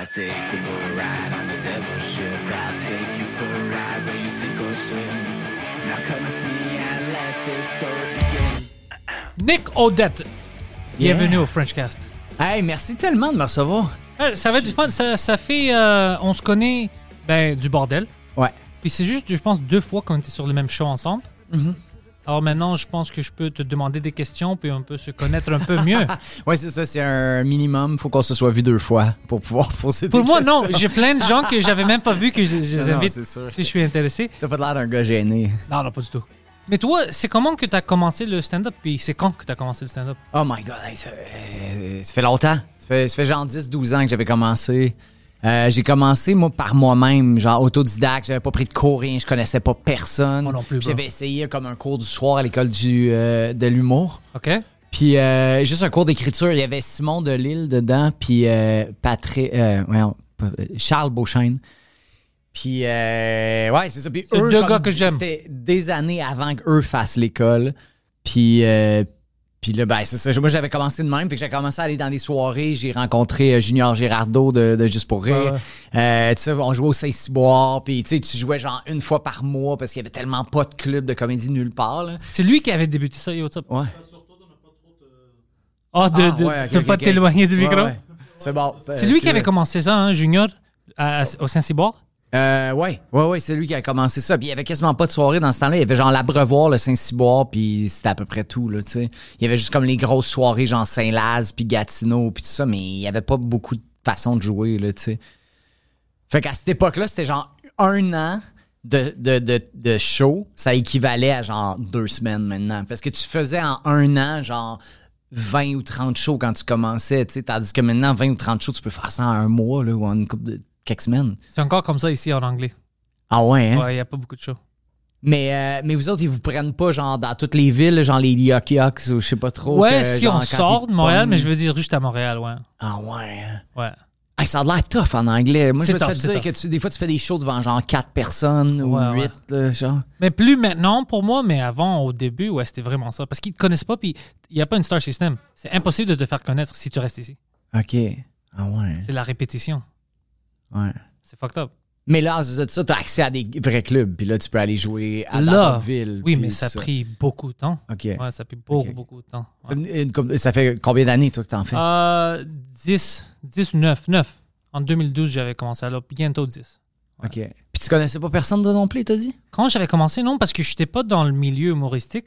I take you for a ride on the devil's ship. I'll take you for a ride where you sink or swim. Now come with me and let this story begin. Nick Odette. Bienvenue au Frenchcast. Hey, merci tellement de me recevoir. Euh, Ça va être du fun. Ça, ça fait. euh, on se connaît ben, du bordel. Ouais. Puis c'est juste, je pense, deux fois qu'on était sur le même show ensemble. Mm-hmm. Alors maintenant, je pense que je peux te demander des questions, puis on peut se connaître un peu mieux. Ouais, c'est ça, c'est un minimum. Faut qu'on se soit vu deux fois pour pouvoir poser des Pour moi, non. questions. J'ai plein de gens que j'avais même pas vu que je, je les Non, invite c'est sûr. si je suis intéressé. T'as pas l'air d'un gars gêné. Non, non, pas du tout. Mais toi, c'est comment que tu as commencé le stand-up? Puis c'est quand que tu as commencé le stand-up? Oh my god, hey, ça, euh, ça fait longtemps. Ça fait, ça fait genre 10-12 ans que j'avais commencé. Euh, j'ai commencé, moi, par moi-même, genre autodidacte. J'avais pas pris de cours, rien. Je connaissais pas personne. Moi non plus. J'avais essayé comme un cours du soir à l'école du, euh, de l'humour. OK? Puis euh, juste un cours d'écriture, il y avait Simon Delille dedans, puis euh, Patrick, Charles Beauchesne. Puis euh, ouais, c'est ça. Puis eux, deux comme- gars que j'aime. C'était des années avant qu'eux fassent l'école. Puis euh, puis là, ben, c'est ça. Moi, j'avais commencé de même. Fait que j'ai commencé à aller dans des soirées. J'ai rencontré euh, Junior Girardeau de, de Juste pour rire. Euh, tu sais, on jouait au Saint-Cyboire. Puis, tu sais, tu jouais genre une fois par mois parce qu'il y avait tellement pas de club de comédie nulle part. C'est lui qui avait débuté ça, Yo, what's up? Ouais. Ah, de, Ah, de, ouais, ok, de pas t'éloigner du micro? ouais. C'est bon. C'est lui qui avait commencé ça, hein, Junior, à- au Saint-Cyboire? Euh, ouais, ouais, ouais, c'est lui qui a commencé ça. Puis il y avait quasiment pas de soirée dans ce temps-là. Il y avait genre l'Abreuvoir, le Saint-Cyboire, puis c'était à peu près tout, là, tu sais. Il y avait juste comme les grosses soirées, genre Saint-Laz, puis Gatineau, puis tout ça, mais il y avait pas beaucoup de façons de jouer, là, tu sais. Fait qu'à cette époque-là, c'était genre un an de, de, de, de show. Ça équivalait à genre deux semaines maintenant. Parce que tu faisais en un an, genre 20 ou 30 shows quand tu commençais, tu sais. Tandis que maintenant, 20 ou 30 shows, tu peux faire ça en un mois, là, ou en une couple de quelques semaines. C'est encore comme ça ici en anglais. Ah ouais, hein? Ouais, il n'y a pas beaucoup de shows. Mais, euh, mais vous autres, ils vous prennent pas genre dans toutes les villes, genre les Yuck Yucks ou je sais pas trop. ouais, que, si genre, on sort de Montréal, mais je veux dire juste à Montréal, ouais. Ah ouais. hein? Ouais. Hey, ça a l'air tough en anglais. Moi, je C'est me suis fait dire tough. que tu, des fois, tu fais des shows devant genre 4 personnes ou Ouais, 8, là, genre. Mais plus maintenant pour moi, mais avant, au début, ouais, c'était vraiment ça. Parce qu'ils te connaissent pas, puis il n'y a pas une star system. C'est impossible de te faire connaître si tu restes ici. OK. Ah ouais. C'est la répétition. Ouais. C'est fucked up. Mais là, c'est ça, t'as accès à des vrais clubs, puis là, tu peux aller jouer à d'autres villes. oui, mais ça a pris beaucoup de temps. OK. Ouais, ça a pris beaucoup, beaucoup de temps. Ouais. Une- ça fait combien d'années, toi, que t'en fais? Euh, 10, 10 ou 9, 9. En 2012, j'avais commencé, alors bientôt 10. OK. Puis tu connaissais pas personne de non plus, t'as dit? Quand j'avais commencé, non, parce que je n'étais pas dans le milieu humoristique.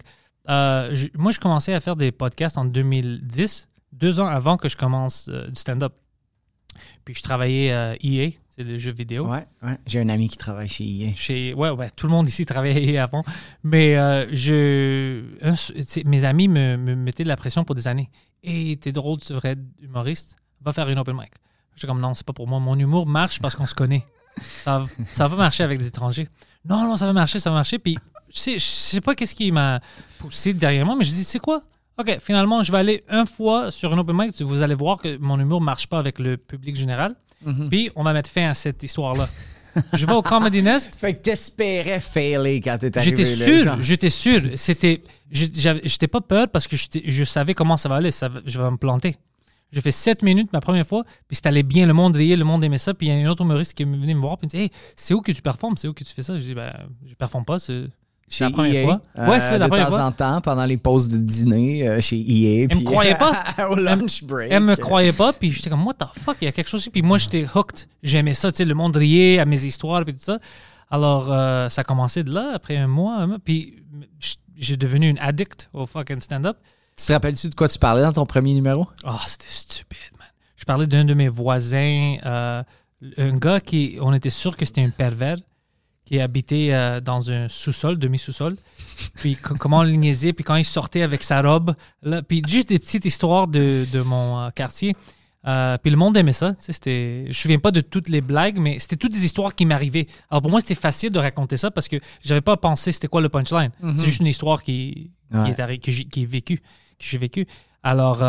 Euh, je- moi, je commençais à faire des podcasts en 2010, deux ans avant que je commence euh, du stand-up. Puis je travaillais à EA, c'est le jeu vidéo. Ouais, ouais. J'ai un ami qui travaille chez EA. Chez, ouais, ouais, tout le monde ici travaillait à EA avant. Mais euh, je, un- mes amis me, me mettaient de la pression pour des années. Et t'es drôle, tu devrais être humoriste, va faire une open mic. J'étais comme non, c'est pas pour moi. Mon humour marche parce qu'on se connaît. Ça, ça va marcher avec des étrangers. Non, non, ça va marcher, ça va marcher. Puis je sais, je sais pas qu'est-ce qui m'a poussé derrière moi, mais je dis, c'est quoi? OK, finalement, je vais aller une fois sur une open mic. Vous allez voir que mon humour marche pas avec le public général. Puis on va mettre fin à cette histoire-là. je vais au Comedy Nest. Fait que t'espérais failer quand t'es arrivé J'étais sûr, j'étais sûr. C'était, je- j'étais pas peur parce que je savais comment ça va aller. Ça je vais me planter. J'ai fait 7 minutes ma première fois, puis c'était allé bien, le monde riait, le monde aimait ça. Puis il y a un autre humoriste qui est venu me voir, puis il me dit Hey, c'est où que tu performes? C'est où que tu fais ça? Je dis Ben, je performe pas, c'est Chez la première EA, fois? euh, ouais, c'est la de première temps fois. en temps, pendant les pauses de dîner euh, chez EA. Elle me croyait pas. au lunch break. Elle me croyait pas, puis j'étais comme, what the fuck, il y a quelque chose ici. Puis moi, j'étais hooked. J'aimais ça, tu sais, le monde riait à mes histoires, puis tout ça. Alors, euh, ça a commencé de là, après un mois. puis j'ai devenu une addict au fucking stand-up. Tu te rappelles-tu de quoi tu parlais dans ton premier numéro? Oh, c'était stupide, man. Je parlais d'un de mes voisins, euh, un gars qui, on était sûr que c'était un pervers, qui habitait euh, dans un sous-sol, demi-sous-sol. Puis co- comment on le niaisait, puis quand il sortait avec sa robe. Là, puis juste des petites histoires de, de mon euh, quartier. Euh, puis le monde aimait ça. C'était, je me souviens pas de toutes les blagues, mais c'était toutes des histoires qui m'arrivaient. Alors pour moi, c'était facile de raconter ça parce que j'avais pas pensé c'était quoi le punchline. C'est juste une histoire qui, qui Ouais. est, arri- que j'ai, qui est vécue, que j'ai vécue. Alors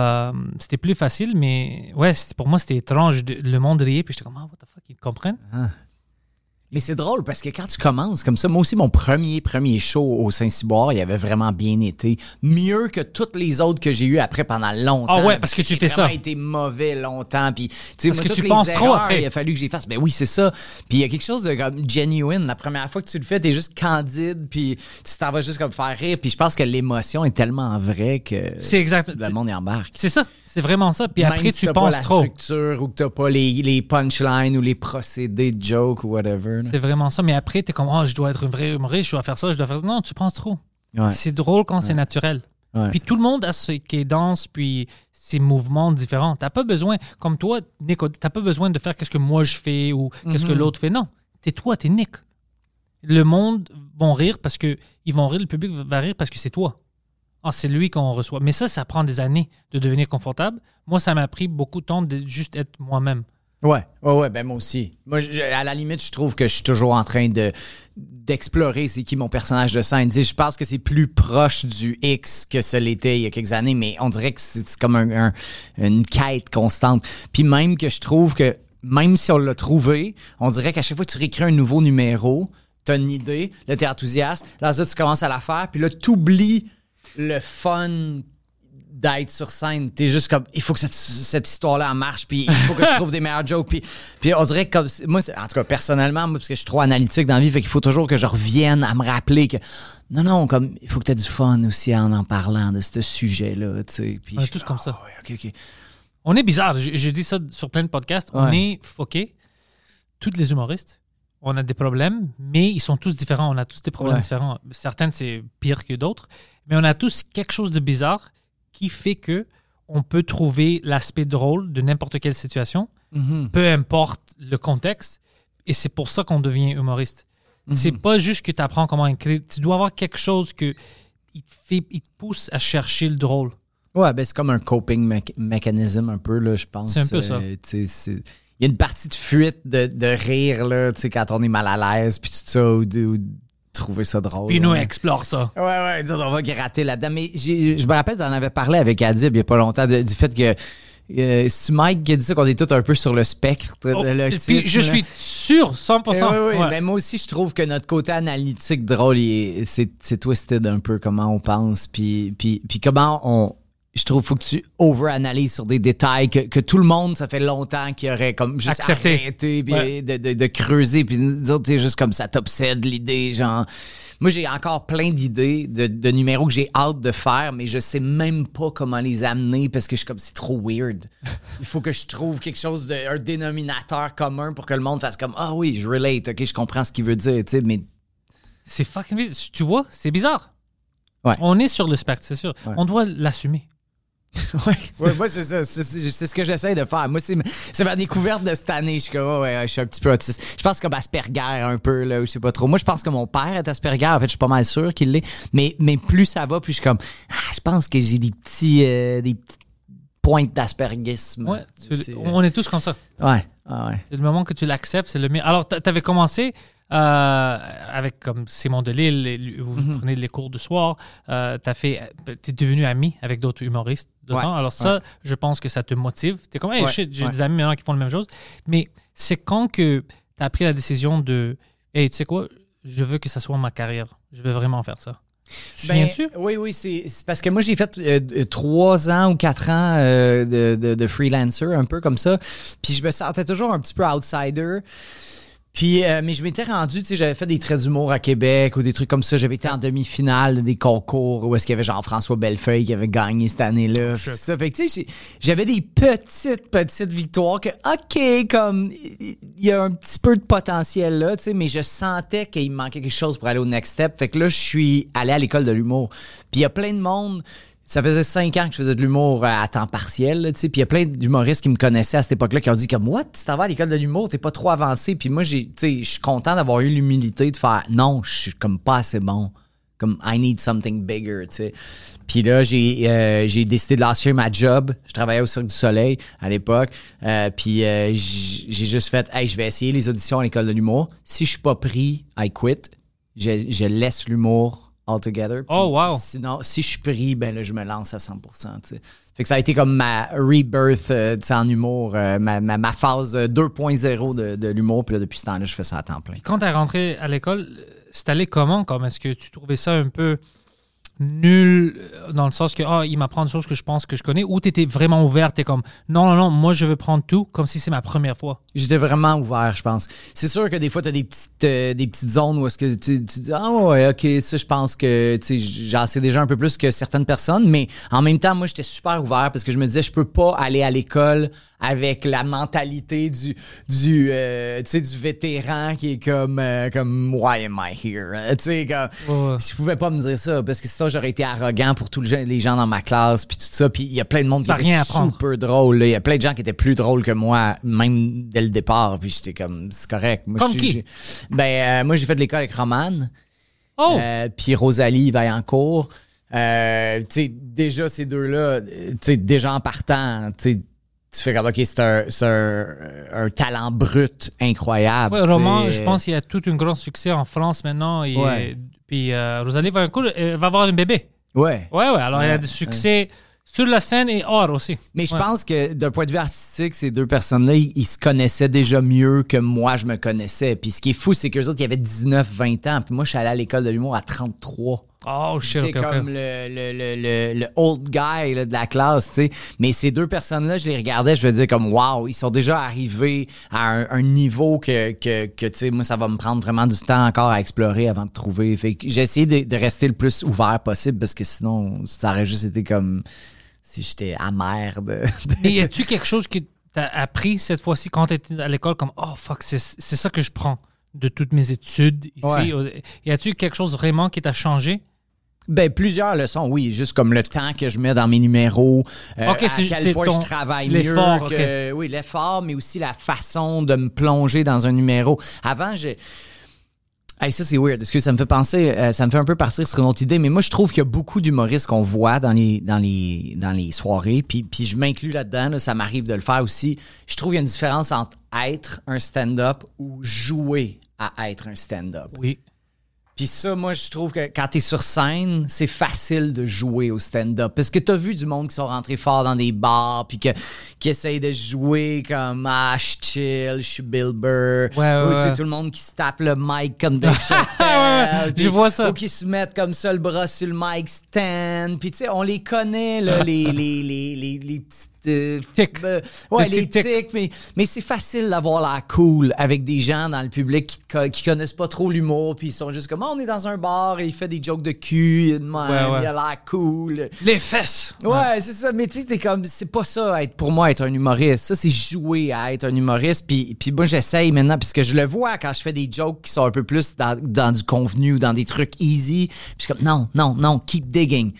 c'était plus facile, mais ouais, pour moi c'était étrange. le monde riait, puis j'étais comme, ah, what the fuck, ils comprennent? Mais c'est drôle parce que quand tu commences comme ça, moi aussi, mon premier, premier show au Saint-Cyboire, il avait vraiment bien été. Mieux que toutes les autres que j'ai eu après pendant longtemps. Ah ouais, parce que tu fais vraiment ça. été mauvais longtemps. Puis, tu sais, Parce moi, que tu penses trop erreurs, après. Il a fallu que j'y fasse. Ben oui, c'est ça. Puis il y a quelque chose de comme genuine. La première fois que tu le fais, t'es juste candide. Puis tu t'en vas juste comme faire rire. Puis je pense que l'émotion est tellement vraie que C'est exact. le monde y embarque. C'est ça, c'est vraiment ça. Puis Même après, si tu t'as pas penses la trop. structure ou que t'as pas les, les punchlines ou les procédés de joke ou whatever. C'est vraiment ça. Mais après, tu es comme, oh, je dois être un vrai humoriste, je dois faire ça, je dois faire ça. Non, tu penses trop. Ouais. C'est drôle quand c'est naturel. Ouais. Puis tout le monde a ses cadences, puis ses mouvements différents. T'as pas besoin, comme toi, Nick, t'as pas besoin de faire qu'est-ce que moi je fais ou qu'est-ce que Mhm. l'autre fait. Non, t'es toi, t'es Nick. Le monde vont rire parce que ils vont rire, le public va rire parce que c'est toi. Ah, c'est lui qu'on reçoit. Mais ça, ça prend des années de devenir confortable. Moi, ça m'a pris beaucoup de temps de juste être moi-même. Ouais, ouais, ouais, ben moi aussi. Moi, à la limite, je trouve que je suis toujours en train de d'explorer c'est qui mon personnage de scène. Sais, Je pense que c'est plus proche du X que ce l'était il y a quelques années, mais on dirait que c'est comme un- un- une quête constante. Puis même que je trouve que même si on l'a trouvé, on dirait qu'à chaque fois que tu réécris un nouveau numéro, t'as une idée, là t'es enthousiaste, là ça, tu commences à la faire, puis là t'oublies le fun d'être sur scène. T'es juste comme, il faut que cette, cette histoire-là marche, puis il faut que je trouve des meilleurs jokes. Puis, puis on dirait que, comme, moi, en tout cas, personnellement, moi, parce que je suis trop analytique dans la vie, fait qu'il faut toujours que je revienne à me rappeler que, non, non, comme, il faut que tu aies du fun aussi en en parlant de ce sujet-là, tu sais. Puis On est tous comme ça. Ah ouais. On est bizarre. Je, je dis ça sur plein de podcasts. On est foqué. Tous les humoristes, on a des problèmes, mais ils sont tous différents. On a tous des problèmes Ouais. différents. Certains, c'est pire que d'autres. Mais on a tous quelque chose de bizarre qui fait que on peut trouver l'aspect drôle de n'importe quelle situation, Mhm. peu importe le contexte. Et c'est pour ça qu'on devient humoriste. Mhm. C'est pas juste que tu apprends comment écrire. Tu dois avoir quelque chose que il te, fait, il te pousse à chercher le drôle. Ouais, ben c'est comme un coping mec- mechanism un peu, là, je pense. C'est un peu ça. Euh, c'est- Il y a une partie de fuite, de, de rire, là, quand on est mal à l'aise, puis tout ça, ou de, ou de trouver ça drôle. Puis nous, ouais. explore ça. Ouais, ouais, disons, on va gratter là-dedans. Mais je me rappelle, t'en avais parlé avec Adib il y a pas longtemps de- du fait que euh, c'est Mike qui a dit ça qu'on est tous un peu sur le spectre de Oh, l'autisme. puis je là. suis sûr, 100%. Eh oui, oui, Ouais. mais moi aussi, je trouve que notre côté analytique drôle, c'est twisted un peu comment on pense, puis, puis, puis comment on. Je trouve faut que tu over-analyses sur des détails que, que tout le monde, ça fait longtemps qu'il aurait comme juste Accepté. arrêté puis Ouais. de, de, de creuser. Puis nous autres, c'est juste comme ça t'obsède l'idée, genre. Moi, j'ai encore plein d'idées de, de numéros que j'ai hâte de faire, mais je sais même pas comment les amener parce que je suis comme c'est trop weird. Il faut que je trouve quelque chose de un dénominateur commun pour que le monde fasse comme ah oui, je relate, ok, je comprends ce qu'il veut dire, tu sais, mais C'est fucking bizarre. Tu vois, c'est bizarre. Ouais. On est sur le spectre, c'est sûr. Ouais. On doit l'assumer. ouais, ouais, moi c'est ça, c'est- c'est c'est ce que j'essaie de faire. Moi c'est c'est ma découverte de cette année, je suis comme ouais, ouais, je suis un petit peu autiste. Je pense comme Asperger un peu là, ou je sais pas trop. Moi je pense que mon père est Asperger, en fait, je suis pas mal sûr qu'il l'est, mais mais plus ça va, plus je suis comme ah, je pense que j'ai des petits euh, des petites pointes d'aspergisme. Ouais, on est tous comme ça. Ouais, ah ouais. Le moment que tu l'acceptes, c'est le mieux. Alors, tu avais commencé euh, avec comme Simon Delille, vous Mhm. prenez les cours de soir, euh, tu es devenu ami avec d'autres humoristes. dedans. Ouais, Alors ça, je pense que ça te motive. Tu es comme, hey, Ouais, j'ai des amis maintenant qui font la même chose. Mais c'est quand que tu as pris la décision de, hey, tu sais quoi, je veux que ça soit ma carrière. Je veux vraiment faire ça. Tu Ben, souviens-tu? oui, oui, c'est parce que moi, j'ai fait euh, trois ans ou quatre ans euh, de, de, de freelancer, un peu comme ça. Puis je me sentais toujours un petit peu outsider. Puis, euh, mais je m'étais rendu, tu sais, j'avais fait des traits d'humour à Québec ou des trucs comme ça. J'avais été en demi-finale de des concours où est-ce qu'il y avait Jean-François Bellefeuille qui avait gagné cette année-là. Tout ça. Fait que, tu sais, j'avais des petites, petites victoires que, OK, comme, il y a un petit peu de potentiel là, tu sais, mais je sentais qu'il me manquait quelque chose pour aller au next step. Fait que là, je suis allé à l'école de l'humour. Puis il y a plein de monde ça faisait cinq ans que je faisais de l'humour à temps partiel, tu sais. Puis il y a plein d'humoristes qui me connaissaient à cette époque-là qui ont dit comme What? Tu t'en vas à l'école de l'humour, t'es pas trop avancé. Puis moi, j'ai, je suis content d'avoir eu l'humilité de faire non, je suis comme pas assez bon. Comme I need something bigger, tu sais. Puis là, j'ai euh, j'ai décidé de lâcher ma job. Je travaillais au Cirque du Soleil à l'époque. Euh, puis euh, j'ai juste fait Hey, je vais essayer les auditions à l'école de l'humour. Si je suis pas pris, I quit. Je, je laisse l'humour altogether. Puis Oh, wow. Sinon, si je suis pris, ben là, je me lance à 100 tu sais. Fait que ça a été comme ma rebirth euh, en humour, euh, ma, ma, ma phase euh, 2.0 de, de l'humour. Puis là, depuis ce temps-là, je fais ça à temps plein. Quand tu es rentré à l'école, c'est allé comment? Comme? Est-ce que tu trouvais ça un peu nul euh, dans le sens que ah, il m'apprend des choses que je pense que je connais ou tu étais vraiment ouvert, tu es comme non, non, non, moi je veux prendre tout comme si c'est ma première fois. J'étais vraiment ouvert, je pense. C'est sûr que des fois, tu as des petites, euh, des petites zones où est-ce que tu, tu dis Ah ouais, ok, ça, je pense que j'en sais déjà un peu plus que certaines personnes, mais en même temps, moi, j'étais super ouvert parce que je me disais, je peux pas aller à l'école avec la mentalité du du euh, tu sais du vétéran qui est comme euh, comme why am I here Euh, tu sais comme ouais. je pouvais pas me dire ça parce que ça j'aurais été arrogant pour tous les gens- dans ma classe puis tout ça puis il y a plein de monde qui était super drôle il y a plein de gens qui étaient plus drôles que moi même dès le départ puis j'étais comme c'est correct moi, Comme qui? ben euh, moi j'ai fait de l'école avec Roman Oh! euh, puis Rosalie Vaillancourt. Euh, tu sais, déjà ces deux-là, euh, tu sais, déjà en partant, tu sais, tu fais comme, OK, c'est un, un, un talent brut incroyable. Ouais. Roman, je pense qu'il y a tout un grand succès en France maintenant. Et, Ouais. Puis euh, Rosalie va, elle va avoir un bébé. Ouais. Ouais, ouais. Alors il y a Ouais, des succès sur la scène et hors aussi. Mais je Ouais. pense que d'un point de vue artistique, ces deux personnes-là, ils, ils se connaissaient déjà mieux que moi, je me connaissais. Puis ce qui est fou, c'est qu'eux autres, ils avaient 19, 20 ans. Puis moi, je suis allé à l'école de l'humour à 33. Oh, shit, J'étais ok, ok. comme le, le, le, le, le old guy là, de la classe, tu sais. Mais ces deux personnes-là, je les regardais, je me disais comme, wow, ils sont déjà arrivés à un, un niveau que, que, que tu sais, moi, ça va me prendre vraiment du temps encore à explorer avant de trouver. Fait que j'ai essayé de, de rester le plus ouvert possible parce que sinon, ça aurait juste été comme si j'étais amer de... Mais y a-tu quelque chose que t'as appris cette fois-ci quand t'étais à l'école comme oh fuck c'est ça que je prends de toutes mes études ici? Ouais. Y a-tu quelque chose vraiment qui t'a changé? Ben, plusieurs leçons, oui. Juste comme le temps que je mets dans mes numéros, euh, Ok, à quel point ton- je travaille mieux. l'effort, que- Oui, l'effort, mais aussi la façon de me plonger dans un numéro. Avant, je... Hey, ça, c'est weird. Parce que ça me fait penser, euh, ça me fait un peu partir sur une autre idée, mais moi, je trouve qu'il y a beaucoup d'humoristes qu'on voit dans les, dans les, dans les soirées, puis, puis je m'inclus là-dedans, là, ça m'arrive de le faire aussi. Je trouve qu'il y a une différence entre être un stand-up ou jouer à être un stand-up. Oui. Puis ça, moi, je trouve que quand t'es sur scène, c'est facile de jouer au stand-up. Parce que t'as vu du monde qui sont rentrés fort dans des bars, puis que, qui essayent de jouer comme « Ah, je chill, je suis Bill Burr. Ouais, ouais, Ou tu sais, ouais. tout le monde qui se tape le mic comme Ouais, Chappelle. je vois ça. Ou qui se mettent comme ça le bras sur le mic stand. Puis tu sais, on les connaît, là, les, les, les, les, les petites... euh, Tics. euh, ouais, Les tics. tics, mais, mais c'est facile d'avoir la cool avec des gens dans le public qui, co- qui connaissent pas trop l'humour, puis ils sont juste comme, Ah, on est dans un bar et il fait des jokes de cul, il, même, Ouais, ouais. il a l'air cool. Les fesses. Ouais, c'est ça. Mais tu sais, t'es comme, c'est pas ça, être, pour moi, être un humoriste. Ça, c'est jouer à être un humoriste. Puis, puis moi, j'essaye maintenant, puisque je le vois quand je fais des jokes qui sont un peu plus dans, dans du convenu ou dans des trucs easy. Puis je suis comme, non, non, non, keep digging.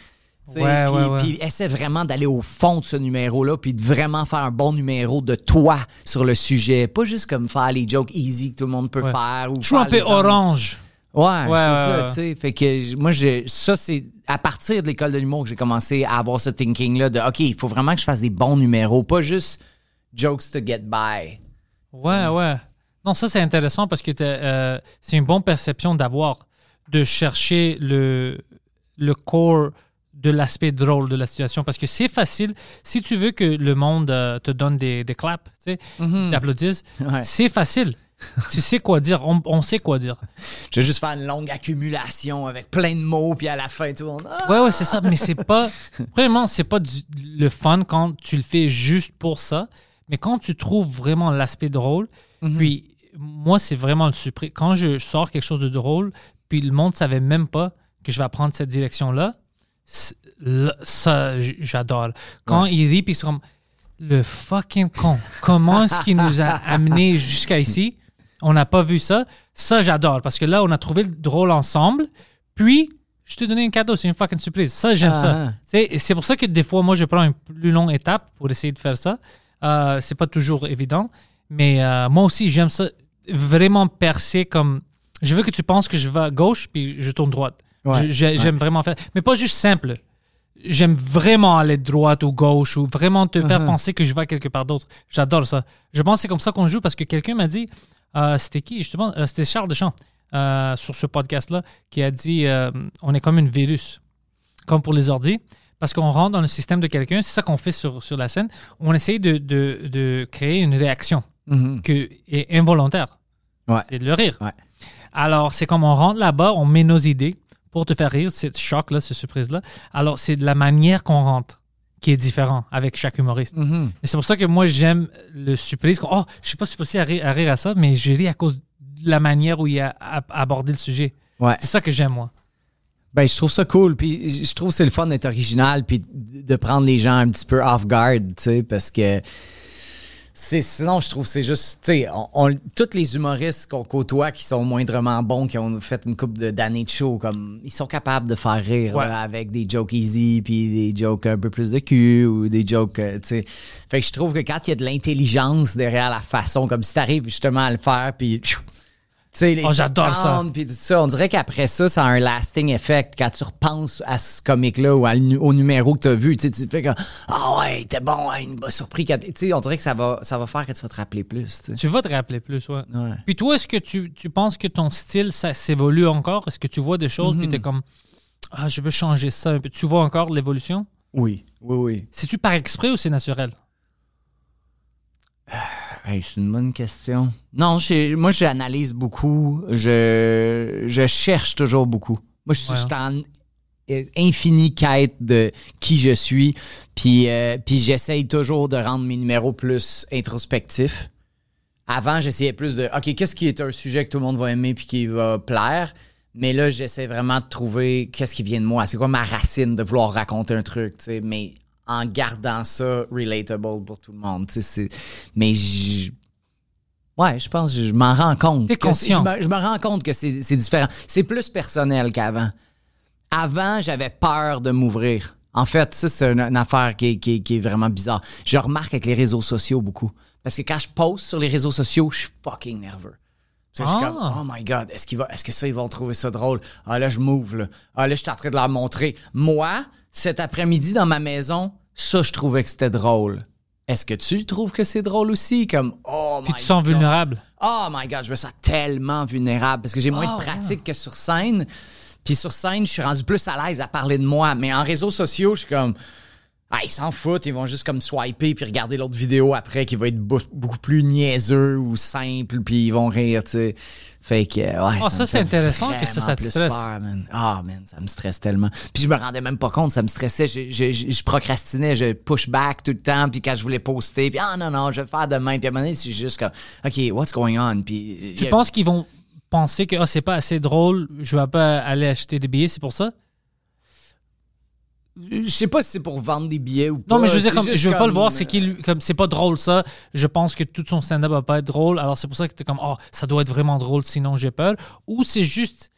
Ouais, puis, ouais, ouais. puis essaie vraiment d'aller au fond de ce numéro-là, puis de vraiment faire un bon numéro de toi sur le sujet. Pas juste comme faire les jokes easy que tout le monde peut faire. Ou Je les angles. orange. Ouais, Ouais, c'est ouais, ça, tu sais. Fait que moi, j'ai- ça, c'est à partir de l'école de l'humour que j'ai commencé à avoir ce thinking-là de OK, il faut vraiment que je fasse des bons numéros, pas juste jokes to get by. Ouais, ouais. Non, ça, c'est intéressant parce que euh, c'est une bonne perception d'avoir, de chercher le, le core de l'aspect drôle de la situation. Parce que c'est facile, si tu veux que le monde euh, te donne des, des claps, tu sais, Ouais. c'est facile. tu sais quoi dire, on, on sait quoi dire. Je vais juste faire une longue accumulation avec plein de mots, puis à la fin, tout le monde. Ah! Ouais, ouais, c'est ça, mais c'est pas. Vraiment, c'est pas du- le fun quand tu le fais juste pour ça. Mais quand tu trouves vraiment l'aspect drôle, puis moi, c'est vraiment le suprême. Quand je sors quelque chose de drôle, puis le monde savait même pas que je vais prendre cette direction-là, ça, j'adore. Quand il rit, puis c'est comme le fucking con. Comment est-ce qu'il nous a amenés jusqu'à ici? On n'a pas vu ça. Ça, j'adore parce que là, on a trouvé le drôle ensemble. Puis, Je te donné un cadeau, c'est une fucking surprise. Ça, j'aime Ah. ça. Et c'est pour ça que des fois, moi, je prends une plus longue étape pour essayer de faire ça. Euh, c'est pas toujours évident. Mais euh, moi aussi, j'aime ça vraiment percer comme. Je veux que tu penses que je vais à gauche, puis je tourne droite. Ouais. J'aime vraiment faire. Mais pas juste simple. J'aime vraiment aller droite ou gauche ou vraiment te Uh-huh. faire penser que je vais quelque part d'autre. J'adore ça. Je pense que c'est comme ça qu'on joue parce que quelqu'un m'a dit, euh, c'était qui justement? Euh, C'était Charles Deschamps euh, sur ce podcast-là qui a dit euh, on est comme une virus, comme pour les ordis, parce qu'on rentre dans le système de quelqu'un. C'est ça qu'on fait sur, sur la scène. On essaye de, de, de créer une réaction Mhm. qui est involontaire. Ouais. C'est de le rire. Ouais. Alors, c'est comme on rentre là-bas, on met nos idées pour te faire rire, cette choc-là, cette surprise-là. Alors, c'est de la manière qu'on rentre qui est différent avec chaque humoriste. Mhm. Et c'est pour ça que moi, j'aime le surprise. Oh, je suis pas supposé à rire, à rire à ça, mais je ris à cause de la manière où il a a- abordé le sujet. Ouais. C'est ça que j'aime, moi. Ben, je trouve ça cool. Puis je trouve que c'est le fun d'être original puis de prendre les gens un petit peu off guard, tu sais, parce que c'est sinon je trouve que c'est juste, tu sais, on, on- tous les humoristes qu'on côtoie qui sont moindrement bons, qui ont fait une couple de- d'années de show, comme ils sont capables de faire rire Ouais. là, avec des jokes easy puis des jokes un peu plus de cul ou des jokes, euh, tu sais. Fait que je trouve que quand il y a de l'intelligence derrière la façon, comme si t'arrives justement à le faire puis sais, les Oh, j'adore ça. puis tout ça. On dirait qu'après ça, ça a un lasting effect. Quand tu repenses à ce comique-là ou à au numéro que tu as vu, tu tu fais comme Ah ouais, t'es bon, ouais, il m'a surpris. quand- Tu sais, on dirait que ça va, ça va faire que tu vas te rappeler plus. tu vas te rappeler plus, ouais. Ouais. Puis toi, est-ce que tu, tu penses que ton style, ça s'évolue encore? Est-ce que tu vois des choses, Mhm. puis t'es comme, ah, je veux changer ça un peu. Tu vois encore l'évolution? Oui, oui, oui. C'est-tu par exprès ou c'est naturel? Hey, c'est une bonne question. Non, moi, j'analyse beaucoup. Je, je cherche toujours beaucoup. Moi, je suis Ouais. je suis en infinie quête de qui je suis. Puis, euh, puis j'essaye toujours de rendre mes numéros plus introspectifs. Avant, j'essayais plus de OK, qu'est-ce qui est un sujet que tout le monde va aimer puis qui va plaire? Mais là, j'essaie vraiment de trouver qu'est-ce qui vient de moi. C'est quoi ma racine de vouloir raconter un truc, tu sais, mais en gardant ça relatable pour tout le monde. Mais je. Ouais, je pense que je m'en rends compte. T'es conscient. Je me, rends compte que c'est c'est différent. C'est plus personnel qu'avant. Avant, j'avais peur de m'ouvrir. En fait, ça, c'est une, une affaire qui est, qui est- qui est vraiment bizarre. Je remarque avec les réseaux sociaux beaucoup. Parce que quand je poste sur les réseaux sociaux, je suis fucking nerveux. Sais, Je suis Ah. comme, oh my God, est-ce, qu'il va, est-ce que ça, ils vont trouver ça drôle? Ah là, je m'ouvre, là. Ah là, je suis en train de leur montrer. Moi, cet après-midi, dans ma maison, ça, je trouvais que c'était drôle. Est-ce que tu trouves que c'est drôle aussi? Comme, oh my Puis tu te sens God. vulnérable. Oh my God, je me sens tellement vulnérable parce que j'ai moins Ah, de pratique que sur scène. Puis sur scène, je suis rendu plus à l'aise à parler de moi. Mais en réseaux sociaux, je suis comme. Ah, ils s'en foutent, ils vont juste comme swiper puis regarder l'autre vidéo après qui va être beaucoup plus niaiseux ou simple puis ils vont rire, tu sais. Fait que, ouais. Ah, ça, c'est intéressant que ça, ça te stresse. peur, man. Man, ça me stresse tellement. Puis je me rendais même pas compte, ça me stressait. Je, je, je, je procrastinais, je push back tout le temps. Puis quand je voulais poster, puis ah non, non, je vais le faire demain. Puis à un moment donné, c'est juste comme, OK, what's going on? Puis. Tu y a- penses qu'ils vont penser que ah, c'est pas assez drôle, je vais pas aller acheter des billets, c'est pour ça? Je sais pas si c'est pour vendre des billets ou pas. Non, mais je veux dire, comme, je veux pas comme- le voir, c'est qu'il, comme, c'est pas drôle ça. Je pense que tout son stand-up va pas être drôle, alors c'est pour ça que t'es comme, oh, ça doit être vraiment drôle, sinon j'ai peur. Ou c'est juste,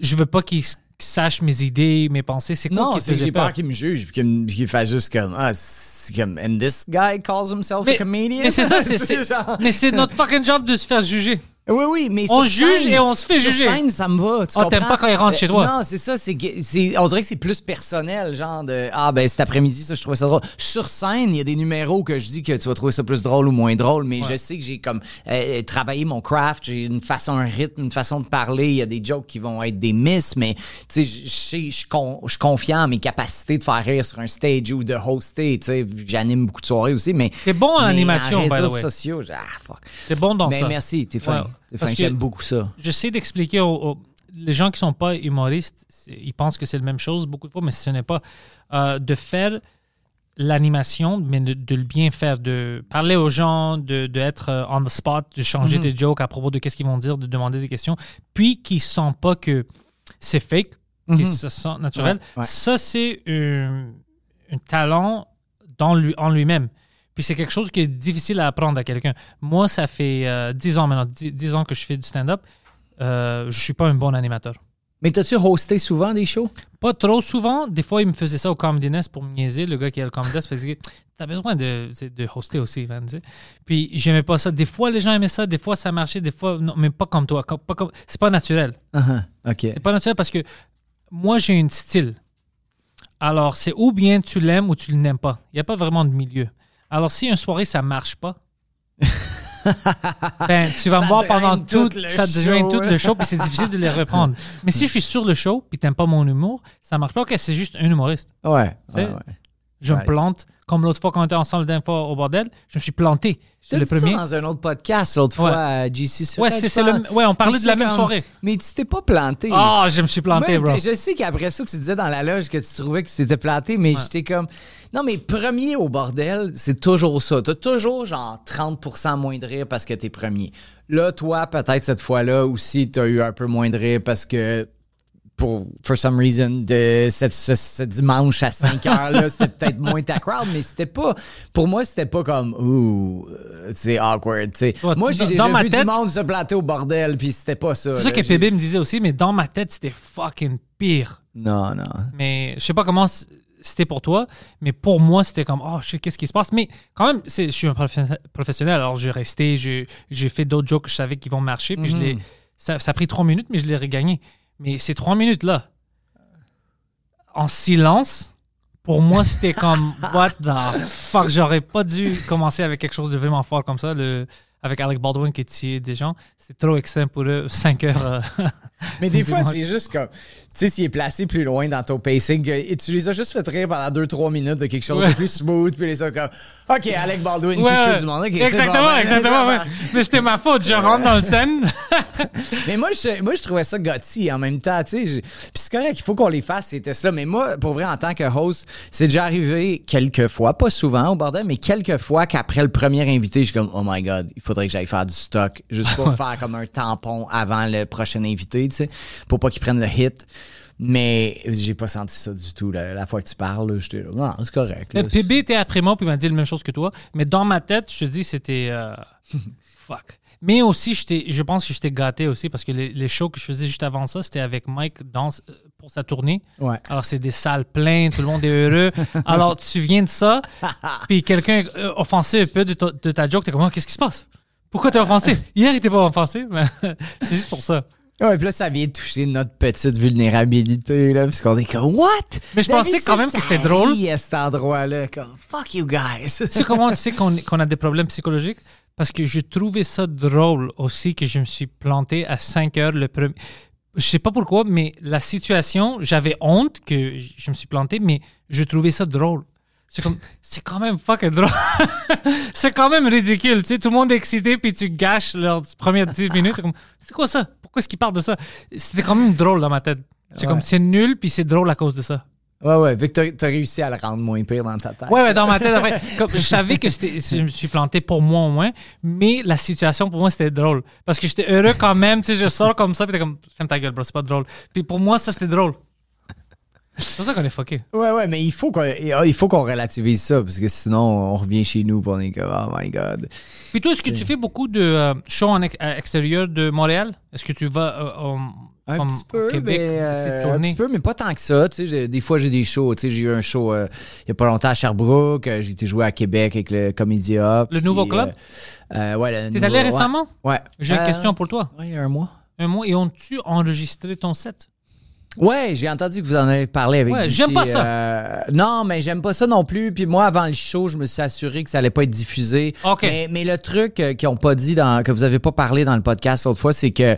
je veux pas qu'il sache mes idées, mes pensées. C'est quoi qui te j'ai peur qu'il me juge puis qu'il fasse juste comme ah c'est comme and this guy calls himself a comedian? mais c'est ça, c'est, c'est- genre- mais c'est notre fucking job de se faire juger. Oui, oui, mais On sur juge scène- et on se fait sur juger. scène, ça me va. Tu Ah, t'aimes comprends? pas quand il rentre chez toi? Non, c'est ça. C'est, c'est, on dirait que c'est plus personnel, genre de ah ben cet après-midi ça je trouvais ça drôle. Sur scène, il y a des numéros que je dis que tu vas trouver ça plus drôle ou moins drôle, mais je sais que j'ai comme euh, travaillé mon craft, j'ai une façon, un rythme, une façon de parler. Il y a des jokes qui vont être des miss, mais tu sais, je suis je confiant en mes capacités de faire rire sur un stage ou de hoster. Tu sais, j'anime beaucoup de soirées aussi, mais T'es bon en mais animation, by the réseaux way. sociaux, ah fuck. T'es bon dans Mais ça. merci, t'es. Ouais, T'es parce fin, que- j'aime beaucoup ça. J'essaie d'expliquer aux, aux- les gens qui sont pas humoristes, ils pensent que c'est la même chose beaucoup de fois, mais ce n'est pas. Euh, de faire l'animation, mais de, de le bien faire, de parler aux gens, de, de être euh, on the spot, de changer Mhm. des jokes à propos de qu'est-ce qu'ils vont dire, de demander des questions, puis qu'ils sentent pas que c'est fake, qu'ils se sentent naturel. Ouais, ouais. Ça, c'est un, un talent dans lui, en lui-même. Puis c'est quelque chose qui est difficile à apprendre à quelqu'un. Moi, ça fait euh, 10 ans maintenant, 10, 10 ans que je fais du stand-up. Euh, je suis pas un bon animateur. Mais t'as-tu hosté souvent des shows? Pas trop souvent. Des fois, il me faisait ça au Comedy Nest pour me niaiser, le gars qui a le Comedy Nest, parce que t'as besoin de, hoster aussi, man, tu sais. Puis j'aimais pas ça. Des fois, les gens aimaient ça, des fois, ça marchait, des fois, non, mais pas comme toi. comme- pas comme- c'est pas naturel. Uh-huh. OK. C'est pas naturel parce que moi, j'ai un style. Alors, c'est ou bien tu l'aimes ou tu ne l'aimes pas. Il n'y a pas vraiment de milieu. Alors, si une soirée, ça marche pas, ben, tu vas Ça me voir pendant tout, ça devient show. tout le show, puis c'est difficile de les reprendre. Mais si je suis sur le show, puis t'aimes pas mon humour, ça marche pas. Ok, c'est juste un humoriste. Ouais. Ouais, ouais. Je Right. me plante. Comme l'autre fois quand on était ensemble la dernière fois au bordel, je me suis planté T'as le dit ça premier. dans un autre podcast l'autre Ouais. fois à GC sur Ouais, c'est- le- ouais, on parlait de la même comme- soirée. Mais tu t'es pas planté. Ah, je me suis planté, Moi, bro. Je sais qu'après ça, tu disais dans la loge que tu trouvais que c'était planté, mais j'étais comme. Non, mais premier au bordel, c'est toujours ça. T'as toujours genre 30% moins de rire parce que t'es premier. Là, toi, peut-être cette fois-là aussi, t'as eu un peu moins de rire parce que. Pour, for some reason, de cette- ce, ce dimanche à 5 heures, là, c'était peut-être moins ta crowd, mais c'était pas. Pour moi, c'était pas comme, ouh, euh, c'est awkward. Ouais, Moi, j'ai déjà vu tête- du monde se planter au bordel, puis c'était pas ça. C'est ça que PB me disait aussi, mais dans ma tête, c'était fucking pire. Non, non. Mais je sais pas comment c'était pour toi, mais pour moi, c'était comme, oh, je sais qu'est-ce qui se passe? Mais quand même, je suis un profe- professionnel, alors j'ai resté, j'ai fait d'autres jokes que je savais qu'ils vont marcher, puis je Mhm. ça, ça a pris trois minutes, mais je l'ai regagné. Mais ces trois minutes-là, en silence, pour moi, c'était comme, what the fuck, j'aurais pas dû commencer avec quelque chose de vraiment fort comme ça, le, avec Alec Baldwin qui tue des gens. C'était trop extrême pour eux, 5 heures. euh, Mais des fois, c'est juste comme, tu sais, s'il est placé plus loin dans ton pacing, et tu les as juste fait rire pendant 2-3 minutes de quelque chose de plus smooth, puis les ça comme, OK, Alec Baldwin Ouais, ouais. du monde. Exactement, ben, exactement. ouais. bon. Mais c'était ma faute. Je rentre dans le scène. Mais moi je, moi, je trouvais ça gothy en même temps, tu sais. Puis c'est correct, il faut qu'on les fasse, c'était ça. Mais moi, pour vrai, en tant que host, c'est déjà arrivé quelques fois, pas souvent au bordel, mais quelques fois qu'après le premier invité, je suis comme, oh my God, il faudrait que j'aille faire du stock, juste pour faire comme un tampon avant le prochain invité, tu sais, pour pas qu'il prenne le hit. Mais j'ai pas senti ça du tout. La, la fois que tu parles, j'étais là, non, c'est correct. là. Le PB était après moi puis il m'a dit la même chose que toi. Mais dans ma tête, je te dis, c'était. euh, fuck. Mais aussi, je pense que j'étais gâté aussi parce que les, les shows que je faisais juste avant ça, c'était avec Mike dans, euh, pour sa tournée. Ouais. Alors, c'est des salles pleines, tout le monde est heureux. Alors, tu viens de ça, puis quelqu'un euh, offensé un peu de, ta- de ta joke, t'es comme, Oh, qu'est-ce qui se passe? Pourquoi t'es offensé? Hier, il était pas offensé, mais c'est juste pour ça. Ouais, puis là, ça vient toucher notre petite vulnérabilité, là, parce qu'on est comme, what? Mais je pensais quand même que c'était drôle. à cet endroit-là, comme, fuck you guys. Tu sais comment tu sais qu'on qu'on a des problèmes psychologiques? Parce que je trouvais ça drôle aussi que je me suis planté à 5 heures le premier. Je sais pas pourquoi, mais la situation, j'avais honte que je me suis planté, mais je trouvais ça drôle. C'est comme, c'est quand même fucking drôle. c'est quand même ridicule. Tu sais, tout le monde est excité, puis tu gâches leurs premières 10 minutes. C'est comme, c'est quoi ça? Pourquoi est-ce qu'ils parlent de ça? C'était quand même drôle dans ma tête. C'est comme, c'est nul, puis c'est drôle à cause de ça. Ouais, ouais, vu que t'as- t'as réussi à le rendre moins pire dans ta tête. Ouais, ouais, dans ma tête, après, comme, je savais que je me suis planté pour moi au moins, mais la situation pour moi c'était drôle. Parce que j'étais heureux quand même, tu sais, je sors comme ça, puis t'es comme, ferme ta gueule, bro, c'est pas drôle. Puis pour moi, ça c'était drôle. C'est pour ça qu'on est fucké. Ouais, ouais, mais il faut qu'on il faut qu'on relativise ça, parce que sinon, on revient chez nous, puis on est comme, oh my god. Puis toi, est-ce que tu fais beaucoup de euh, shows en extérieur de Montréal? Est-ce que tu vas euh, Un petit peu, au Québec, mais, euh, un petit peu, mais pas tant que ça. Tu sais, des fois, j'ai des shows. Tu sais, j'ai eu un show euh, il y a pas longtemps à Sherbrooke. euh, J'ai été joué à Québec avec le Comédia. Le nouveau club? euh, euh, ouais, T'es allé récemment? Ouais. J'ai une Euh, question pour toi. Ouais, il y a un mois. Un mois, et ont-tu enregistré ton set? Ouais, j'ai entendu que vous en avez parlé avec Ouais, j'aime pas ça. euh, non, mais j'aime pas ça non plus. Puis moi, avant le show, je me suis assuré que ça allait pas être diffusé. OK. Mais, mais le truc euh, qu'ils ont pas dit, dans, que vous avez pas parlé dans le podcast l'autre fois, c'est que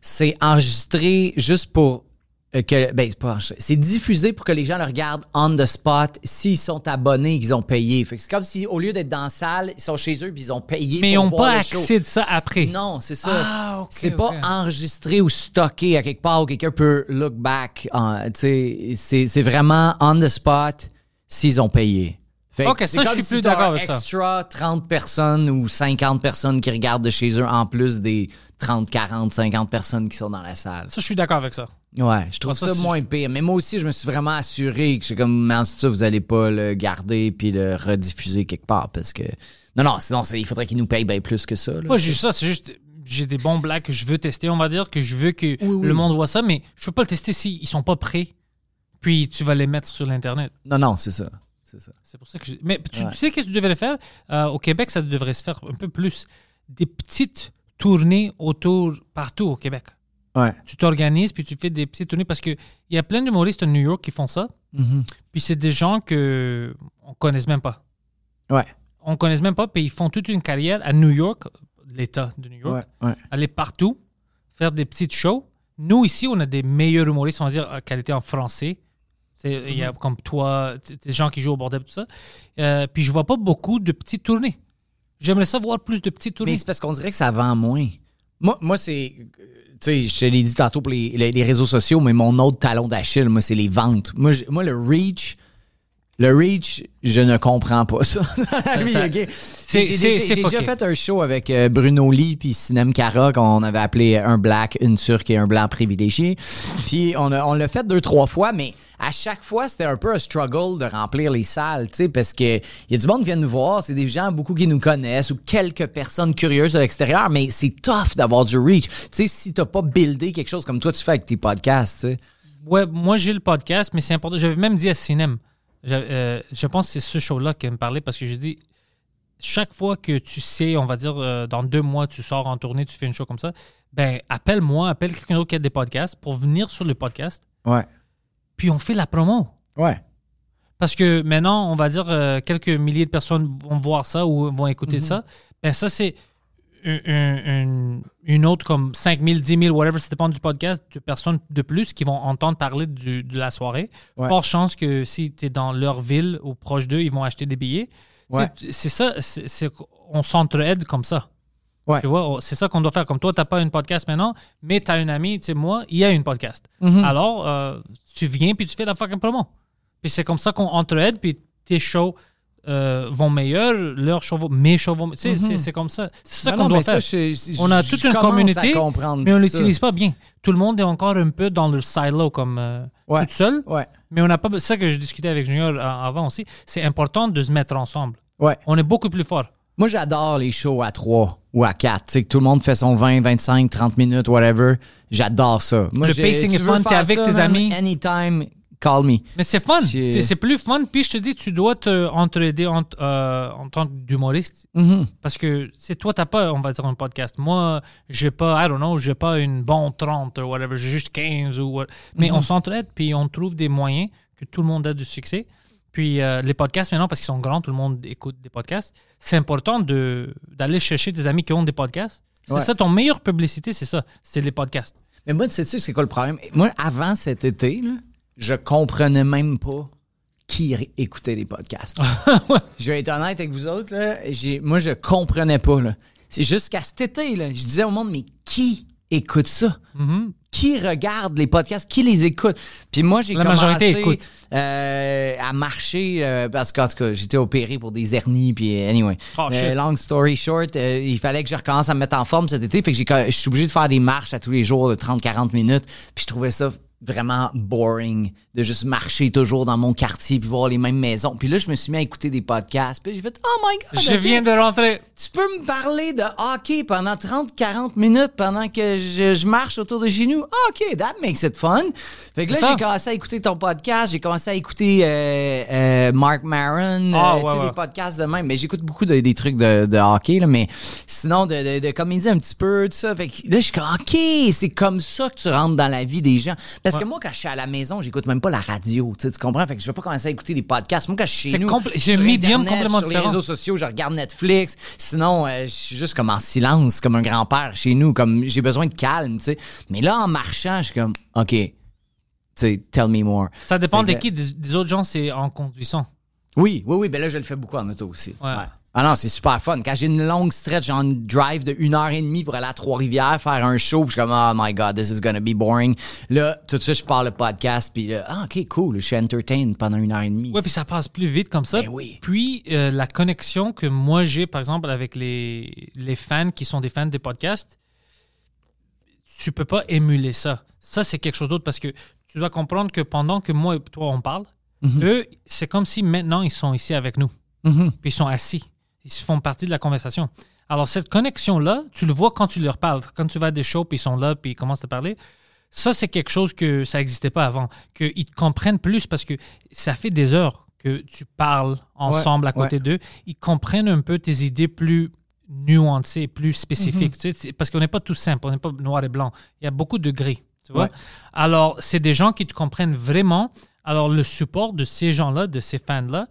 c'est enregistré juste pour que ben c'est diffusé pour que les gens le regardent on the spot s'ils sont abonnés et qu'ils ont payé. Fait que c'est comme si au lieu d'être dans la salle, ils sont chez eux puis ils ont payé Mais ils n'ont pas accès de ça après. Non, c'est ça. Ah, ok, c'est pas enregistré ou stocké à quelque part où quelqu'un peut look back. c'est, c'est vraiment on the spot s'ils ont payé. Fait que Ok, c'est ça, je suis si plus d'accord avec ça. extra 30 personnes ou 50 personnes qui regardent de chez eux en plus des 30, 40, 50 personnes qui sont dans la salle. Ça, je suis d'accord avec ça. Ouais, je trouve Ça, ça, c'est- moins pire. Mais moi aussi, je me suis vraiment assuré que j'ai comme, mais ensuite ça, vous allez pas le garder puis le rediffuser quelque part parce que. Non, non, sinon, c'est- il faudrait qu'ils nous payent bien plus que ça. là. Moi, juste ça, c'est juste. j'ai des bons blagues que je veux tester, on va dire, que je veux que le monde voit ça, mais je peux pas le tester s'ils sont pas prêts. Puis tu vas les mettre sur l'Internet. Non, non, c'est ça. C'est ça. C'est pour ça que je- Mais tu, Ouais. tu sais qu'est-ce que tu devrais faire? Euh, au Québec, ça devrait se faire un peu plus. Des petites tournées autour, partout au Québec. Ouais. Tu t'organises, puis tu fais des petites tournées parce qu'il y a plein d'humoristes à New York qui font ça. Mhm. Puis c'est des gens que on connaisse même pas. Ouais. On connaisse même pas, puis ils font toute une carrière à New York, l'État de New York, Ouais. Ouais. aller partout, faire des petites shows. Nous, ici, on a des meilleurs humoristes, on va dire, à qualité en français. C'est- Il y a comme toi, des gens qui jouent au bordel, tout ça. Euh, puis je vois pas beaucoup de petites tournées. J'aimerais ça voir plus de petites Mais tournées. c'est parce qu'on dirait que ça vend moins. Moi, moi c'est. Tu sais, je te l'ai dit tantôt pour les, les- réseaux sociaux, mais mon autre talon d'Achille, moi, c'est les ventes. Moi, moi, le reach. Le reach, je ne comprends pas ça. Oui, ça- ok. c'est- J'ai- c'est- j'ai- c'est J'ai déjà fait un show avec euh, Bruno Lee puis Sinem Cara qu'on avait appelé un black, une turque et un blanc privilégié. Puis on, a- on l'a fait deux, trois fois, mais à chaque fois, c'était un peu un struggle de remplir les salles, tu sais, parce que il y a du monde qui vient nous voir, c'est des gens, beaucoup qui nous connaissent ou quelques personnes curieuses de l'extérieur, mais c'est tough d'avoir du reach. Tu sais, si t'as pas buildé quelque chose comme toi, tu fais avec tes podcasts, tu sais. Ouais, moi j'ai le podcast, mais c'est important. J'avais même dit à Cinem, euh, je pense que c'est ce show-là qui me parlait parce que j'ai dit, chaque fois que tu sais, on va dire, euh, dans deux mois, tu sors en tournée, tu fais une show comme ça, ben appelle-moi, appelle quelqu'un d'autre qui a des podcasts pour venir sur le podcast, Ouais. puis on fait la promo. Ouais. Parce que maintenant, on va dire, euh, quelques milliers de personnes vont voir ça ou vont écouter ça. Ben ça, c'est un- un- un- une autre comme 5 000, 10 000, whatever, ça dépend du podcast, de personnes de plus qui vont entendre parler du- de la soirée. Ouais. Fort chance que si tu es dans leur ville ou proche d'eux, ils vont acheter des billets. Ouais. C'est- ça, c'est- c'est- on s'entraide comme ça. Ouais. Tu vois, c'est ça qu'on doit faire. Comme toi, tu n'as pas une podcast maintenant, mais tu as une amie, tu sais, moi, il y a une podcast. Mhm. Alors, euh, tu viens puis tu fais la fucking promo. Puis c'est comme ça qu'on entraide, puis tes shows euh, vont meilleurs, leurs vont, mes vont. Tu sais, c'est- comme ça. C'est ça. Non, qu'on doit ça, faire. je- je- on a toute une communauté, mais on l'utilise pas bien. Tout le monde est encore un peu dans le silo comme euh, Ouais. tout seul. Ouais. Mais on n'a pas. C'est ça que je discutais avec Junior euh, avant aussi. C'est important de se mettre ensemble. Ouais. On est beaucoup plus fort. Moi, j'adore les shows à 3 ou à 4. Tu sais, que tout le monde fait son 20, 25, 30 minutes, whatever. J'adore ça. Moi, Le pacing est fun, t'es avec ça, tes amis. Anytime, call me. Mais c'est fun. C'est plus fun. Puis je te dis, tu dois te entraider en, euh, en tant qu'humoriste. Mhm. Parce que c'est toi, t'as pas, on va dire, un podcast. Moi, j'ai pas, I don't know, j'ai pas une bonne 30 ou whatever, j'ai juste 15 ou what- Mais on s'entraide, puis on trouve des moyens que tout le monde a du succès. Puis euh, les podcasts, maintenant, parce qu'ils sont grands, tout le monde écoute des podcasts, c'est important de- d'aller chercher des amis qui ont des podcasts. C'est Ouais. ça, ton meilleure publicité, c'est ça, c'est les podcasts. Mais moi, tu sais, c'est quoi le problème? Moi, avant cet été, là, je comprenais même pas qui écoutait les podcasts. Je vais être honnête avec vous autres, là, moi, je comprenais pas. C'est jusqu'à cet été, là, je disais au monde, mais qui écoute ça? Mm-hmm. Qui regarde les podcasts? Qui les écoute? Puis moi, j'ai commencé euh, à marcher euh, parce qu'en tout cas, j'étais opéré pour des hernies. Puis anyway, Oh, Euh, shit. long story short, il fallait que je recommence à me mettre en forme cet été. Fait que je suis obligé de faire des marches à tous les jours de 30-40 minutes. Puis je trouvais ça vraiment boring de juste marcher toujours dans mon quartier puis voir les mêmes maisons. Puis là, je me suis mis à écouter des podcasts. Puis j'ai fait « Oh my God! Je viens de rentrer. Tu peux me parler de hockey pendant 30-40 minutes pendant que je, je marche autour de chez nous? Ah, OK, that makes it fun. Fait que là, j'ai commencé à écouter ton podcast, j'ai commencé à écouter euh, euh, Mark Maron, Ah, euh, ouais, des podcasts de même. Mais j'écoute beaucoup de- des trucs de, de hockey, là, mais sinon, de, de, de comédie un petit peu, tout ça. Fait que là, je suis comme, OK, c'est comme ça que tu rentres dans la vie des gens. Parce que moi, quand je suis à la maison, j'écoute même pas la radio, tu comprends? Fait que je vais pas commencer à écouter des podcasts. Moi, quand je suis chez nous, suis un médium complètement sur les réseaux sociaux, je regarde Netflix. Sinon, euh, je suis juste comme en silence, comme un grand-père chez nous, comme j'ai besoin de calme, tu sais. Mais là, en marchant, je suis comme, OK, tu sais, tell me more. Ça dépend Fait de que- qui. Des, des autres gens, c'est en conduisant. Oui, oui, oui, ben là, je le fais beaucoup en auto aussi. Ouais. Ah non, c'est super fun. Quand j'ai une longue stretch, genre une drive de une heure et demie pour aller à Trois-Rivières, faire un show, puis je suis comme, oh my God, this is gonna be boring. Là, tout de suite, je pars le podcast, puis là, ah, OK, cool, je suis entertained pendant une heure et demie. Oui, puis ça passe plus vite comme ça. Ben oui. Puis euh, la connexion que moi j'ai, par exemple, avec les, les fans qui sont des fans des podcasts, tu peux pas émuler ça. Ça, c'est quelque chose d'autre parce que tu dois comprendre que pendant que moi et toi, on parle, eux, c'est comme si maintenant ils sont ici avec nous. Mhm. Puis ils sont assis. Ils font partie de la conversation. Alors, cette connexion-là, tu le vois quand tu leur parles. Quand tu vas à des shows, puis ils sont là, puis ils commencent à parler. Ça, c'est quelque chose que ça n'existait pas avant. Qu'ils te comprennent plus parce que ça fait des heures que tu parles ensemble à côté ouais. d'eux. Ils comprennent un peu tes idées plus nuancées, plus spécifiques. Tu sais, parce qu'on n'est pas tout simple, on n'est pas noir et blanc. Il y a beaucoup de gris. Tu vois? Ouais. Alors, c'est des gens qui te comprennent vraiment. Alors, le support de ces gens-là, de ces fans-là,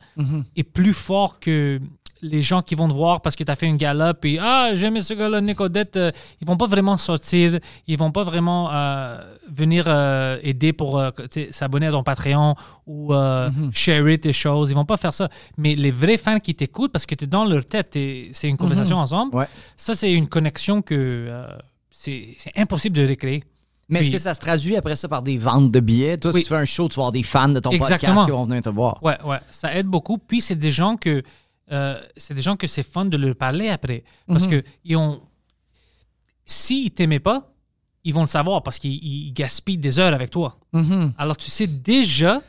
est plus fort que les gens qui vont te voir parce que tu as fait une gala puis ah j'aime ce gars-là Nick Odette euh, ils vont pas vraiment sortir ils vont pas vraiment euh, venir euh, aider pour euh, s'abonner à ton Patreon ou euh, share tes choses ils vont pas faire ça mais les vrais fans qui t'écoutent parce que tu es dans leur tête c'est une conversation ensemble Ouais. ça c'est une connexion que c'est impossible de recréer Mais est-ce que ça se traduit après ça par des ventes de billets? Toi, Oui. si tu fais un show, tu vas avoir des fans de ton Exactement. podcast qui vont venir te voir. Ouais, ouais, ça aide beaucoup. Puis c'est des gens que euh, c'est des gens que c'est fun de leur parler après, parce Mhm. que ils ont, s'ils t'aimaient pas, ils vont le savoir parce qu'ils ils gaspillent des heures avec toi. Mhm. Alors tu sais déjà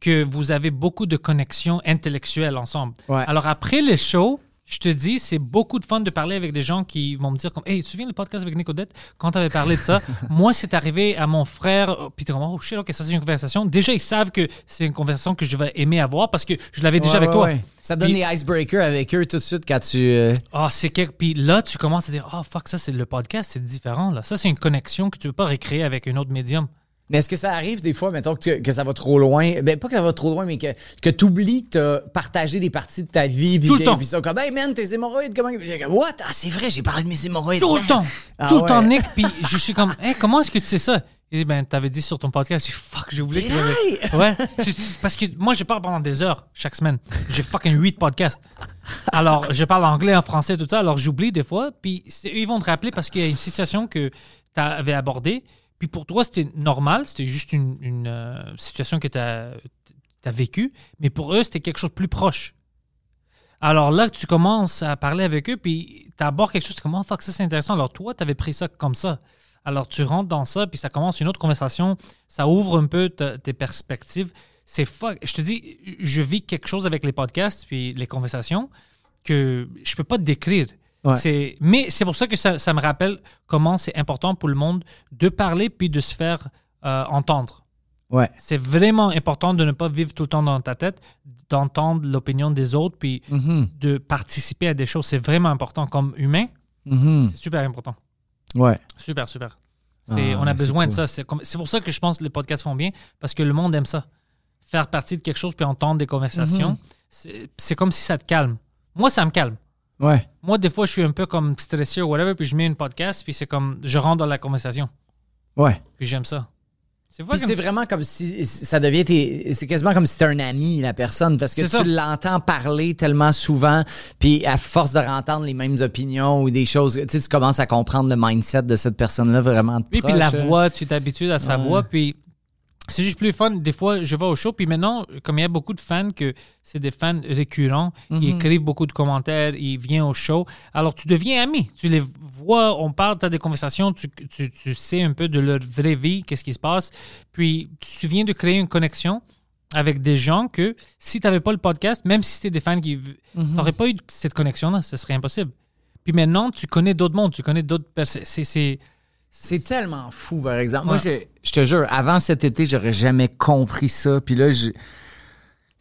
que vous avez beaucoup de connexions intellectuelles ensemble. Ouais. Alors après les shows, je te dis, c'est beaucoup de fun de parler avec des gens qui vont me dire comme, hey, tu te souviens le podcast avec Nick Odette quand tu avais parlé de ça? Moi, c'est arrivé à mon frère, oh, puis t'es comme, oh shit, ok, ça c'est une conversation. Déjà, ils savent que c'est une conversation que je vais aimer avoir parce que je l'avais déjà Ouais, avec ouais, toi. ouais. Ça donne Puis- des icebreakers avec eux tout de suite quand tu. euh, Ah, c'est quelque... Puis là, tu commences à dire, oh fuck, ça c'est le podcast, c'est différent. Là. Ça, c'est une connexion que tu peux pas recréer avec un autre médium. Mais est-ce que ça arrive des fois, mettons, que, que ça va trop loin? Ben, pas que ça va trop loin, mais que, que tu oublies que tu as partagé des parties de ta vie. Puis Tout le temps. Puis ça, comme, hey man, tes hémorroïdes, comment. What? Ah, c'est vrai, j'ai parlé de mes hémorroïdes. Tout le temps. Ah Tout le ouais. temps, Nick. Puis je suis comme, Hey, comment est-ce que tu sais ça? Il dit, ben, t'avais dit sur ton podcast. Je dis, fuck, j'ai oublié. que Ouais. Parce que moi, je parle pendant des heures chaque semaine. J'ai fucking huit podcasts. Alors, je parle anglais, en français, tout ça. Alors, j'oublie des fois. Puis ils vont te rappeler parce qu'il y a une situation que tu avais abordée. Pour toi, c'était normal. C'était juste une, euh, situation que tu as, vécue. Mais pour eux, c'était quelque chose de plus proche. Alors là, tu commences à parler avec eux, puis tu abordes quelque chose, tu comme, oh, fuck, ça c'est intéressant. Alors toi, tu avais pris ça comme ça. Alors tu rentres dans ça, puis ça commence une autre conversation. Ça ouvre un peu tes perspectives. C'est fuck. Je te dis, je vis quelque chose avec les podcasts, puis les conversations, que je peux pas te décrire. Ouais. Mais c'est pour ça que ça, ça me rappelle comment c'est important pour le monde de parler, puis de se faire euh, entendre. Ouais. C'est vraiment important de ne pas vivre tout le temps dans ta tête, d'entendre l'opinion des autres, puis Mhm. de participer à des choses. C'est vraiment important. Comme humain, Mhm. c'est super important. Ouais. Super, super. Ah, on a besoin de ça. C'est pour ça que je pense que les podcasts font bien, parce que le monde aime ça. Faire partie de quelque chose, puis entendre des conversations, Mhm. c'est- c'est comme si ça te calme. Moi, ça me calme. Ouais. Moi, des fois, je suis un peu comme stressé ou whatever, puis je mets une podcast, puis c'est comme, je rentre dans la conversation, Ouais. puis j'aime ça. C'est fucking- c'est vraiment comme si ça devient tes- c'est quasiment comme si c'était un ami la personne parce que tu l'entends parler tellement souvent puis à force de entendre les mêmes opinions ou des choses tu sais tu commences à comprendre le mindset de cette personne là vraiment de Oui, puis la hein. voix, tu t'habitues à sa Ouais. voix, puis c'est juste plus fun. Des fois, je vais au show, puis maintenant, comme il y a beaucoup de fans que c'est des fans récurrents, Mhm. ils écrivent beaucoup de commentaires, ils viennent au show, alors tu deviens ami. Tu les vois, on parle, tu as des conversations, tu, tu- tu sais un peu de leur vraie vie, qu'est-ce qui se passe, puis tu viens de créer une connexion avec des gens que si tu n'avais pas le podcast, même si c'était des fans qui... Mhm. Tu n'aurais pas eu cette connexion-là, ce serait impossible. Puis maintenant, tu connais d'autres mondes, tu connais d'autres personnes. C'est- C'est... tellement fou par exemple. Moi je, je te jure avant cet été j'aurais jamais compris ça. Puis là je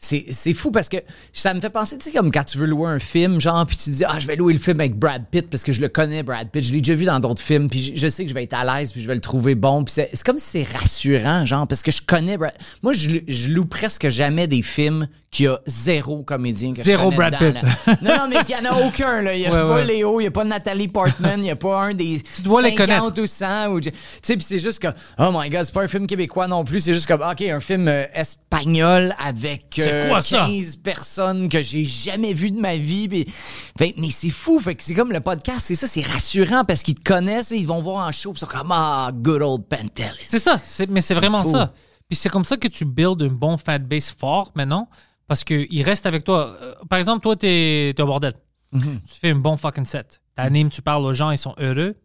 c'est, fou parce que ça me fait penser, tu sais, comme quand tu veux louer un film, genre, puis tu dis, ah, je vais louer le film avec Brad Pitt parce que je le connais, Brad Pitt. Je l'ai déjà vu dans d'autres films, puis je, je sais que je vais être à l'aise, puis je vais le trouver bon. Puis c'est, comme si c'est rassurant, genre, parce que je connais Brad Moi, je, je loue presque jamais des films qui a zéro comédien. que Zéro Brad dedans, Pitt. là. Non, non, mais qu'il n'y en a aucun, là. Il n'y a Ouais, pas ouais. Léo, il n'y a pas Nathalie Portman, il n'y a pas un des. Tu dois les 50 connaître. ou 100 ou tu sais puis c'est juste que oh my god c'est pas un film québécois non plus c'est juste comme ok un film euh, espagnol avec C'est euh, quoi ça? 15 personnes que j'ai jamais vu de ma vie ben, mais c'est fou fait que c'est comme le podcast c'est ça c'est rassurant parce qu'ils te connaissent ils vont voir en show ils sont comme ah good old Pantelis C'est ça, c'est- mais c'est vraiment fou. ça. Puis c'est comme ça que tu builds un bon fan base fort maintenant, parce qu'il reste avec toi. Euh, Par exemple, toi, t'es es au bordel. Mhm. Tu fais un bon fucking set. T'animes, tu parles aux gens, ils sont heureux.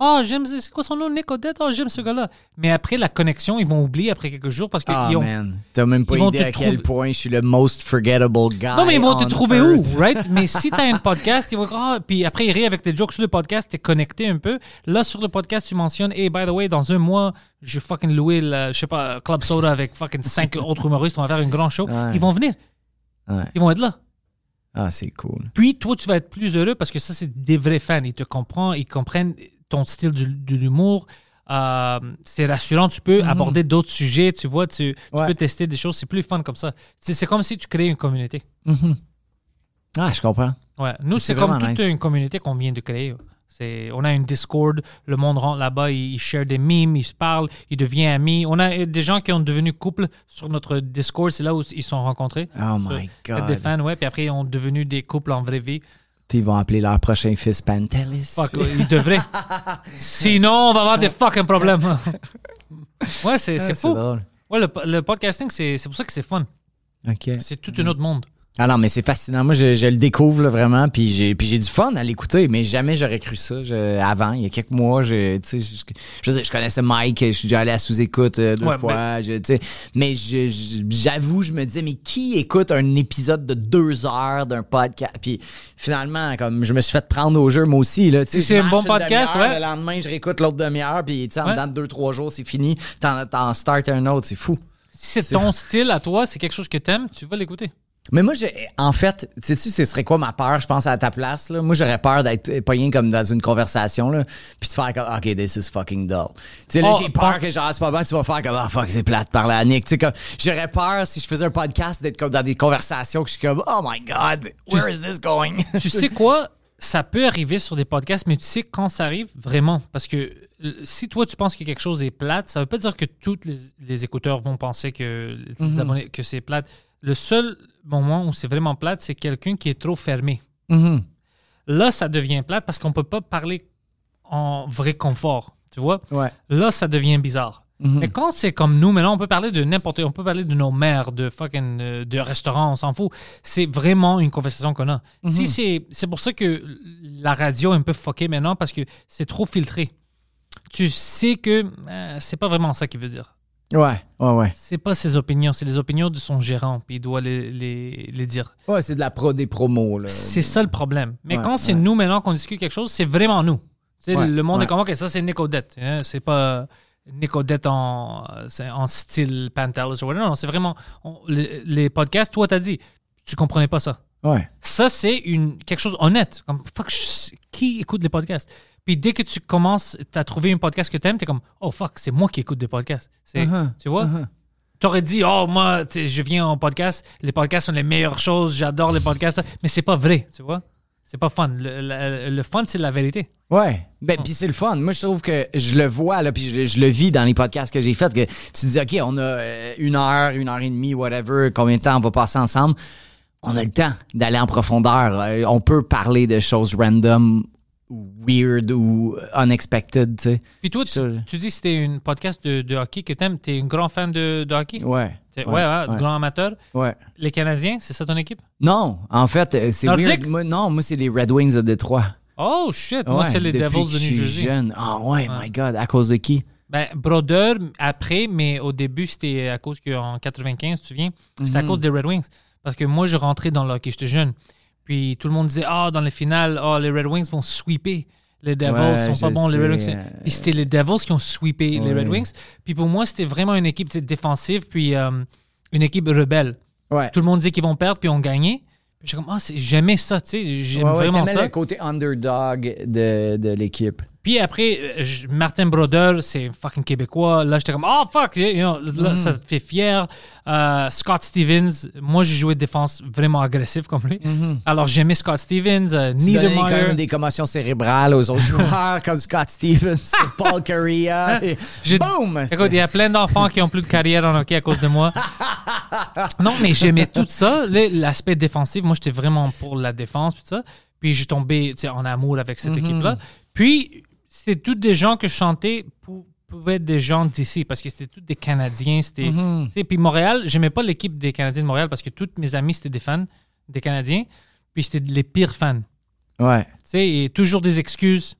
Ah, j'aime, c'est quoi son nom, Nick Odette? Ah, j'aime ce gars-là. Mais après, la connexion, ils vont oublier après quelques jours parce qu'ils Ah, man. T'as même pas idée à quel point je suis le most forgettable guy. Non, mais ils vont te trouver earth. où, right? Mais si t'as un podcast, ils vont ah, puis après, ils rient avec tes jokes sur le podcast, t'es connecté un peu. Là, sur le podcast, tu mentionnes, hey, by the way, dans un mois, je fucking louer, le, je sais pas, Club Soda avec fucking cinq autres humoristes, on va faire une grand show. Ouais. Ils vont venir. Ouais. Ils vont être là. Ah, c'est cool. Puis toi, tu vas être plus heureux parce que ça, c'est des vrais fans. Ils te comprennent, ils comprennent ton style de l'humour. Euh, c'est rassurant, tu peux aborder d'autres sujets, tu vois, tu, tu. Ouais. peux tester des choses, c'est plus fun comme ça. C'est comme si tu crées une communauté. Ah, je comprends. Ouais. Nous, C'est comme toute nice. une communauté qu'on vient de créer. On a une Discord, le monde rentre là-bas, ils, ils share des memes, ils se parlent, ils deviennent amis. On a euh, des gens qui ont devenu couple sur notre Discord, c'est là où ils sont rencontrés. Oh my être Des God. fans, ouais, puis après ils ont devenu des couples en vraie vie. Puis ils vont appeler leur prochain fils Pantelis. Fuck, ils devraient. Sinon, on va avoir des fucking problèmes. ouais, c'est, c'est Ah, fou. drôle. Ouais, le, le podcasting, c'est, c'est pour ça que c'est fun. OK. C'est tout un autre monde. Ah non, mais c'est fascinant. Moi, je, je le découvre là, vraiment, puis j'ai, puis j'ai du fun à l'écouter, mais jamais j'aurais cru ça je- avant. Il y a quelques mois, je, je, je, connaissais Mike, je suis déjà allé à sous-écoute euh, deux Ouais, fois, sais, mais je- je- j'avoue, je me disais, mais qui écoute un épisode de deux heures d'un podcast? Puis finalement, comme je me suis fait prendre au jeu, moi aussi. Là, Si c'est un bon podcast, ouais. Le lendemain, je réécoute l'autre demi-heure, puis en Ouais. dedans de deux, trois jours, c'est fini. T'en, t'en start un autre, c'est fou. Si c'est ton style à toi, c'est quelque chose que t'aimes, tu vas l'écouter. Mais moi, j'ai, en fait, sais-tu, ce serait quoi ma peur, je pense, à ta place? Là? Moi, j'aurais peur d'être pogné comme dans une conversation, là, puis de faire comme, OK, this is fucking dull. Tu sais, là, Oh, j'ai peur par- que, genre, c'est pas bon, tu vas faire comme, ah, fuck, c'est plate par la Nick. Tu sais, comme, j'aurais peur, si je faisais un podcast, d'être comme dans des conversations que je suis comme, oh my God, where is this going? tu sais quoi? Ça peut arriver sur des podcasts, mais tu sais quand ça arrive, vraiment. Parce que euh, si toi, tu penses que quelque chose est plate, ça veut pas dire que tous les, les écouteurs vont penser que, Mhm. abonnés- que c'est plate. Le seul moment où c'est vraiment plate, c'est quelqu'un qui est trop fermé. Mhm. Là, ça devient plate parce qu'on peut pas parler en vrai confort. Tu vois? Ouais. Là, ça devient bizarre. Mhm. Mais quand c'est comme nous, maintenant, on peut parler de n'importe On peut parler de nos mères, de fucking euh, de restaurants, on s'en fout. C'est vraiment une conversation qu'on a. Mhm. Si c'est, c'est pour ça que la radio est un peu fuckée maintenant parce que c'est trop filtré. Tu sais que euh, c'est pas vraiment ça qu'il veut dire. Ouais, ouais, ouais. C'est pas ses opinions, c'est les opinions de son gérant, puis il doit les, les, les dire. Ouais, c'est de la pro des promos, là. C'est ça le problème. Mais Ouais, quand c'est ouais. nous maintenant qu'on discute quelque chose, c'est vraiment nous. Tu sais, Ouais, le monde ouais. est comme, OK, ça c'est Nick Odette. hein, C'est pas Nick Odette en, en style Pantelis ou whatever. Non, c'est vraiment. on- les, les podcasts, toi, t'as dit, tu comprenais pas ça. Ouais. Ça, c'est une, quelque chose honnête. Comme, fuck, je- qui écoute les podcasts? Puis dès que tu commences, tu as trouvé un podcast que t'aimes, t'es comme, oh fuck, c'est moi qui écoute des podcasts. C'est, Uh-huh, Tu vois? T'aurais dit, oh, moi, tu je viens en podcast, les podcasts sont les meilleures choses, j'adore les podcasts, mais c'est pas vrai, tu vois? C'est pas fun. Le, le- le fun, c'est la vérité. Ouais. Ben, puis c'est le fun. Moi, je trouve que je le vois, là, puis je, je le vis dans les podcasts que j'ai faits, que tu te dis, OK, on a euh, une heure, une heure et demie, whatever, combien de temps on va passer ensemble? On a le temps d'aller en profondeur. Euh, on peut parler de choses random, weird ou unexpected, tu sais. Puis toi, tu, dis que c'était un podcast de, de hockey que t'aimes. T'es un grand fan de, de hockey? Ouais. T'es- Ouais, ouais, grand amateur. ouais. Les Canadiens, c'est ça ton équipe? Non, en fait, euh, c'est weird. Moi, non, moi, c'est les Red Wings de Détroit. Oh shit, moi, Ouais, c'est les Devils de New Jersey. jeune. Ah ouais, my God. À cause de qui? Ben, Brodeur, après, mais au début, c'était à cause qu'en 95, tu souviens, c'était à Mhm. cause des Red Wings. Parce que moi, je rentrais dans le hockey, j'étais jeune. Puis tout le monde disait, ah, dans les finales, ah, les Red Wings vont sweeper. Les Devils Ouais, sont pas bons, les Red Wings. Puis c'était les Devils qui ont sweepé les. Red Wings. Puis pour moi, c'était vraiment une équipe défensive, puis euh, une équipe rebelle. Ouais. Tout le monde disait qu'ils vont perdre, puis on gagnait. Puis comme, ah, j'aimais ça, tu sais, j'aime vraiment ça. le côté underdog de, de l'équipe. Puis après, euh, je- Martin Brodeur, c'est fucking québécois. Là, j'étais comme, oh fuck, you know, Mm. ça te fait fier. Euh, Scott Stevens, moi, j'ai joué défense vraiment agressif comme lui. Alors, j'aimais Scott Stevens, euh, Mm-hmm. Tu donnais quand Niedermeyer. même des commotions cérébrales aux autres joueurs comme Scott Stevens, Paul Correa. et J'ai- Boom! Écoute, il y a plein d'enfants qui ont plus de carrière en hockey à cause de moi. non, mais j'aimais tout ça. L'aspect défensif, moi, j'étais vraiment pour la défense, puis tout ça. Puis j'ai tombé tu sais, en amour avec cette équipe-là. Puis, c'était tous des gens que je chantais pour pouvaient être des gens d'ici parce que c'était tous des Canadiens. C'était, sais, Puis Montréal, j'aimais pas l'équipe des Canadiens de Montréal parce que tous mes amis, c'était des fans des Canadiens. Puis c'était les pires fans. Ouais. Tu sais, et toujours des excuses.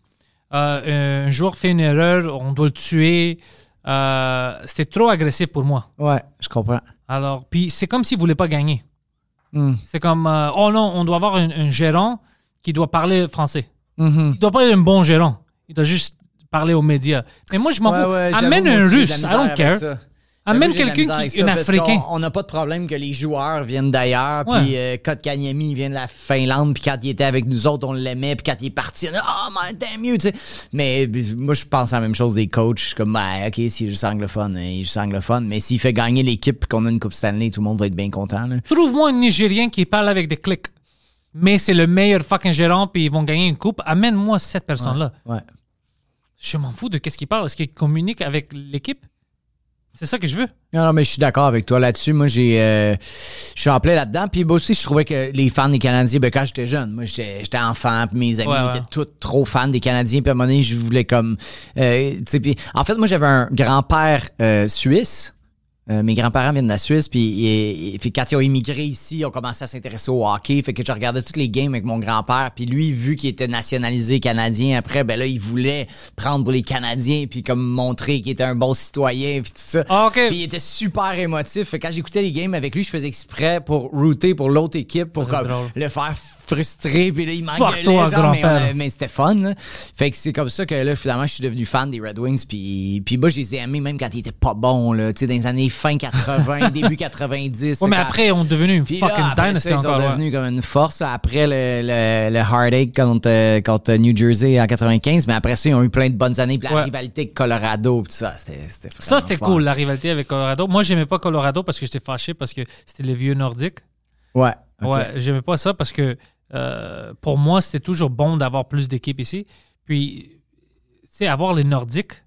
euh, un joueur fait une erreur, on doit le tuer. Euh, c'était trop agressif pour moi. Ouais, je comprends. Alors, puis c'est comme s'il voulait pas gagner. Hmm. C'est comme, euh, oh non, on doit avoir un, un gérant qui doit parler français. Mhm. Il doit pas être un bon gérant. Il doit juste parler aux médias. Mais moi, je m'en fous. ouais, Amène un russe, I don't care. Amène la quelqu'un qui, ça un Africain. On n'a pas de problème que les joueurs viennent d'ailleurs. Puis euh, Kotkaniemi, vient de la Finlande. Puis quand il était avec nous autres, on l'aimait. Puis quand il est parti, on a oh, man, damn you, tu sais. Mais moi, je pense à la même chose des coachs. Comme, ben, OK, s'il est juste anglophone, euh, il est juste anglophone. Mais s'il fait gagner l'équipe qu'on a une Coupe Stanley, tout le monde va être bien content. Trouve-moi un Nigérien qui parle avec des clics. Mais c'est le meilleur fucking gérant, puis ils vont gagner une coupe. Amène-moi cette personne-là. Ouais. Je m'en fous de qu'est-ce qu'il parle. Est-ce qu'il communique avec l'équipe? C'est ça que je veux. Non, non, mais je suis d'accord avec toi là-dessus. Moi, j'ai, euh, je suis en plein là-dedans. Puis aussi, je trouvais que les fans des Canadiens, ben, quand j'étais jeune, moi, j'étais, j'étais enfant, puis mes amis Ouais, ouais. étaient tous trop fans des Canadiens. Puis à un moment donné, je voulais comme, euh, tu sais, puis en fait, moi, j'avais un grand-père euh, suisse. Euh, mes grands-parents viennent de la Suisse, puis, et- quand ils ont immigré ici, ils ont commencé à s'intéresser au hockey. Fait que je regardais toutes les games avec mon grand-père. Puis lui, vu qu'il était nationalisé canadien, après, ben là, il voulait prendre pour les Canadiens, puis comme montrer qu'il était un bon citoyen, puis tout ça. Ah, OK. Puis il était super émotif. Fait que quand j'écoutais les games avec lui, je faisais exprès pour router pour l'autre équipe, pour comme, le faire frustrer. Puis là, il m'engueulait, genre, mais, on avait- mais c'était fun. là. Fait que c'est comme ça que là, finalement, je suis devenu fan des Red Wings. Puis, puis moi, je les ai aimés même quand ils étaient pas bons, là. Tu sais, dans les années fin 80, début 90. Ouais, mais quand- après, ils ont devenu une puis fucking dynasty ça, ils sont encore. ouais. devenus comme une force. là, Après le, le, le heartache contre, euh, contre New Jersey en 95. Mais après ça, ils ont eu plein de bonnes années. Puis la Ouais. rivalité avec Colorado. Puis tout ça, c'était Ça, c'était cool, la rivalité avec Colorado. Moi, j'aimais pas Colorado parce que j'étais fâché parce que c'était les vieux nordiques. Ouais. Ouais, j'aimais pas ça parce que euh, pour moi, c'était toujours bon d'avoir plus d'équipes ici. Puis, tu sais, avoir les nordiques,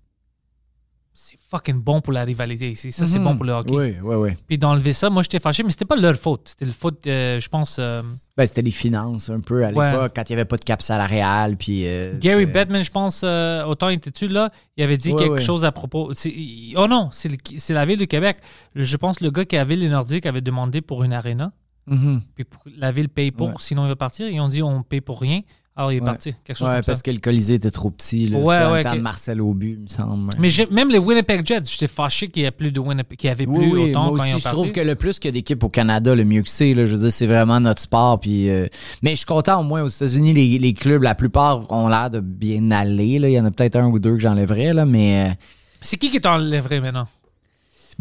c'est fucking bon pour la rivalité ici. Ça, c'est Mhm. bon pour le hockey. Oui, oui, oui. Puis d'enlever ça, moi, j'étais fâché, mais c'était pas leur faute. C'était le faute, euh, je pense, euh, Ben, c'était les finances un peu à Ouais. l'époque, quand il n'y avait pas de cap salarial. Puis, euh, Gary Bettman, je pense, autant était-tu là, il avait dit quelque chose à propos. c'est- Oh non, c'est c'est la ville de Québec. Je pense que le gars qui avait les Nordiques avait demandé pour une arena. Mhm. Puis la ville paye pour, Ouais. sinon il va partir. Ils ont dit on paye pour rien. Alors il est Ouais. parti. Quelque chose Ouais, comme parce ça. que le Colisée était trop petit. Là. Ouais, ouais, le temps ok. de Marcel Aubu, il me semble. Mais même les Winnipeg Jets, j'étais fâché qu'il n'y ait plus de Winnipeg, qu'il y avait plus Oui, oui, autant moi quand ils aussi, ont je parti. trouve que le plus qu'il y a d'équipes au Canada, le mieux que c'est. Je veux dire, c'est vraiment notre sport. Puis, euh, mais je suis content, au moins, aux États-Unis, les, les clubs, la plupart ont l'air de bien aller. là. Il y en a peut-être un ou deux que j'enlèverais, là, mais... euh, C'est qui qui t'enlèverait maintenant?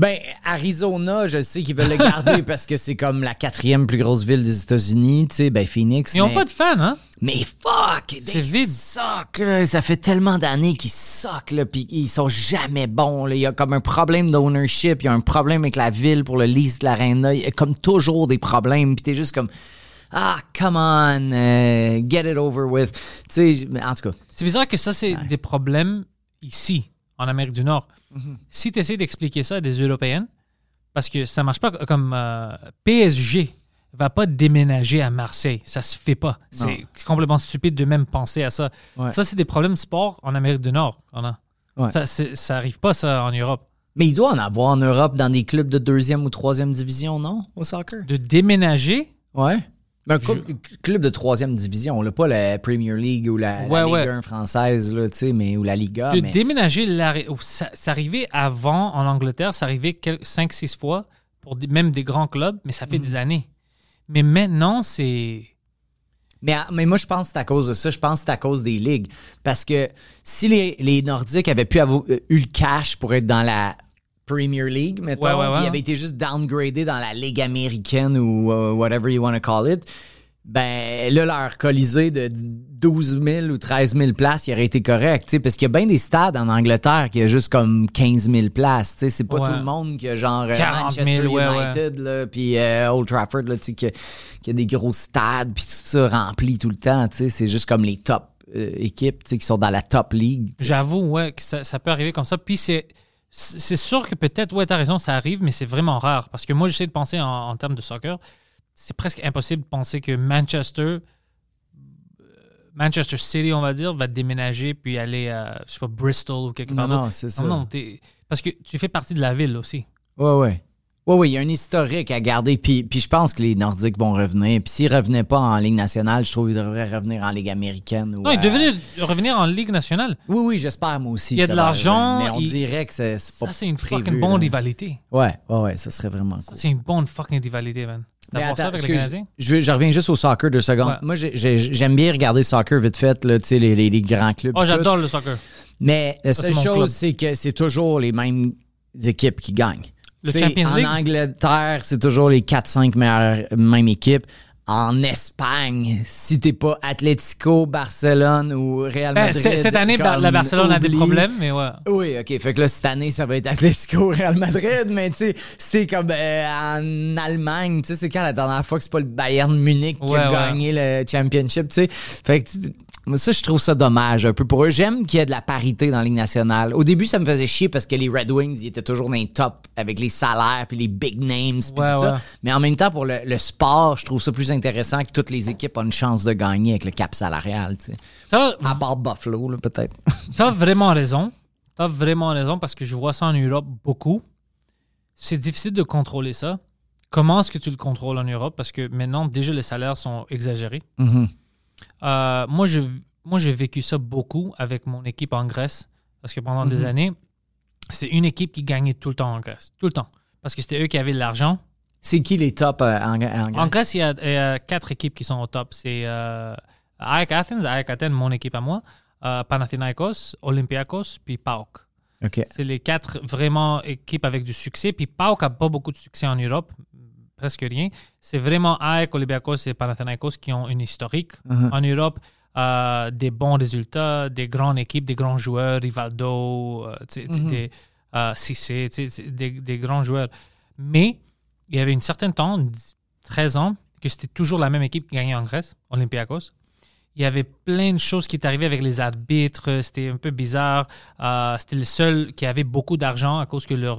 Ben, Arizona, je sais qu'ils veulent le garder parce que c'est comme la quatrième plus grosse ville des États-Unis. Tu sais, ben, Phoenix. Ils n'ont mais- pas de fans, hein? Mais fuck! C'est vide. suck, là. Ça fait tellement d'années qu'ils suck, là, pis ils sont jamais bons, là. Il y a comme un problème d'ownership, il y a un problème avec la ville pour le lease de l'aréna. Il y a comme toujours des problèmes, pis t'es juste comme... Ah, come on, euh, get it over with. Tu sais, en tout cas. C'est bizarre que ça, c'est des problèmes ici, en Amérique du Nord. Mhm. Si tu essaies d'expliquer ça à des Européennes, parce que ça marche pas comme euh, PSG va pas déménager à Marseille. Ça se fait pas. C'est complètement stupide de même penser à ça. Ouais. Ça, c'est des problèmes sport en Amérique du Nord. qu'on a. Ouais. Ça, c'est- ça arrive pas, ça, en Europe. Mais il doit en avoir en Europe dans des clubs de deuxième ou troisième division, non? Au soccer? De déménager, Ouais. Un club, club de troisième division, là, pas la Premier League ou la, la Ouais, Ligue ouais. 1 française, là, mais, ou la Liga. de Ah, mais... déménager, ça arrivait avant en Angleterre, ça arrivait 5-6 fois pour des- même des grands clubs, mais ça fait Mhm. des années. Mais maintenant, c'est. Mais, mais moi, je pense que c'est à cause de ça. Je pense que c'est à cause des ligues. Parce que si les, les Nordiques avaient pu avoir euh, eu le cash pour être dans la Premier League, mettons, Ouais, ouais, ouais. ils avaient été juste downgradés dans la Ligue américaine ou euh, whatever you want to call it, ben là, leur colisée de 12 000 ou 13 000 places, il aurait été correct. Parce qu'il y a bien des stades en Angleterre qui a juste comme 15 000 places. tu sais, C'est pas Ouais. tout le monde qui a genre euh, 40 000, Manchester ouais, ouais. United, là, puis euh, Old Trafford, là, tu sais, qui, qui a des gros stades, puis tout ça rempli tout le temps. tu sais, C'est juste comme les top euh, équipes tu sais, qui sont dans la top league. J'avoue, ouais, que ça, ça peut arriver comme ça. Puis c'est. C'est sûr que peut-être, ouais, t'as raison, ça arrive, mais c'est vraiment rare. Parce que moi, j'essaie de penser en, en termes de soccer. C'est presque impossible de penser que Manchester, euh, Manchester City, on va dire, va déménager puis aller à, je sais pas, Bristol ou quelque part Non, non, c'est ça. Non, non, t'es- parce que tu fais partie de la ville aussi. Ouais, ouais. Oui, oui, il y a un historique à garder. Puis, puis je pense que les Nordiques vont revenir. Puis s'ils revenaient pas en Ligue nationale, je trouve qu'ils devraient revenir en Ligue américaine. Ou Non, ils devaient revenir en Ligue nationale. Oui, oui, j'espère moi aussi. Il y a de l'argent. Mais on il- dirait que c'est pas Ça, c'est une prévu, fucking bonne là. rivalité. Ouais, ouais, ouais, ça serait vraiment cool. C'est une bonne fucking rivalité, man. Mais D'avoir ça attends, avec les que Canadiens? je, je- je reviens juste au soccer deux secondes. Ouais. Moi, j'ai- j'ai- j'aime bien regarder soccer vite fait, là, tu sais, les, les, les grands clubs. Oh, j'adore le soccer. Mais la seule chose, c'est que c'est toujours les mêmes équipes qui gagnent. Le Champions en League? Angleterre, c'est toujours les 4-5 meilleures mêmes équipes. En Espagne, si t'es pas Atlético, Barcelone ou Real Ben, Madrid. cette année, la Barcelone a des problèmes, mais ouais. Oui, OK. Fait que là, cette année, ça va être Atlético Real Madrid, mais tu sais, c'est comme euh, en Allemagne, tu sais, c'est quand la dernière fois que c'est pas le Bayern Munich qui a ouais. gagné le championship, tu sais. Fait que moi, ça, je trouve ça dommage un peu pour eux. J'aime qu'il y ait de la parité dans la Ligue nationale. Au début, ça me faisait chier parce que les Red Wings, ils étaient toujours dans les top avec les salaires puis les big names puis Ouais, tout ouais. ça. Mais en même temps, pour le, le sport, je trouve ça plus intéressant que toutes les équipes ont une chance de gagner avec le cap salarial, tu sais. T'as À part Buffalo, peut-être. t'as vraiment raison. T'as vraiment raison parce que je vois ça en Europe beaucoup. C'est difficile de contrôler ça. Comment est-ce que tu le contrôles en Europe? Parce que maintenant, déjà, les salaires sont exagérés. Mhm. Euh, moi, je, moi, j'ai vécu ça beaucoup avec mon équipe en Grèce. Parce que pendant des années, c'est une équipe qui gagnait tout le temps en Grèce. Tout le temps. Parce que c'était eux qui avaient de l'argent. C'est qui les tops euh, en, en En Grèce, il y, a, il y a quatre équipes qui sont au top. C'est euh, AEK Athens, AEK Athènes, mon équipe à moi, euh, Panathinaikos, Olympiakos, puis PAOK. OK. C'est les quatre vraiment équipes avec du succès. Puis PAOK n'a pas beaucoup de succès en Europe, presque rien. C'est vraiment AEK, Olympiakos et Panathinaikos qui ont une historique en Europe. euh, des bons résultats, des grandes équipes, des grands joueurs, Rivaldo, euh, sais, des euh, Cissé, des, des grands joueurs. Mais il y avait une certaine temps, 10, 13 ans, que c'était toujours la même équipe qui gagnait en Grèce, Olympiakos. Il y avait plein de choses qui étaient arrivées avec les arbitres. C'était un peu bizarre. Euh, c'était le seul qui avait beaucoup d'argent à cause que leur,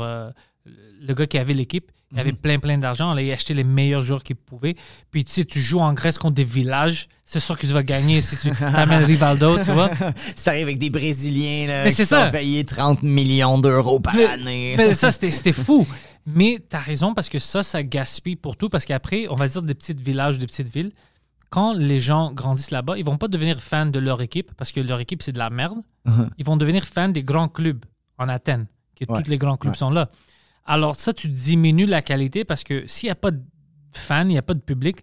le gars qui avait l'équipe, il avait plein, plein d'argent. Là, il achetait les meilleurs joueurs qu'il pouvait. Puis, tu sais, tu joues en Grèce contre des villages. C'est sûr que tu vas gagner si tu amènes Rivaldo, tu vois. Ça arrive avec des Brésiliens là, Mais qui sont payés 30 millions d'euros par Mais- année. mais ça, c'était fou. Mais tu as raison parce que ça, ça gaspille pour tout. Parce qu'après, on va dire des petits villages, des petites villes, quand les gens grandissent là-bas, ils vont pas devenir fans de leur équipe parce que leur équipe, c'est de la merde. Ils vont devenir fans des grands clubs en Athènes, que Ouais. tous les grands clubs sont là. Alors ça, tu diminues la qualité parce que s'il n'y a pas de fans, il n'y a pas de public,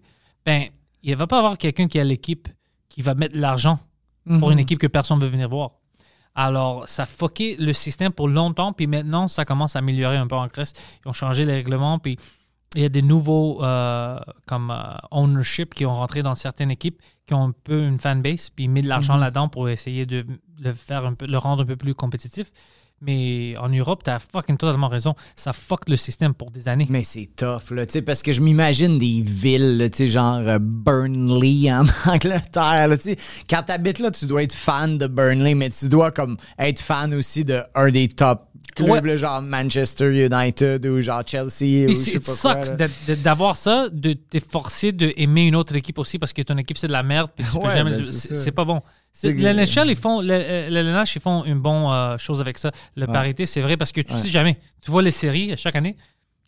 ben, il ne va pas avoir quelqu'un qui a l'équipe qui va mettre de l'argent pour une équipe que personne ne veut venir voir. Alors, ça fucké le système pour longtemps, puis maintenant, ça commence à améliorer un peu en Grèce. Ils ont changé les règlements, puis il y a des nouveaux euh, comme euh, ownership qui ont rentré dans certaines équipes qui ont un peu une fanbase, puis ils mettent de l'argent là-dedans pour essayer de le faire un peu, le rendre un peu plus compétitif. Mais en Europe, tu as fucking totalement raison. Ça fuck le système pour des années. Mais c'est tough, là, tu sais, parce que je m'imagine des villes, là, tu sais, genre euh, Burnley en Angleterre, là, tu sais. Quand t'habites là, tu dois être fan de Burnley, mais tu dois comme être fan aussi de un des top clubs, Ouais. genre Manchester United ou genre Chelsea ou je sais c'est pas sucks d'avoir ça, de t'es forcé d'aimer une autre équipe aussi parce que ton équipe c'est de la merde puis tu peux Ouais, jamais. ben, c'est pas bon. Le NHL, ils font, le, le LNH, ils font une bonne euh, chose avec ça. Le parité, c'est vrai parce que tu sais jamais. Tu vois les séries chaque année,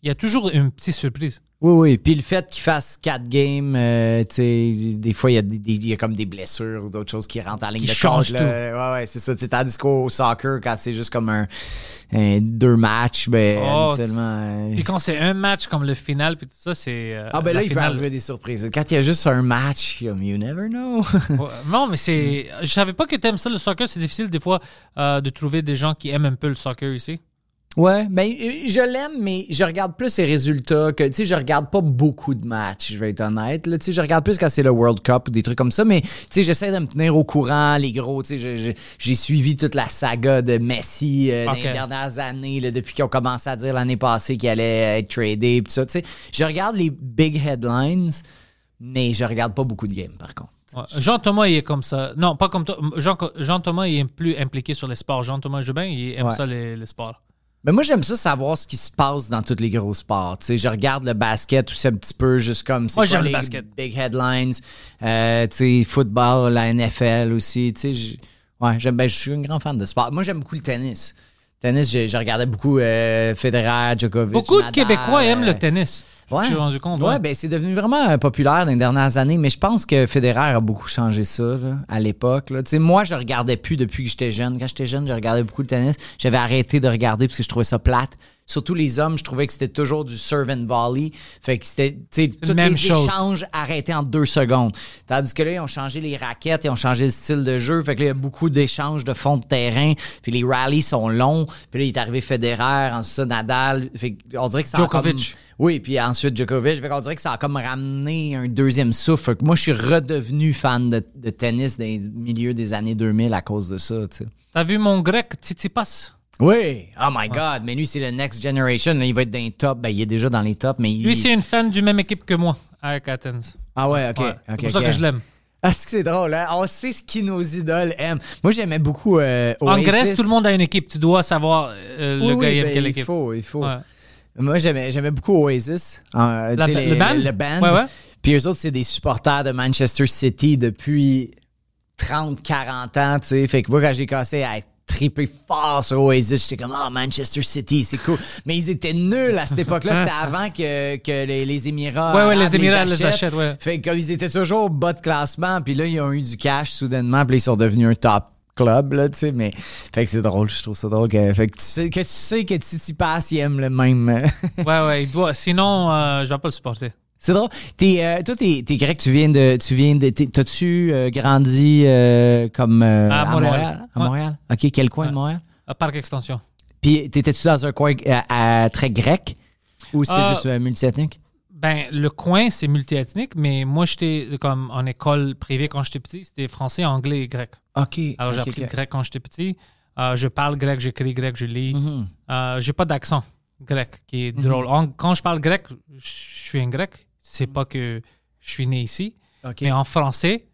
il y a toujours une petite surprise. Oui, oui. Puis le fait qu'il fasse quatre games, euh, tu sais, des fois, il y, a des- des- il y a comme des blessures ou d'autres choses qui rentrent en ligne Qui de là. Ouais, ouais, c'est ça. Tu sais, Tandis qu'au soccer, quand c'est juste comme un, un- deux matchs, ben, Oh, habituellement... euh, Puis quand c'est un match comme le final puis tout ça, c'est. euh, Ah ben là, il peut finale. arriver des surprises. Quand il y a juste un match, you never know. Ouais, non, mais c'est. Je savais pas que t'aimes ça le soccer. C'est difficile des fois euh, de trouver des gens qui aiment un peu le soccer ici. Ouais, ben euh, je l'aime, mais je regarde plus ses résultats que, tu sais, je regarde pas beaucoup de matchs, je vais être honnête. là. Tu sais, je regarde plus quand c'est le World Cup ou des trucs comme ça, mais tu sais, j'essaie de me tenir au courant, les gros, tu sais, j'ai suivi toute la saga de Messi euh, dans les dernières années, là, depuis qu'ils ont commencé à dire l'année passée qu'il allait être tradé, pis tout ça, tu sais. Je regarde les big headlines, mais je regarde pas beaucoup de games, par contre. Jean-Thomas, il est comme ça. Non, pas comme toi. Jean- Jean-Thomas, il est plus impliqué sur les sports. Jean-Thomas Jubin, il aime Ouais. ça, les, les sports. Mais moi, j'aime ça savoir ce qui se passe dans tous les gros sports. Tu sais, je regarde le basket aussi un petit peu, juste comme c'est Moi, j'aime le les basket. big headlines. Euh, tu sais, football, la NFL aussi. Tu sais, j- ouais, j'aime, ben, je suis un grand fan de sport. Moi, j'aime beaucoup le tennis. Tennis, je, je regardais beaucoup euh, Federer, Djokovic. Beaucoup de Québécois aiment euh, le tennis. Je me suis rendu compte. Ouais, ouais. ben c'est devenu vraiment euh, populaire dans les dernières années, mais je pense que Federer a beaucoup changé ça là, à l'époque. là. Tu sais, moi, je regardais plus depuis que j'étais jeune. Quand j'étais jeune, je regardais beaucoup le tennis. J'avais arrêté de regarder parce que je trouvais ça plate. Surtout les hommes, je trouvais que c'était toujours du serve and volley. Fait que c'était, tu sais, tous même les chose. échanges arrêtés en deux secondes. Tandis que là, ils ont changé les raquettes, ils ont changé le style de jeu. Fait que là, il y a beaucoup d'échanges de fond de terrain. Puis les rallies sont longs. Puis là, il est arrivé Federer, ensuite ça, Nadal. Fait que on dirait que ça a Djokovic. Oui, puis ensuite Djokovic. Fait qu'on dirait que ça a comme ramené un deuxième souffle. Que moi, je suis redevenu fan de, de tennis les milieux des années 2000 à cause de ça, tu sais. T'as vu mon grec Tsitsipas? Oui. Oh my God. Mais lui, c'est le next generation. Il va être dans les tops. Ben, il est déjà dans les tops, mais il... Lui, c'est une fan du même équipe que moi, avec Athens. Ah ouais, OK. Ouais, c'est pour ça que je l'aime. Ah, c'est que c'est drôle, hein? On sait ce qui nos idoles aiment. Moi, j'aimais beaucoup euh, En. Grèce, tout le monde a une équipe. Tu dois savoir euh, le Oui, gars oui, il aime ben, quelle il équipe. faut, il faut. Ouais. Moi, j'aimais, beaucoup Oasis. Euh, La- le band? Le, band. Ouais, ouais. Puis eux autres, c'est des supporters de Manchester City depuis 30, 40 ans, tu sais. Fait que moi, quand j'ai cassé à être trippé fort sur Oasis, j'étais comme, ah, Manchester City, c'est cool. Mais ils étaient nuls à cette époque-là. C'était avant que, que les, les Émirats. Ouais, ouais, les Émirats les achètent, ouais. Fait que comme ils étaient toujours au bas de classement, puis là, ils ont eu du cash soudainement, puis ils sont devenus un top club, là, tu sais, mais... Fait que c'est drôle, je trouve ça drôle. Que, fait que tu sais que, tu sais que Titi Pass, il aime le même... Ouais, ouais, il doit. Sinon, euh, je vais pas le supporter. c'est drôle. T'es, euh, toi, t'es, t'es grec, tu viens de... Tu viens de t'as-tu euh, grandi euh, comme... À Montréal. À Ouais. Montréal? OK, quel coin de Montréal? À Parc Extension. Puis t'étais-tu dans un coin à- très grec? Ou c'était juste multiethnique? Ben, le coin, c'est multiethnique, mais moi, j'étais comme en école privée quand j'étais petit. C'était français, anglais et grec. OK. Alors, j'ai appris le grec quand j'étais petit. Euh, je parle grec, j'écris grec, je lis. Mhm. Euh, j'ai pas d'accent grec qui est drôle. En- quand je parle grec, je suis un grec. C'est pas que je suis né ici. OK. Mais en français,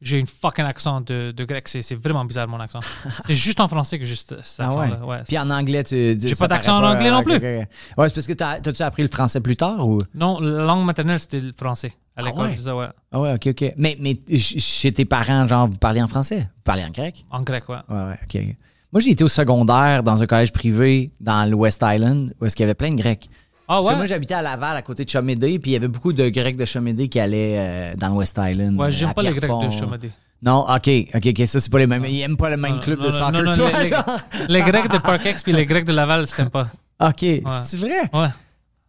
j'ai une fucking accent de, de grec. C'est vraiment bizarre, mon accent. c'est juste en français que j'ai cet cet Ah ouais? Ouais. Puis en anglais, tu. tu- J'ai pas d'accent en anglais non ok, plus. Ouais, c'est parce que t'as- t'as-tu appris le français plus tard ou? Non, la langue maternelle, c'était le français. À l'école, ouais? je disais, ouais. Ah ouais, ok, ok. Mais, mais ch- chez tes parents, genre, vous parlez en français? Vous parlez en grec? En grec, ouais. Ouais, ouais, ok, ok. Moi, j'ai été au secondaire dans un collège privé dans le West Island où est-ce qu'il y avait plein de Grecs. Ah Parce que ouais? moi, j'habitais à Laval, à côté de Chomédé, puis il y avait beaucoup de Grecs de Chomédé qui allaient euh, dans le West Island. Ouais, euh, j'aime pas les Grecs de. Chomédé. Non, ok, ok, ok, ça, c'est pas les mêmes. Ils aiment pas le même club non, de non, soccer, non, les, genre. les Grecs de Parkex puis les Grecs de Laval, c'est sympa. Ok, c'est vrai? Ouais.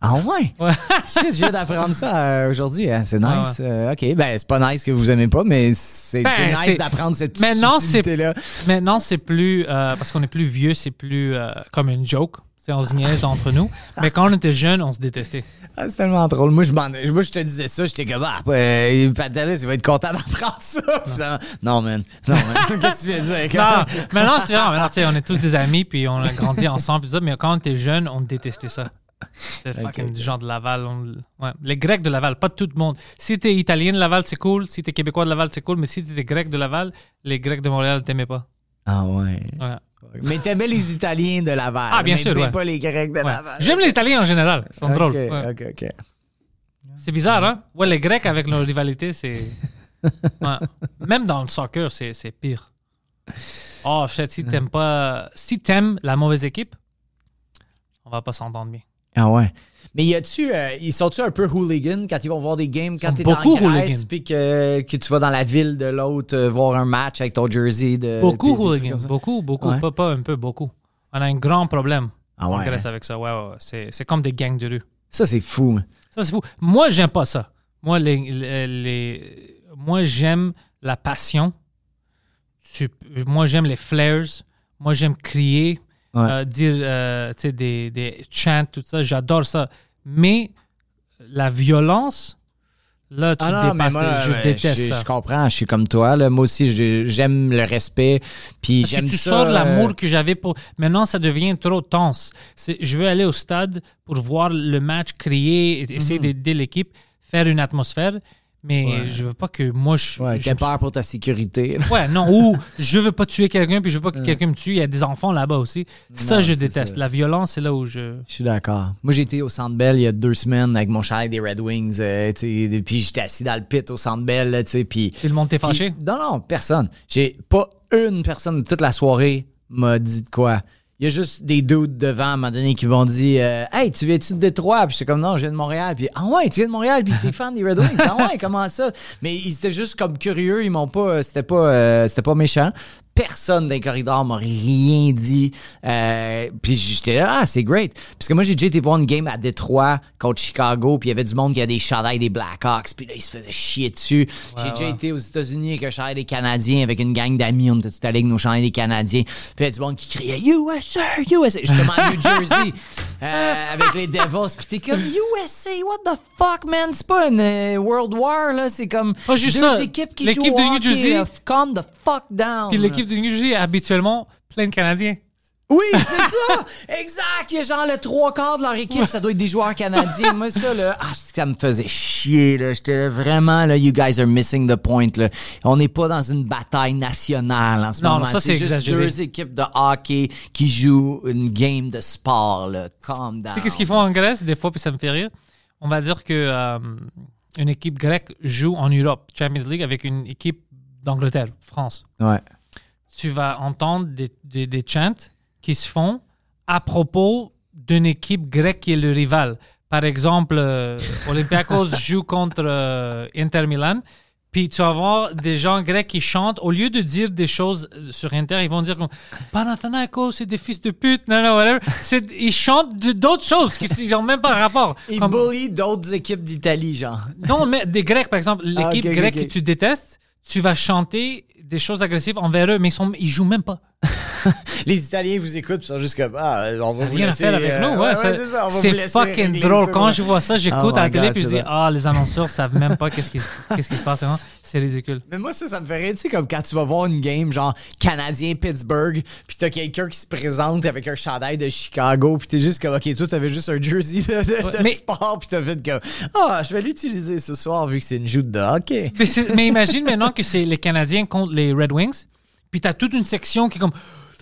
Ah ouais? Ouais. Shit, je viens d'apprendre ça euh, aujourd'hui. hein. C'est nice. Ouais, Euh, OK, ben c'est pas nice que vous aimez pas, mais c'est Ben, nice d'apprendre cette c'est subtilité-là. maintenant c'est plus euh, parce qu'on est plus vieux, c'est plus euh, comme une joke. C'est on se niaise entre nous. Mais quand on était jeune, on se détestait. Ah, c'est tellement drôle. Moi, je moi, je te disais ça, j'étais comme, ah, euh, il va être content d'apprendre ça. Finalement, Non, man. Non, man. Qu'est-ce que tu viens de dire? Non, maintenant c'est différent. Maintenant, on est tous des amis puis on a grandi ensemble. ça, mais quand on était jeune, on détestait ça. C'est fucking du genre de Laval. on- ouais. Les Grecs de Laval, pas tout le monde. Si t'es italien de Laval, c'est cool. Si t'es québécois de Laval, c'est cool. Mais si t'es grec de Laval, les Grecs de Montréal t'aimaient pas. Ah, ouais. Ouais. Mais t'aimais les Italiens de Laval. Ah, bien mais sûr, mais ouais. pas les Grecs de Ouais. Laval. J'aime les Italiens en général. Ils sont drôles. Ouais. OK, OK. C'est bizarre, hein? Ouais, les Grecs avec leur rivalité, c'est. Même dans le soccer, c'est c'est pire. Oh, shit, si t'aimes pas. Si t'aimes la mauvaise équipe, on va pas s'entendre bien. Ah ouais. Mais y a-tu, euh, ils sont-tu un peu hooligans quand ils vont voir des games, quand t'es en Grèce, hooligans. puis que, que tu vas dans la ville de l'autre euh, voir un match avec ton jersey de. Beaucoup hooligans. Beaucoup, beaucoup. Ouais. Pas, pas un peu, beaucoup. On a un grand problème Ah en ouais, Grèce hein? avec ça. Ouais. C'est comme des gangs de rue. Ça, c'est fou. man. Ça, c'est fou. Moi, j'aime pas ça. Moi, les, les- les- moi j'aime la passion. Tu- moi, j'aime les flares. Moi, j'aime crier, Ouais. euh, dire euh, des, des chants, tout ça. J'adore ça. Mais la violence, là, tu Ah non, dépasses. moi, je euh, déteste je, ça. je comprends, je suis comme toi. Là. Moi aussi, j'aime le respect. Puis Parce que tu ça, sors euh, l'amour que j'avais pour. Maintenant, ça devient trop tense. C'est- Je veux aller au stade pour voir le match, crier, essayer Mhm. d'aider l'équipe, faire une atmosphère. Mais je veux pas que moi je. Ouais, je peur pour ta sécurité. Ouais, non, ou je veux pas tuer quelqu'un, puis je veux pas que quelqu'un me tue. Il y a des enfants là-bas aussi. Ça, Non, je déteste. ça. La violence, c'est là où je. Je suis d'accord. Moi, j'ai été au Centre Bell il y a deux semaines avec mon chalet des Red Wings. euh, puis j'étais assis dans le pit au Centre Bell. sais, Puis le monde t'est fâché? Non, non, personne. J'ai pas une personne toute la soirée m'a dit de quoi. Il y a juste des dudes devant, à un moment donné, qui vont dire euh, Hey, tu viens-tu de Détroit? Puis j'étais comme Non, je viens de Montréal. Puis Ah ouais, tu viens de Montréal, puis t'es fan des Red Wings. Ah ouais, comment ça? Mais ils étaient juste comme curieux, ils m'ont pas. C'était pas, euh, c'était pas méchant. Personne dans les corridors m'a rien dit. Euh, puis j'étais là, ah, c'est great. Parce que moi, j'ai déjà été voir une game à Détroit contre Chicago, puis il y avait du monde qui a des chandails des Blackhawks, puis là, ils se faisaient chier dessus. j'ai déjà été aux États-Unis avec un chandail des Canadiens, avec une gang d'amis, on était tout allés avec nos chandails des Canadiens. Puis il y avait du monde qui criait USA, USA. J'étais en New Jersey euh, avec les Devils, puis t'es comme USA, what the fuck, man? C'est pas une euh, World War, là. C'est comme Pas juste deux ça. équipes qui L'équipe jouent de au New hockey, Jersey- là. Calm the fuck down. Puis l'équipe est habituellement plein de Canadiens. Oui, c'est ça! exact! Il y a genre le trois quarts de leur équipe, ça doit être des joueurs canadiens. Moi, ça, là, ah, ça me faisait chier, là. J'étais vraiment, là, you guys are missing the point, là. On n'est pas dans une bataille nationale en ce Non, moment. ça, c'est juste exagéré. deux équipes de hockey qui jouent une game de sport, là. Calm down. Tu sais qu'est-ce qu'ils font en Grèce des fois puis ça me fait rire? On va dire que euh, une équipe grecque joue en Europe, Champions League avec une équipe d'Angleterre, France. Ouais. Tu vas entendre des, des, des chants qui se font à propos d'une équipe grecque qui est le rival. Par exemple, euh, Olympiakos joue contre euh, Inter Milan. Puis tu vas voir des gens grecs qui chantent, au lieu de dire des choses euh, sur Inter, ils vont dire comme Panathinaikos, c'est des fils de pute, non, non, whatever. Ils chantent d'autres choses qui n'ont même pas rapport. Ils Comme- bully d'autres équipes d'Italie, genre. non, mais des Grecs, par exemple, Ah, l'équipe grecque que tu détestes, tu vas chanter des choses agressives envers eux, mais ils, sont, ils jouent même pas. Les Italiens vous écoutent, ils sont juste comme, ah, on va vous Rien à faire avec euh, nous, ouais. ça- c'est fucking drôle. ça, Quand ouais. je vois ça, j'écoute Oh à la télé puis je dis, ah, les annonceurs savent même pas qu'est-ce qui, se passe. C'est ridicule. Mais moi, ça, ça me fait rire, tu sais, comme quand tu vas voir une game, genre Canadien-Pittsburgh, puis t'as quelqu'un qui se présente avec un chandail de Chicago, puis t'es juste comme, OK, toi, t'avais juste un jersey de, de- de mais- sport, puis t'as fait comme, ah, je vais l'utiliser ce soir vu que c'est une joute de hockey. Mais imagine maintenant que c'est les Canadiens contre les Red Wings, puis t'as toute une section qui est comme,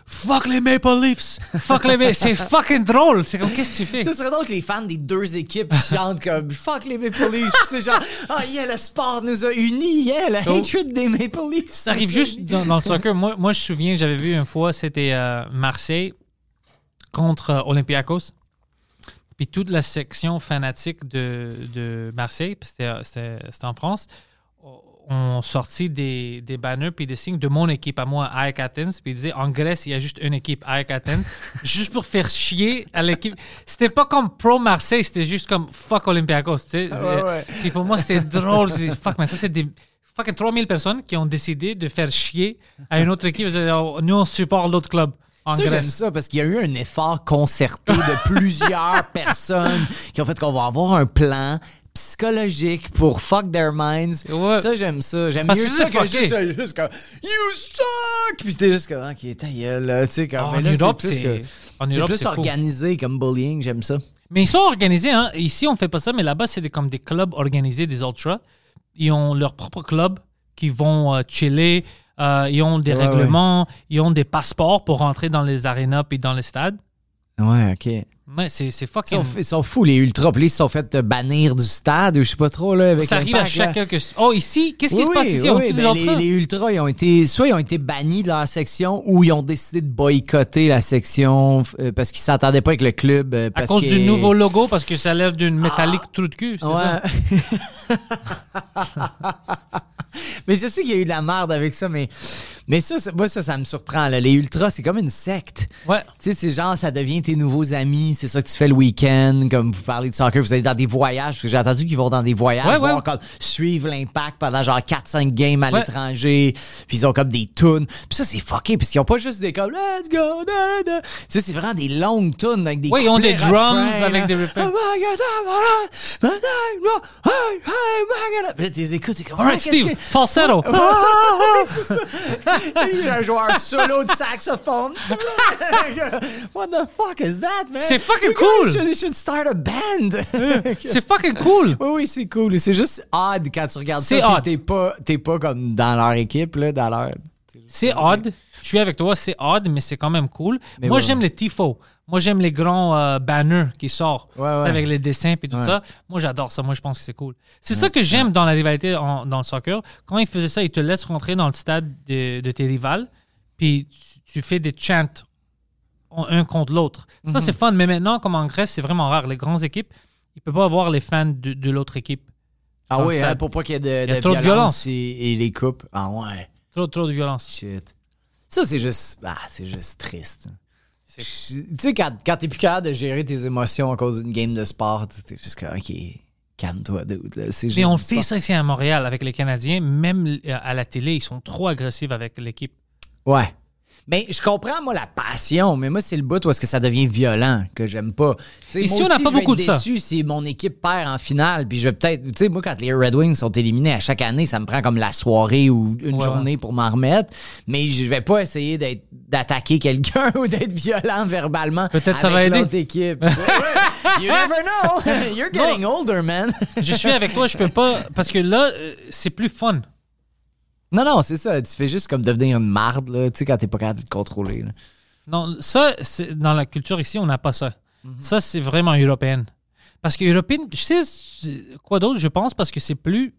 fuck les Maple Leafs, fuck les Ma- C'est fucking drôle. C'est comme, qu'est-ce que tu fais? Ce serait donc les fans des deux équipes chantent comme fuck les Maple Leafs. C'est genre, ah, yeah, le sport nous a unis, yeah, la Oh. hatred des Maple Leafs. Ça arrive juste dans, dans le soccer. Moi, moi, je me souviens, j'avais vu une fois, c'était euh, Marseille contre euh, Olympiakos. Puis toute la section fanatique de, de Marseille, euh, c'était en France, ont sorti des, des banners puis des signes de mon équipe à moi, Ajax Athens. Puis ils disaient en Grèce, il y a juste une équipe, Ajax Athens, juste pour faire chier à l'équipe. C'était pas comme pro Marseille, c'était juste comme fuck Olympiakos. Tu sais. ouais, ouais. Puis pour moi, c'était drôle. Je dis, fuck, mais ça, c'est des fucking 3000 personnes qui ont décidé de faire chier à une autre équipe. Oh, Nous, on supporte l'autre club en Ça, j'aime ça parce qu'il y a eu un effort concerté de plusieurs personnes qui ont fait qu'on va avoir un plan psychologique pour fuck their minds. Ouais. Ça, j'aime ça. J'aime Parce mieux que ça c'est que juste, juste comme You suck! Puis c'était juste comme, ok, ta gueule, tu sais, comme. Ah, en Europe, plus c'est- c'est plus c'est fou. organisé comme bullying, j'aime ça. Mais ils sont organisés. Hein. Ici, on fait pas ça, mais là-bas, c'est comme des clubs organisés, des ultras. Ils ont leur propre club qui vont euh, chiller. Euh, ils ont des Ouais, règlements. Ils ont des passeports pour rentrer dans les arénas puis dans les stades. Ouais, ok. Ils Ouais, c'est c'est fucking... ils sont fous, les ultras. Puis ils se sont fait euh, bannir du stade ou je sais pas trop, là. Avec Ça arrive à là. chaque quelques... Oh, ici, qu'est-ce qui Oui, se passe ici? oui, ben, les, ultras? les ultras, ils ont été, soit ils ont été bannis de leur section ou ils ont décidé de boycotter la section euh, parce qu'ils s'entendaient pas avec le club. euh, À cause que- du nouveau logo, parce que ça a l'air d'une métallique trou de cul, c'est ça? Mais je sais qu'il y a eu de la merde avec ça, mais, mais ça, ça- moi, ça, ça me surprend. là. Les ultras, c'est comme une secte. Ouais. Tu sais, c'est genre, ça devient tes nouveaux amis, c'est ça que tu fais le week-end, comme vous parlez de soccer, vous allez dans des voyages, parce que j'ai entendu qu'ils vont dans des voyages, Ouais, voir ouais. comme suivre l'impact pendant genre 4-5 games à l'étranger, puis ils ont comme des tunes. Puis ça, c'est fucké, parce qu'ils ont pas juste des comme let's go, da, da. Tu sais, c'est vraiment des longues tunes avec des Ouais, ils ont des drums refrains, avec là. des refrains. Oh my God, oh my God, my. Puis là, tu les écoutes, t'es comme, All right, ah, Steve, falsetto. Il y a un joueur solo de saxophone. What the fuck is that, man? C'est fucking cool. You should start a band. C'est fucking cool. Oui, oui, c'est cool. C'est juste odd quand tu regardes ça. C'est odd. T'es pas, t'es pas comme dans leur équipe, là, dans leur. C'est odd. Je suis avec toi, c'est odd, mais c'est quand même cool. Mais Moi, ouais. j'aime les tifos. Moi, j'aime les grands euh, banners qui sortent Ouais, ouais. avec les dessins et tout ça. Moi, j'adore ça. Moi, je pense que c'est cool. C'est ça que j'aime dans la rivalité en- dans le soccer. Quand ils faisaient ça, ils te laissent rentrer dans le stade de, de tes rivales, puis tu, tu fais des chants un contre l'autre. Ça, c'est fun. Mais maintenant, comme en Grèce, c'est vraiment rare. Les grandes équipes, ils ne peuvent pas avoir les fans de, de l'autre équipe. Ah oui, hein, pour pas qu'il y ait de, y a de trop de violence, violence. Et, et les coupes. Ah ouais. Trop, trop de violence. Shit. Ça, c'est juste. Ah, c'est juste triste. Tu sais, quand, quand t'es plus capable de gérer tes émotions à cause d'une game de sport, t'es juste comme, OK, calme-toi, dude. là. Mais on fait ça ici à Montréal avec les Canadiens. Même euh, à la télé, ils sont trop agressifs avec l'équipe. Ouais. Mais je comprends, moi, la passion, mais moi, c'est le bout où est-ce que ça devient violent que j'aime pas. Ici, moi on n'a pas beaucoup de ça? déçu si mon équipe perd en finale, puis je vais peut-être... Tu sais, moi, quand les Red Wings sont éliminés à chaque année, ça me prend comme la soirée ou une Ouais, journée pour m'en remettre, mais je vais pas essayer d'être d'attaquer quelqu'un ou d'être violent verbalement Peut-être ça va aider. l'autre équipe. You never know. You're getting older, man. Je suis avec toi, je peux pas. Parce que là, euh, c'est plus fun. Non, non, c'est ça. Tu fais juste comme devenir une marde, là, tu sais, quand t'es pas capable de te contrôler. là. Non, ça, c'est- dans la culture ici, on n'a pas ça. Ça, c'est vraiment européenne. Parce que européenne, je sais c'est- quoi d'autre, je pense, parce que c'est plus.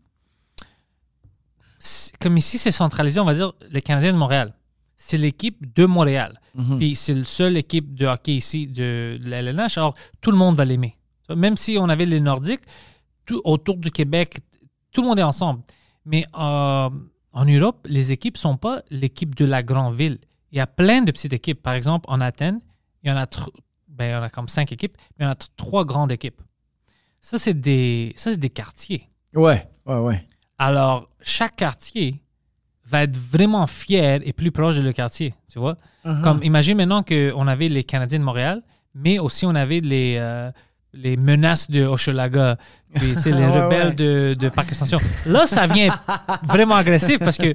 c'est- Comme ici, c'est centralisé, on va dire, les Canadiens de Montréal. C'est l'équipe de Montréal. Puis c'est le seul équipe de hockey ici de, de la LNH. Alors, tout le monde va l'aimer. Même si on avait les Nordiques, tout, autour du Québec, tout le monde est ensemble. Mais euh, en Europe, les équipes ne sont pas l'équipe de la grande ville. Il y a plein de petites équipes. Par exemple, en Athènes, il y en a, ben, il y en a comme cinq équipes, mais il y en a tr- trois grandes équipes. Ça, c'est des, ça, c'est des quartiers. Ouais, ouais, ouais. Alors, chaque quartier va être vraiment fier et plus proche de le quartier, tu vois. Comme, imagine maintenant qu'on avait les Canadiens de Montréal, mais aussi on avait les, euh, les menaces de Hochelaga, puis, sais, les Ouais, rebelles ouais. de, de Parc Extension. Là, ça vient vraiment agressif parce que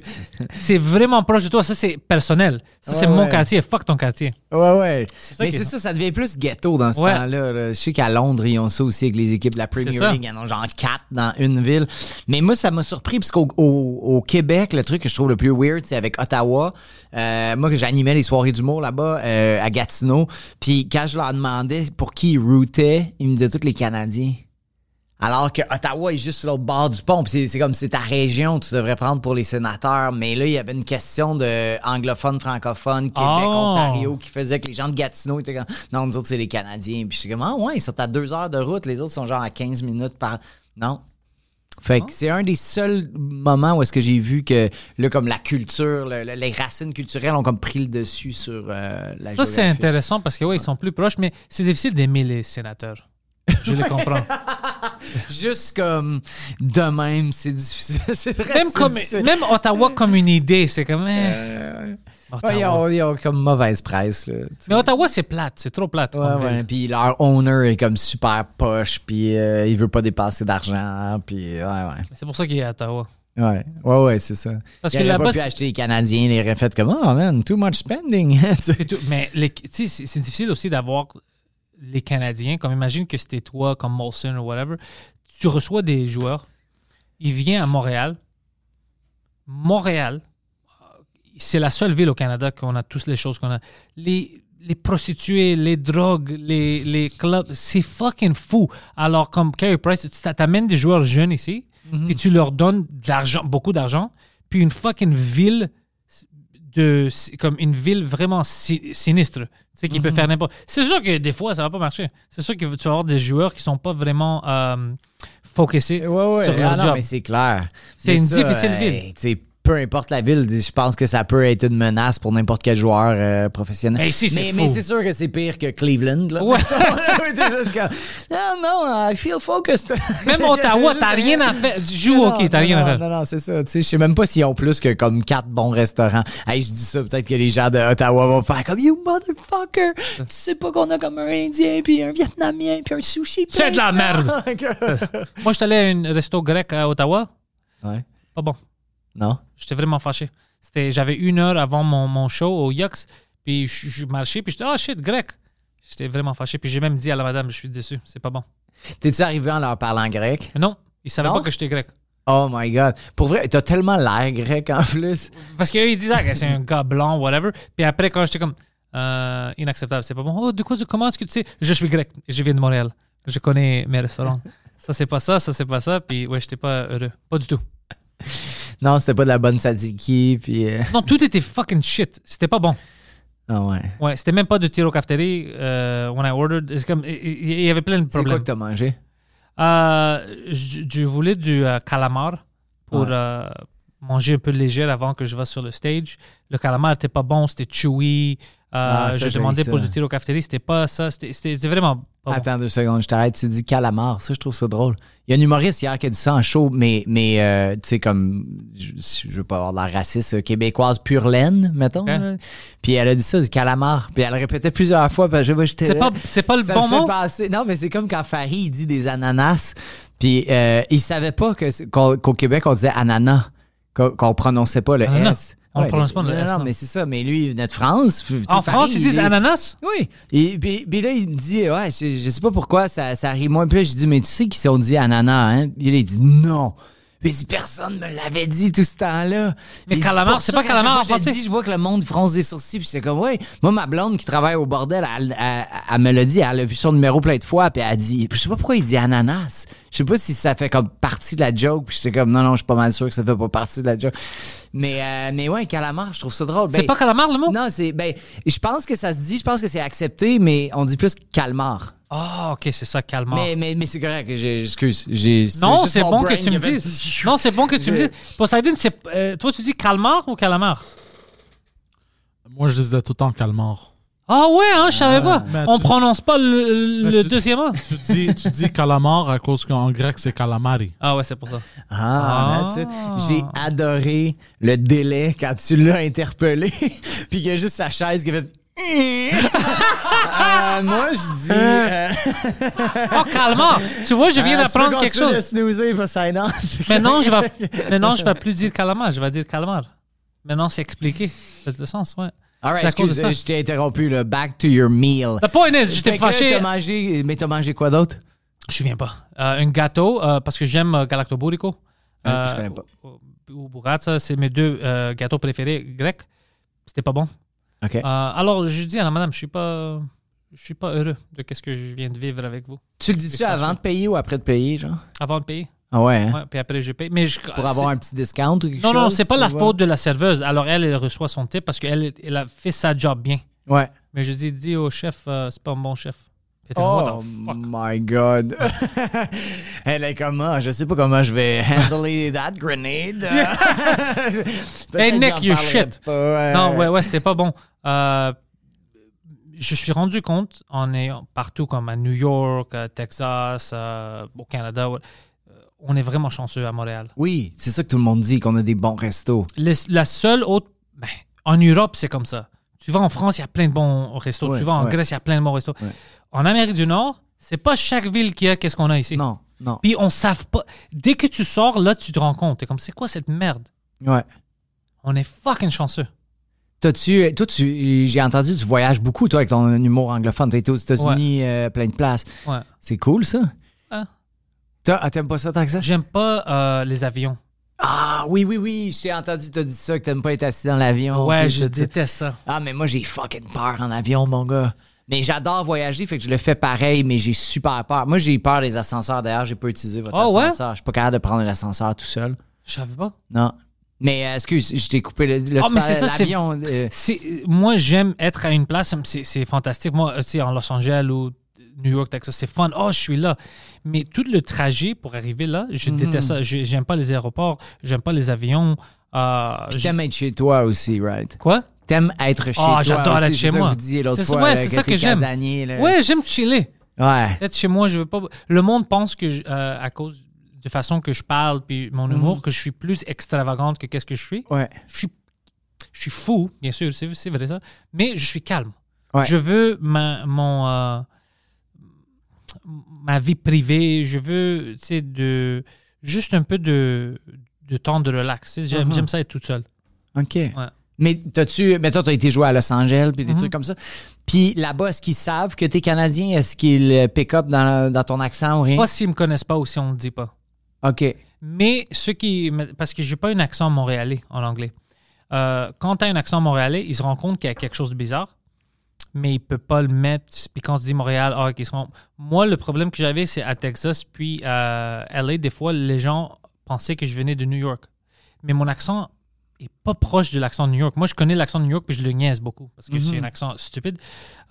c'est vraiment proche de toi. Ça, c'est personnel. Ça, c'est mon quartier. Fuck ton quartier. Ouais, ouais. Mais c'est ça. ça, devient plus ghetto dans ce temps-là. là. Je sais qu'à Londres, ils ont ça aussi avec les équipes de la Premier C'est. League. Ils en ont genre quatre dans une ville. Mais moi, ça m'a surpris parce qu'au au, au Québec, le truc que je trouve le plus weird, c'est avec Ottawa. Euh, moi, que j'animais les soirées d'humour là-bas euh, à Gatineau. Puis quand je leur demandais pour qui ils routaient, ils me disaient tous les Canadiens. Alors que Ottawa est juste sur l'autre bord du pont. Puis c'est- comme c'est ta région, tu devrais prendre pour les sénateurs. Mais là, il y avait une question de anglophone, francophone, Québec, Oh. Ontario, qui faisait que les gens de Gatineau étaient comme Non, nous autres, c'est les Canadiens. Puis j'étais comme Ah ouais, ils sont à deux heures de route, les autres sont genre à 15 minutes par. Non. Fait Ah. que c'est un des seuls moments où est-ce que j'ai vu que là, comme la culture, le- le- les racines culturelles ont comme pris le dessus sur euh, la Ça, c'est intéressant parce que, ouais, ils sont plus proches, mais c'est difficile d'aimer les sénateurs. Je les comprends. Juste comme de même, c'est difficile. vrai. même, c'est comme, difficile. même Ottawa comme une idée, c'est comme. eh, Euh, ouais, ils, ont, ils ont comme mauvaise presse. Là. Mais Ottawa, c'est plate, c'est trop plate. Ouais. Puis leur owner est comme super poche, puis euh, il veut pas dépasser d'argent, puis ouais, ouais. C'est pour ça qu'il est à Ottawa. Ouais, ouais, ouais, c'est ça. Parce il que là-bas, pas pu acheter les Canadiens, aurait fait comme, oh man, too much spending. Mais les- tu sais, c'est difficile aussi d'avoir les Canadiens. Comme imagine que c'était toi, comme Molson ou whatever. Tu reçois des joueurs. Il vient à Montréal. Montréal, c'est la seule ville au Canada qu'on a tous les choses qu'on a. Les, les prostituées, les drogues, les, les clubs, c'est fucking fou. Alors, comme Carey Price, tu t'amènes des joueurs jeunes ici, et tu leur donnes de l'argent, beaucoup d'argent, puis une fucking ville de comme une ville vraiment si- sinistre, tu sais qui peut Mhm. faire n'importe. C'est sûr que des fois ça va pas marcher. C'est sûr que tu vas avoir des joueurs qui sont pas vraiment euh, focusés Ouais, ouais. sur leur Ah non, job. mais c'est clair. C'est une ça, difficile euh, ville. Peu importe la ville, je pense que ça peut être une menace pour n'importe quel joueur euh, professionnel. Mais mais, c'est sûr que c'est pire que Cleveland. Là. Ouais. T'es juste comme, non, non, I feel focused. Même Ottawa, t'as rien à faire. Tu joues Non, hockey, t'as rien non, à faire. Non, non, c'est ça. Je sais même pas s'ils ont plus que comme quatre bons restaurants. Hey, je dis ça, peut-être que les gens de Ottawa vont faire comme You motherfucker! Tu sais pas qu'on a comme un Indien, puis un Vietnamien, puis un sushi. C'est de la merde. merde! Moi, je suis allé à un resto grec à Ottawa. ouais. Pas bon. Non? J'étais vraiment fâché. C'était, j'avais une heure avant mon, mon show au Yux, puis je, je marchais, puis j'étais, ah shit, grec. J'étais vraiment fâché, puis j'ai même dit à la madame, je suis déçu, c'est pas bon. T'es-tu arrivé en leur parlant grec? Non, ils savaient Non? pas que j'étais grec. Oh my god. Pour vrai, t'as tellement l'air grec en plus. Parce qu'eux, ils disaient que c'est un gars blanc, whatever. Puis après, quand j'étais comme, euh, inacceptable, c'est pas bon. Oh, du coup, comment est-ce que tu sais? Je suis grec, je viens de Montréal. Je connais mes restaurants. ça, c'est pas ça, ça, c'est pas ça. Puis ouais, j'étais pas heureux. Pas du tout. Non, c'était pas de la bonne tzatziki, puis... euh, Non, tout était fucking shit. C'était pas bon. Ah ouais. Ouais, c'était même pas de tiro cafétéria euh, when I ordered. C'est comme, il y avait plein de C'est quoi problèmes. que t'as mangé? Euh, je, je voulais du euh, calamar pour Ouais. euh, manger un peu léger avant que je vais sur le stage. Le calamar n'était pas bon, c'était chewy. Euh, Ah, ça, j'ai pour du tiro cafétéria, c'était pas ça. C'était c'était- c'était vraiment pas bon. Attends deux secondes, je t'arrête. Tu dis calamar. Ça, je trouve ça drôle. Il y a un humoriste hier qui a dit ça en show, mais, mais euh, tu sais, comme, je, je veux pas avoir de la raciste euh, québécoise pure laine, mettons. Ok. là. Puis elle a dit ça, du calamar. Puis elle le répétait plusieurs fois. Puis je, moi, j'étais C'est là. pas, c'est pas le Ça bon mot? Non, mais c'est comme quand Farid il dit des ananas. Puis euh, il savait pas que qu'au qu'au Québec, on disait ananas. Qu'on qu'on prononçait pas le Ananas. S. On le prononce pas le non, S, Non, non. mais c'est ça. Mais lui, il venait de France. En France, ils il disent ananas? oui. Et puis, puis là, il me dit, ouais, je, je sais pas pourquoi ça, ça rit moins. Puis là, je dis, mais tu sais qu'ils sont dit ananas, hein? Puis là, il dit, non. Dit, personne me l'avait dit tout ce temps-là. Mais Puis calamar, c'est pas calamar en français. je vois que le monde fronce des sourcils. Puis j'étais comme, ouais. Moi, ma blonde qui travaille au bordel, elle, elle- elle me l'a dit, elle a vu son numéro plein de fois. Puis elle a dit, je sais pas pourquoi il dit ananas. Je sais pas si ça fait comme partie de la joke. Puis j'étais comme, non, non, je suis pas mal sûr que ça fait pas partie de la joke. Mais, euh, mais ouais, calamar, je trouve ça drôle. C'est Ben, pas calamar le mot? non, c'est. Ben, je pense que ça se dit, je pense que c'est accepté, mais on dit plus calmar. Ah, ok, c'est ça, calmar. Mais, mais, mais c'est correct, j'ai- excuse. j'ai- non, c'est bon que tu me dises. Non, c'est bon que tu me dises. Poseidon, c'est, euh, toi, tu dis calmar ou calamar? Moi, je disais tout le temps calmar. Ah ouais, hein, je savais pas. Mais On tu- prononce pas le, Mais le tu- deuxième A. Tu dis, tu dis calamar à cause qu'en grec, c'est calamari. Ah ouais, c'est pour ça. Ah, Ah. j'ai adoré le délai quand tu l'as interpellé, puis qu'il y a juste sa chaise qui a fait. Euh, moi, je dis. euh, Oh, calmar! Tu vois, je viens euh, d'apprendre quelque chose. snoozer, Poseidon. Maintenant, je vais, maintenant, je vais plus dire calamar, je vais dire calmar. Maintenant, c'est expliqué. Ça fait du sens, ouais. All right, C'est à cause de excuse, ça. je t'ai interrompu, là. Back to your meal. The point is, j'étais fâché. T'as mangé, mais t'as mangé quoi d'autre? Je me souviens pas. Euh, un gâteau, euh, parce que j'aime euh, Galactoburico. Euh, je connais pas. Ou, ou burrata, c'est mes deux euh, gâteaux préférés grecs. C'était pas bon. Euh, alors, je dis à la madame, je suis pas, je suis pas heureux de qu'est-ce que je viens de vivre avec vous. Tu le dis-tu avant de payer ou après de payer, genre? Avant de payer. Ah ouais, hein? Ouais, puis après, je paye. Mais je, Pour avoir un petit discount ou quelque Non, chose? non, c'est pas la faute de la serveuse. Alors, elle, elle reçoit son tip parce qu'elle elle a fait sa job bien. Ouais. Mais je dis, dis au chef, euh, c'est pas un bon chef. Oh the fuck? my God. Elle est comment? Je sais pas comment je vais handler that grenade. Hey, Nick, you shit. pas. Non, ouais, ouais, c'était pas bon. Euh, je suis rendu compte, on est partout comme à New York, à Texas, euh, au Canada, euh, on est vraiment chanceux à Montréal. Oui, c'est ça que tout le monde dit, qu'on a des bons restos. La seule autre. ben, en Europe, c'est comme ça. Tu vas en France, il y a plein de bons restos. Ouais, tu vas en ouais. Grèce, il y a plein de bons restos. Ouais. En Amérique du Nord, c'est pas chaque ville qui a qu'est-ce qu'on a ici. Non, non. Puis on savent pas. Dès que tu sors, là, tu te rends compte. T'es comme, c'est quoi cette merde? Ouais. On est fucking chanceux. T'as-tu, toi, tu, j'ai entendu, tu voyages beaucoup, toi, avec ton humour anglophone. T'as été aux États-Unis, euh, plein de places. Ouais. C'est cool, ça. Ah. T'as- ah, t'aimes pas ça tant que ça? J'aime pas euh, les avions. Ah, oui, oui, oui. J'ai entendu, t'as dit ça, que t'aimes pas être assis dans l'avion. ouais, je déteste ça. Ah, mais moi, j'ai fucking peur en avion, mon gars. Mais j'adore voyager, fait que je le fais pareil, mais j'ai super peur. Moi, j'ai peur des ascenseurs. D'ailleurs, j'ai pas utilisé votre ouais? ascenseur. Je suis pas capable de prendre l'ascenseur tout seul. Je savais pas. Non. Mais euh, excuse, je t'ai coupé le, le Ah, mais c'est ça, l'avion. euh, C'est, moi, j'aime être à une place, c'est, c'est fantastique. Moi, tu sais, en Los Angeles ou New York, Texas, c'est fun. Oh, je suis là. Mais tout le trajet pour arriver là, je Mhm. déteste ça. Je- j'aime pas les aéroports, j'aime pas les avions. Euh, puis j- T'aimes être chez toi aussi, right? Quoi? T'aimes être chez Ah, toi. j'adore aussi, être chez moi. C'est ça- ouais, que ça t'es que j'aime. Ouais, j'aime chiller. Ouais. Être chez moi, je veux pas. Le monde pense que, euh, à cause de façon que je parle puis mon humour, que je suis plus extravagante que qu'est-ce que je suis. Ouais. Je suis, je suis fou, bien sûr, c'est, vrai ça. Mais je suis calme. Ouais. Je veux ma, mon, euh, ma vie privée. Je veux, tu sais, de, juste un peu de, de temps de relax. J'aime, Mhm. j'aime ça être toute seule. OK. Mais t'as-tu. Mais toi, t'as été joué à Los Angeles puis des Mhm. trucs comme ça. Puis là-bas, est-ce qu'ils savent que t'es Canadien? Est-ce qu'ils euh, pick up dans, dans ton accent ou rien? Pas s'ils me connaissent pas ou si on le dit pas. OK. Mais ceux qui. Parce que j'ai pas un accent montréalais en anglais. Euh, quand tu as un accent montréalais, ils se rendent compte qu'il y a quelque chose de bizarre, mais ils ne peuvent pas le mettre. Puis quand on se dit Montréal, ah, qu'ils seront. Moi, le problème que j'avais, c'est à Texas, puis à LA, des fois, les gens pensaient que je venais de New York. Mais mon accent est pas proche de l'accent de New York. Moi, je connais l'accent de New York, puis je le niaise beaucoup parce que Mhm. c'est un accent stupide.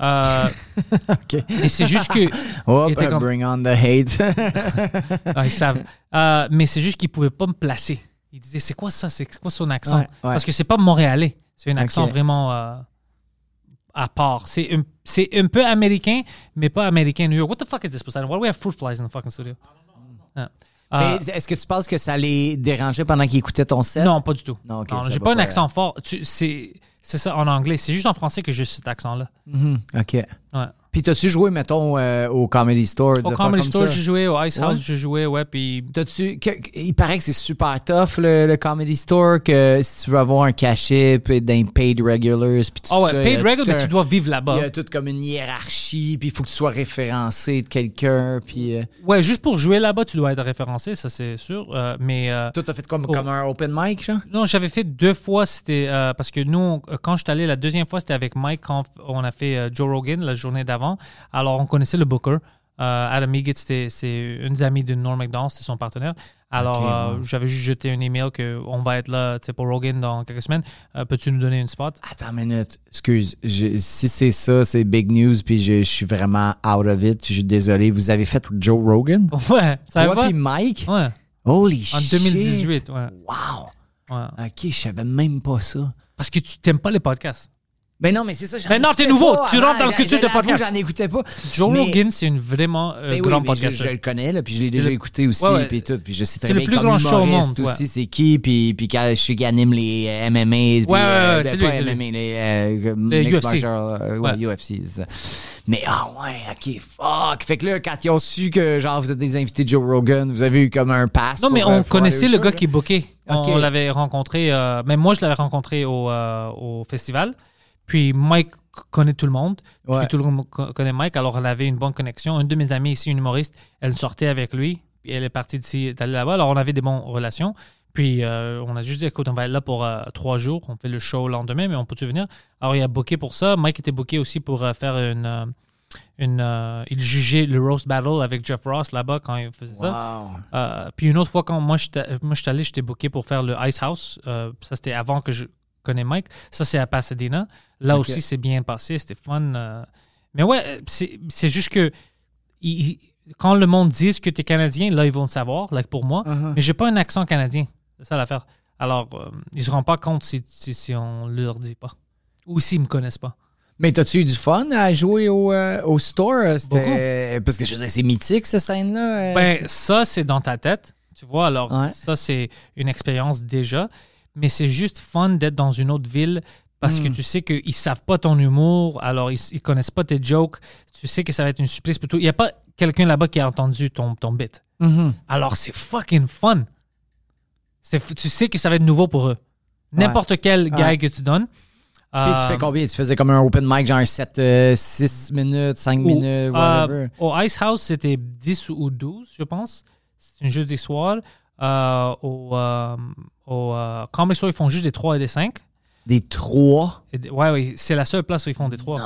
Euh, OK. et c'est juste que. Il était comme- bring on the hate. Ah, ils savent. Euh, mais c'est juste qu'ils pouvaient pas me placer. Ils disaient, c'est quoi ça? C'est quoi son accent? Ouais, ouais. Parce que c'est pas montréalais. C'est un accent Ok. vraiment euh, à part. C'est un, un peu américain, mais pas américain New York. What the fuck is this, Poseidon? Why do we have fruit flies in the fucking studio? Ah. Mais Euh, est-ce que tu penses que ça les dérangeait pendant qu'ils écoutaient ton set? non, pas du tout. Non, j'ai pas un accent fort. C'est ça en anglais. C'est juste en français que j'ai cet accent-là. Mhm, OK. Ouais. Puis t'as-tu joué, mettons, euh, au Comedy Store? Au Comedy Store, j'ai joué. Au Ice House, Ouais. j'ai joué. Ouais, puis T'as-tu. il paraît que c'est super tough, le, le Comedy Store, que si tu veux avoir un cachet, puis d'un paid regulars, puis tout Ah ouais, ça. paid a regular, tout mais un- tu dois vivre Il y là-bas. a tout comme une hiérarchie, puis il faut que tu sois référencé de quelqu'un, puis... euh, Ouais, juste pour jouer là-bas, tu dois être référencé, ça c'est sûr. Euh, mais euh, toi, t'as fait comme, Oh. comme un open mic, genre? non, j'avais fait deux fois. C'était parce que nous, on- quand je suis allé la deuxième fois, c'était avec Mike quand on a fait Joe Rogan la journée d'avant. Alors, on connaissait le booker. Euh, Adam c'était- c'est une des amies de Norm MacDonald, c'était son partenaire. Alors, euh, j'avais juste jeté un email qu'on va être là pour Rogan dans quelques semaines. Euh, Peux-tu nous donner une spot? Attends une minute. Excuse. je- si c'est ça, c'est big news, puis je, je suis vraiment out of it. Je suis désolé. Vous avez fait Joe Rogan? Ouais, ça Toi puis Mike? Ouais, Holy en shit. 2018. Ouais, Wow. ouais. OK, je savais même pas ça. Parce que tu t'aimes pas les podcasts. Mais non, mais c'est ça. Mais non, écoutais t'es nouveau. pas Tu rentres dans le culture de podcast. J'en écoutais pas. Joe Mais- Rogan, c'est une vraiment euh, Mais oui, je, le connais, là, puis je l'ai déjà écouté aussi, Ouais, ouais. puis tout. Puis je sais très C'est le bien plus grand show au monde, aussi, ouais. c'est qui, puis, puis quand je sais qu'il anime les euh, MMA, puis, ouais, euh, ouais, ben, c'est lui. MMA, les, euh, Les UFC. euh. UFC, ça. Mais ah ouais, ok, fuck. Fait que là, quand ils ont su que genre vous êtes des invités de Joe Rogan, vous avez eu comme un pass. Non, mais euh, on connaissait le gars qui bookait. Ok. On l'avait rencontré, euh, même moi, je l'avais rencontré euh, au festival. Puis Mike connaît tout le monde. Ouais. Puis tout le monde co- connaît Mike. Alors, elle avait une bonne connexion. Une de mes amies ici, une humoriste, elle sortait avec lui. Puis elle est partie d'ici, d'aller là-bas. Alors, on avait des bonnes relations. Puis, euh, on a juste dit, écoute, on va être là pour euh, trois jours. On fait le show le lendemain, mais on peut-tu venir? Alors, il a booké pour ça. Mike était booké aussi pour euh, faire une. une il jugeait le roast battle avec Jeff Ross là-bas quand il faisait ça. Wow. Puis une autre fois, quand moi, moi, j'étais allé, j'étais booké pour faire le Ice House. Ça, c'était avant que je connais Mike. Ça, c'est à Pasadena. Là aussi, c'est bien passé. C'était fun. euh. Mais ouais, c'est juste que il- quand le monde dit que tu es Canadien, là, ils vont le savoir, like pour moi. Uh-huh. Mais j'ai pas un accent canadien. C'est ça l'affaire. Alors, euh, ils se rendent pas compte si, si, si on leur dit pas. Ou s'ils me connaissent pas. Mais t'as-tu eu du fun à jouer au, euh, au store? C'était... Parce que je dire, c'est mythique, cette scène-là. Ben, ça, c'est dans ta tête. Tu vois, alors, Ouais. ça, c'est une expérience déjà. Mais c'est juste fun d'être dans une autre ville parce Hmm. que tu sais qu'ils savent pas ton humour, alors ils, ils connaissent pas tes jokes. Tu sais que ça va être une surprise pour tout. Il n'y a pas quelqu'un là-bas qui a entendu ton, ton bit. mhm. Alors, c'est fucking fun. C'est tu sais que ça va être nouveau pour eux. N'importe quel gag Ouais. que tu donnes. Puis euh, tu fais combien? Tu faisais comme un open mic, genre 7, 6 minutes, 5 Ou, minutes, euh, whatever. au Ice House, c'était 10 ou 12, je pense. C'est un jeudi soir. Euh, au euh, au euh, Comedy Store, ils font juste des 3 et des 5. Des 3. Et des- ouais, ouais, c'est la seule place où ils font des 3.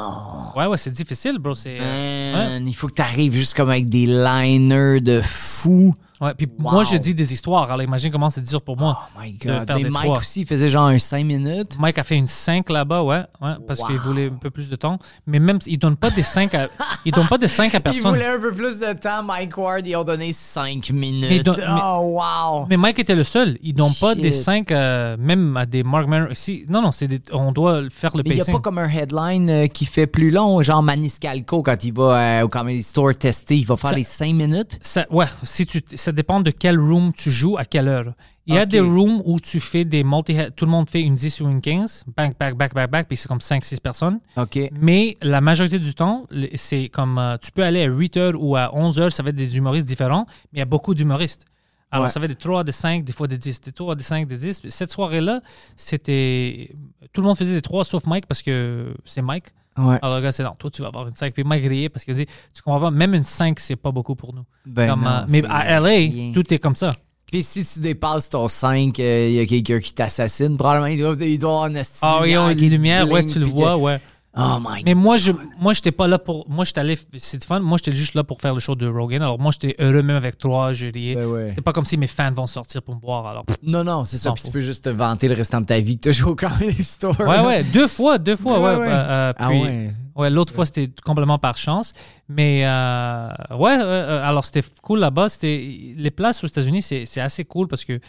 Ouais, ouais, c'est difficile, bro. C'est, euh, il faut que tu arrives juste comme avec des liners de fou. Ouais, puis Wow. moi, je dis des histoires. Alors, imagine comment c'est dur pour moi. Oh my de faire Mais des Mike trois. aussi, il faisait genre un 5 minutes. Mike a fait une 5 là-bas, ouais, ouais parce qu'il voulait un peu plus de temps. Mais même, il donne pas des 5 à, il donne pas des 5 à Il personne. voulait un peu plus de temps. Mike Ward, ils ont donné 5 minutes. Il oh, wow. Mais Mike était le seul. Ils donnent pas des 5, même à des Mark Maron. Si, non, non, c'est des- on doit faire le Mais il n'y a pas comme un headline euh, qui fait plus long, genre Maniscalco, quand il va euh, au Comedy Store tester, il va faire Ça- les 5 minutes. Ça, ouais, si tu, ça dépend de quel room tu joues, à quelle heure. Il y a Ok. des rooms où tu fais des multi tout le monde fait une 10 ou une 15, back, back, back, back, back, puis c'est comme 5-6 personnes. OK. Mais la majorité du temps, c'est comme euh, tu peux aller à 8 heures ou à 11 heures, ça va être des humoristes différents, mais il y a beaucoup d'humoristes. Alors, Ouais. ça va être des 3, des 5, des fois des 10, des 3, des 5, des 10. Cette soirée-là, c'était. Tout le monde faisait des 3 sauf Mike parce que c'est Mike. Ouais. Alors, le gars, c'est non, toi, tu vas avoir une 5. Puis riait parce dit, tu comprends pas, même une 5, c'est pas beaucoup pour nous. Ben Comme, non, euh, mais à LA, rien. tout est comme ça. Puis si tu dépasses ton 5, il y a quelqu'un qui t'assassine. Probablement, il doit, il doit avoir un Ah, oui, lumière on a qui des lumières, ouais, tu le vois, que- ouais. Oh my Mais moi, je moi, j'étais pas là pour. Moi, j'étais allé. C'était fun. Moi, j'étais juste là pour faire le show de Rogan. Alors, moi, j'étais heureux même avec toi. Je riais. Ben ouais. C'était pas comme si mes fans vont sortir pour me voir. Alors, Non, non, c'est ça. Puis tu peux juste te vanter le restant de ta vie que tu joué au Comedy Store. ouais, ouais. Deux fois, deux fois, Ouais, ouais. ouais. euh, euh, Ah puis- ouais. Ouais, l'autre fois, c'était complètement par chance. Mais euh, ouais, euh, alors c'était cool là-bas. C'était Les places aux États-Unis, c'est c'est assez cool parce que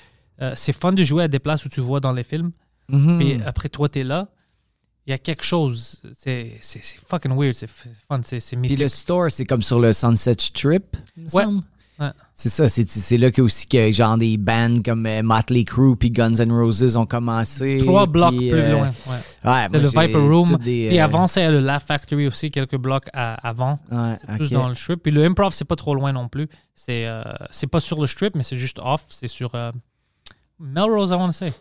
euh, c'est fun de jouer à des places où tu vois dans les films. Mhm. Et après, toi, t'es là. Il y a quelque chose. C'est fucking weird. C'est fun. C'est c'est Puis mythique. le store, c'est comme sur le Sunset Strip. Ouais. C'est ça, c'est, là que aussi que genre des bands comme euh, Motley Crue puis Guns N' Roses ont commencé. Trois puis, blocs plus euh, loin. Ouais. Ouais, C'est le Viper Room. des, Et euh, avant, c'est le Laugh Factory aussi, quelques blocs à- avant. Ouais, C'est tous dans le strip. Puis le improv, c'est pas trop loin non plus. C'est euh, c'est pas sur le strip, mais c'est juste off. C'est sur Melrose, I want to say.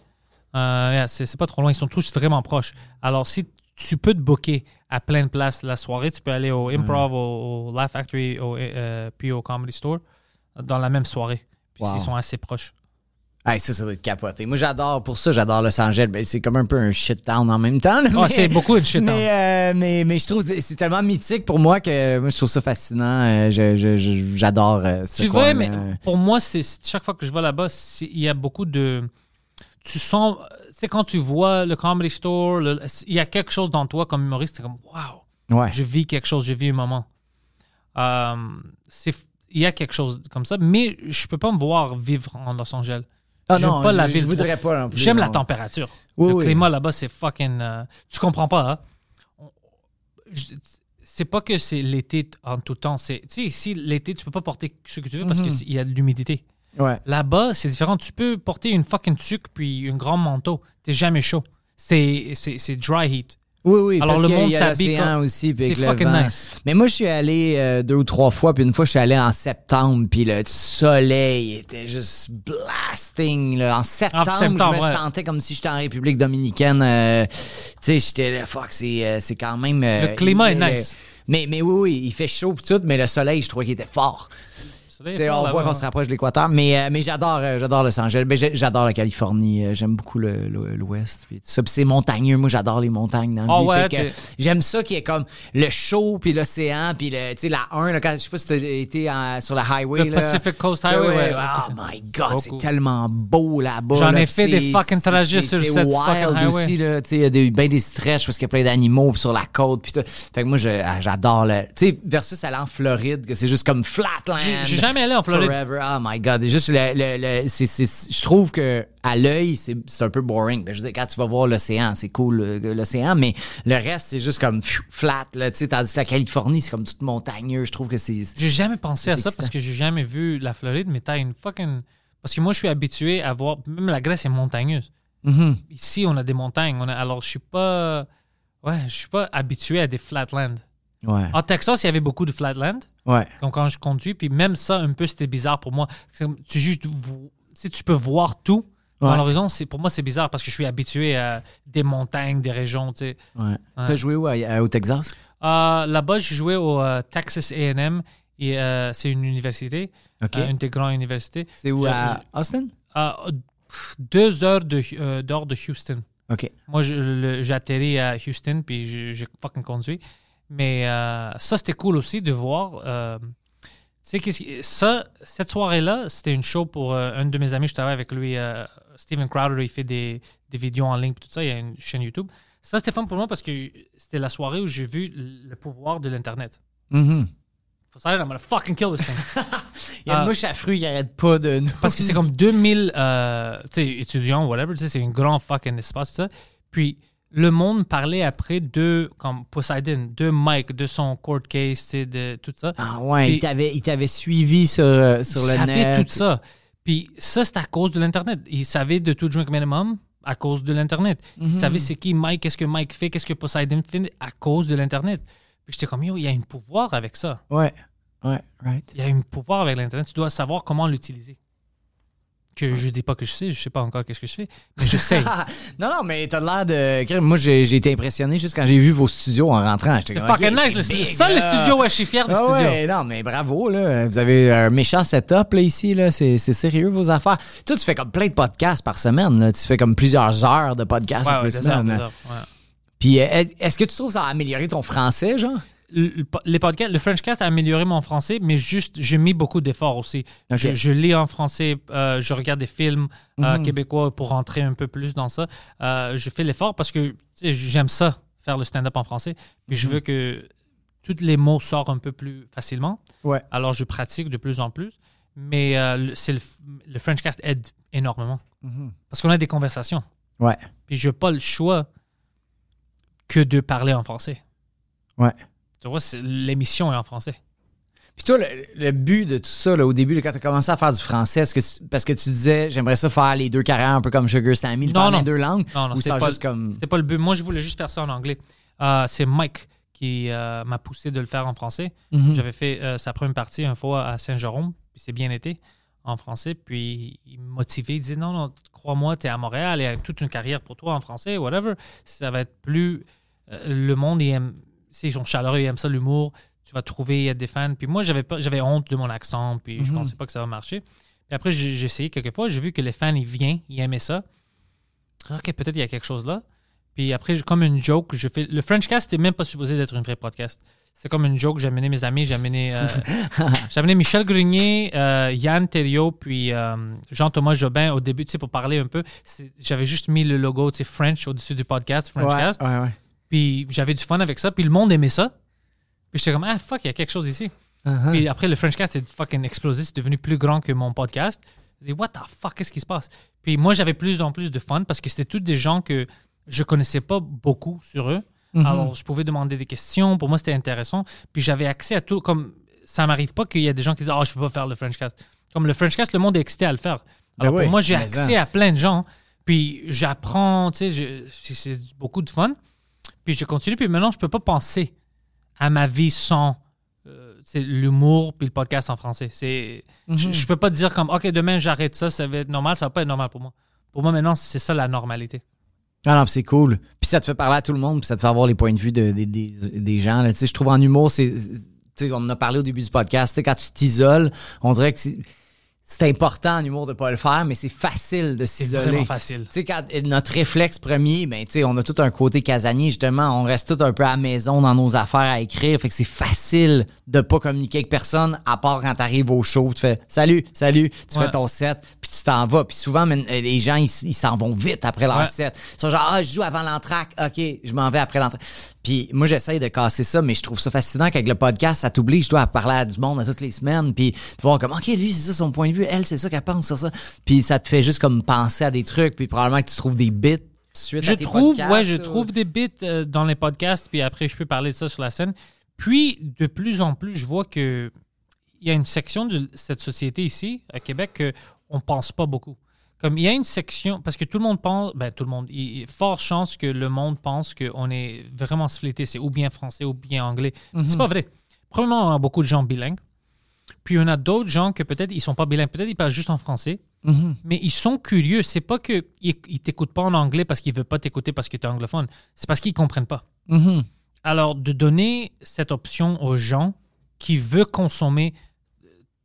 Euh, yeah, c'est pas trop loin. Ils sont tous vraiment proches. Alors, si tu peux te booker à plein de places la soirée, tu peux aller au improv, au, au Laugh Factory, au, euh, puis au Comedy Store dans la même soirée. Puis Wow. ils sont assez proches. Hey, ça, ça doit être capoté. Moi, j'adore, pour ça, j'adore Los Angeles. Ben, c'est comme un peu un shit town en même temps. c'est beaucoup de shit town. Mais, euh, mais, mais je trouve c'est tellement mythique pour moi que moi, je trouve ça fascinant. J'adore ce Tu vois, mais pour moi, c'est chaque fois que je vais là-bas, il y a beaucoup de. Tu sens. C'est quand tu vois le comedy store, il y a quelque chose dans toi comme humoriste, c'est comme waouh, Ouais. je vis quelque chose, je vis un moment. Euh, c'est- il y a quelque chose comme ça, mais je peux pas me voir vivre en Los Angeles. Ah non, pas la je- ville je trop. voudrais pas J'aime la température. Oui, le oui. climat là-bas, c'est fucking. euh, tu comprends pas, hein? C'est pas que c'est l'été en tout temps. C'est, tu sais, ici, l'été, tu peux pas porter ce que tu veux parce Mhm. qu'il y a de l'humidité. Ouais. Là-bas, c'est différent. Tu peux porter une fucking tuque puis un grand manteau. T'es jamais chaud. C'est, c'est, c'est dry heat. Oui, oui. Alors, parce le monde s'habille aussi. C'est fucking vent. nice. Mais moi, je suis allé euh, deux ou trois fois, puis une fois, je suis allé en septembre, puis le soleil était juste blasting. Là. En septembre, septembre, je me ouais. sentais comme si j'étais en République dominicaine. euh, tu sais, j'étais là, fuck, c'est, euh, c'est quand même... euh, Le climat il- est nice. Mais, mais oui, oui, il fait chaud tout, mais le soleil, je trouvais qu'il était fort. T'sais, fort on voit qu'on se rapproche de l'équateur, mais, euh, mais j'adore euh, j'adore Los Angeles. J'ai- j'adore la Californie. euh, J'aime beaucoup le- le- l'Ouest. puis tout ça. Puis c'est montagneux. Moi, j'adore les montagnes dans vie. ouais, J'aime ça qui est comme le chaud, puis l'océan, puis le, tu sais, la 1, là, quand, je sais pas si t'as été en- sur la highway. Le là. Pacific Coast Highway, ouais. Oh my God, c'est tellement beau là-bas. J'en là, ai fait des fucking trajets sur c'est cette wild fucking highway. aussi, là. Tu sais, il y a des, ben des stretches parce qu'il y a plein d'animaux sur la côte, puis tout. Fait que moi, ah, j'adore le... Tu sais, versus aller en Floride, que c'est juste comme flatland. Jamais allé en Floride. Forever. Oh my God. Juste le... le, le- c'est- c'est- je trouve que à l'œil, c'est c'est un peu boring. Ben, je veux dire, quand tu vas voir l'océan, c'est cool, l'océan, mais le reste, c'est juste comme pfiou, flat, là, tandis que la Californie, c'est comme tout montagneux. Je trouve que c'est... J'ai jamais pensé à ça parce que j'ai jamais vu la Floride, mais t'as une fucking. Parce que moi, je suis habitué à voir. Même la Grèce est montagneuse. Mhm. Ici, on a des montagnes. On a- alors, je suis pas. Ouais, je suis pas habitué à des flatlands. Ouais. En Texas, il y avait beaucoup de flatland. Ouais. Donc, quand je conduis, puis même ça, un peu, c'était bizarre pour moi. Comme, Tu juste. Si tu peux voir tout dans Ouais. l'horizon, c'est pour moi, c'est bizarre parce que je suis habitué à des montagnes, des régions, tu sais. Ouais. T'as joué où, à- au Texas? Euh, Là-bas, je jouais au euh, Texas A&M et euh, c'est une université, une des grandes universités. C'est où, à Austin? Deux heures de, d'heure de Houston. OK. Moi, atterri à Houston, puis j'ai fucking conduit. Mais euh, ça, c'était cool aussi de voir. euh, tu sais, ça, cette soirée-là, c'était une show pour euh, un de mes amis. Je travaille avec lui, euh, Steven Crowder. Il fait des, des vidéos en ligne, tout ça. Il y a une chaîne YouTube. Ça, c'était fun pour moi parce que c'était la soirée où j'ai vu le pouvoir de l'Internet. Mhm. For ça, I'm gonna fucking kill this thing. Il y a une Ah. mouche à fruits qui arrête pas de nous. Parce que c'est comme 2000 euh, tu sais, étudiants, whatever, tu sais, c'est un grand fucking espace, tout ça. Puis le monde parlait après de, comme Poseidon, de Mike, de son court case, de tout ça. Ah ouais, Puis- il t'avait, il t'avait suivi sur, euh, sur il le savait net. tout ça. Puis ça, c'est à cause de l'Internet. Il savait de tout Drink Minimum à cause de l'Internet. Il Mhm. savait c'est qui Mike, qu'est-ce que Mike fait, qu'est-ce que Poseidon fait à cause de l'Internet. Puis j'étais comme, yo, il y a un pouvoir avec ça. Ouais, ouais, right. Il y a un pouvoir avec l'Internet. Tu dois savoir comment l'utiliser. Que je dis pas que je sais, je sais pas encore qu'est-ce que je fais, mais je sais. non, non, mais t'as l'air de. Moi, j'ai, j'ai été impressionné juste quand j'ai vu vos studios en rentrant. J'étais C'est comme, fucking ok, nice, le studio. Ça, le studio, ouais, je suis fier du Ah studio. ouais, non, mais bravo, là. Vous avez un méchant setup, là, ici, là. C'est, c'est sérieux, vos affaires. Toi, tu fais comme plein de podcasts par semaine, là. Tu fais comme plusieurs heures de podcasts Ouais, par ouais, semaine. heures, heures, ouais. Puis euh, est-ce que tu trouves que ça a amélioré ton français, genre? Le, le- les podcasts, le Frenchcast a amélioré mon français, mais juste, j'ai mis beaucoup d'efforts aussi. Je, je lis en français, euh, je regarde des films euh, Mhm. québécois pour rentrer un peu plus dans ça. Euh, je fais l'effort parce que j'aime ça, faire le stand-up en français. Puis Mhm. je veux que tous les mots sortent un peu plus facilement. Ouais. Alors, je pratique de plus en plus. Mais le, c'est le, le Frenchcast aide énormément. Parce qu'on a des conversations. Ouais. Puis je n'ai pas le choix que de parler en français. Ouais. Tu vois, l'émission est en français. Puis toi, le, le but de tout ça, là, au début, quand tu as commencé à faire du français, est-ce que tu- parce que tu disais, j'aimerais ça faire les deux carrières un peu comme Sugar Sammy, le Non, faire non. les deux langues, Non, non, c'était pas, comme... pas le but. Moi, je voulais juste faire ça en anglais. Euh, c'est Mike qui euh, m'a poussé de le faire en français. Mhm. J'avais fait euh, sa première partie une fois à Saint-Jérôme, puis c'est bien été en français. Puis il me motivait, il disait non, non, crois-moi, tu es à Montréal, il y a toute une carrière pour toi en français, whatever. Ça va être plus. le monde, il aime. Ils sont chaleureux, ils aiment ça, l'humour. Tu vas trouver il y a des fans. Puis moi, j'avais pas, j'avais honte de mon accent, puis je Mhm. pensais pas que ça va marcher. Puis après, j'ai essayé quelques fois, j'ai vu que les fans, ils viennent, ils aimaient ça. Ok, peut-être il y a quelque chose là. Puis après, comme une joke, je fais. Le Frenchcast c'était même pas supposé d'être un vrai podcast. C'est comme une joke. J'ai amené mes amis, j'ai amené, euh, j'ai amené Michel Grenier, euh, Yann Thériault, puis euh, Jean-Thomas Jobin au début, tu sais, pour parler un peu. J'avais juste mis le logo, tu sais, French au-dessus du podcast, Frenchcast. Ouais, ouais, ouais. Puis j'avais du fun avec ça. Puis le monde aimait ça. Puis j'étais comme, ah fuck, il y a quelque chose ici. Uh-huh. Puis après, le Frenchcast est fucking explosé. C'est devenu plus grand que mon podcast. Je dis, what the fuck, qu'est-ce qui se passe? Puis moi, j'avais plus en plus de fun parce que c'était tous des gens que je connaissais pas beaucoup sur eux. Mhm. Alors, je pouvais demander des questions. Pour moi, c'était intéressant. Puis j'avais accès à tout. Comme ça m'arrive pas qu'il y a des gens qui disent, ah, je peux pas faire le Frenchcast. Comme le Frenchcast, le monde est excité à le faire. Alors Ben oui, pour moi, j'ai accès ça. à plein de gens. Puis j'apprends, tu sais, c'est beaucoup de fun. Puis je continue. Puis maintenant, je peux pas penser à ma vie sans euh, l'humour puis le podcast en français. C'est, je, je peux pas dire comme, OK, demain, j'arrête ça, ça va être normal. Ça va pas être normal pour moi. Pour moi, maintenant, c'est ça la normalité. Ah non, puis c'est cool. Puis ça te fait parler à tout le monde, puis ça te fait avoir les points de vue de- de- des- des gens. là. Je trouve en humour, c'est. tu sais, on en a parlé au début du podcast. Quand tu t'isoles, on dirait que c'est- c'est important en humour de pas le faire, mais c'est facile de C'est s'isoler. vraiment facile. Tu sais, quand notre réflexe premier, ben, tu sais, on a tout un côté casanier, justement. On reste tout un peu à la maison dans nos affaires à écrire. Fait que c'est facile de pas communiquer avec personne, à part quand t'arrives au show. Tu fais salut, salut, tu Ouais. fais ton set, puis tu t'en vas. Puis souvent, euh, les gens, ils s'en vont vite après leur Ouais. set. Ils sont genre, ah, je joue avant l'entraque. OK, je m'en vais après l'entraque. Puis moi, j'essaye de casser ça, mais je trouve ça fascinant qu'avec le podcast, ça t'oblige, je dois à parler à du monde à toutes les semaines, puis de voir comme, OK, lui, c'est ça son point de vue, elle, c'est ça qu'elle pense sur ça. Puis ça te fait juste comme penser à des trucs, puis probablement que tu trouves des bits suite Je à tes trouve, podcasts, ouais, je ou- trouve des bits euh, dans les podcasts, puis après, je peux parler de ça sur la scène. Puis, de plus en plus, je vois que il y a une section de cette société ici, à Québec, qu'on ne pense pas beaucoup. Comme il y a une section, parce que tout le monde pense, ben tout le monde, il y a fort chance que le monde pense qu'on est vraiment splitté, c'est ou bien français ou bien anglais. C'est pas vrai. Premièrement, on a beaucoup de gens bilingues. Puis on a d'autres gens que peut-être ils sont pas bilingues, peut-être ils parlent juste en français, mais ils sont curieux. C'est pas qu'ils ils t'écoutent pas en anglais parce qu'ils veulent pas t'écouter parce que tu es anglophone. C'est parce qu'ils comprennent pas. Mhm. Alors, de donner cette option aux gens qui veulent consommer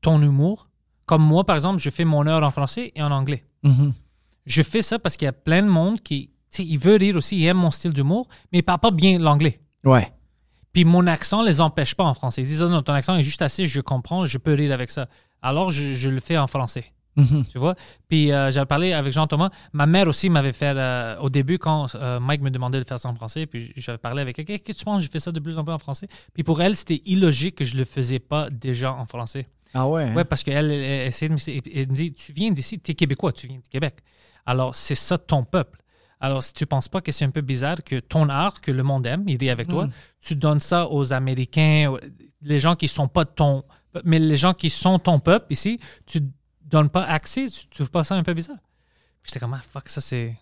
ton humour, comme moi, par exemple, je fais mon heure en français et en anglais. Mhm. Je fais ça parce qu'il y a plein de monde qui, tu sais, ils veulent rire aussi, ils aiment mon style d'humour, mais ils parlent pas bien l'anglais. Ouais. Puis mon accent les empêche pas en français. Ils disent, oh non, ton accent est juste assez, je comprends, je peux rire avec ça. Alors, je, je le fais en français. Mhm. Tu vois? Puis euh, j'avais parlé avec Jean-Thomas. Ma mère aussi m'avait fait, euh, au début, quand euh, Mike me demandait de faire ça en français, puis j'avais parlé avec elle, qu'est-ce que tu penses? Je fais ça de plus en plus en français. Puis pour elle, c'était illogique que je le faisais pas déjà en français. Ah ouais. hein? Ouais, parce qu'elle elle, elle me elle me dit, tu viens d'ici, tu es québécois, tu viens du Québec. Alors, c'est ça ton peuple. Alors, si tu penses pas que c'est un peu bizarre que ton art, que le monde aime, il rit avec toi, tu donnes ça aux Américains, les gens qui sont pas ton mais les gens qui sont ton peuple ici, tu donnes pas accès, tu trouves pas ça un peu bizarre? Puis J'étais comme, ah, fuck, ça c'est.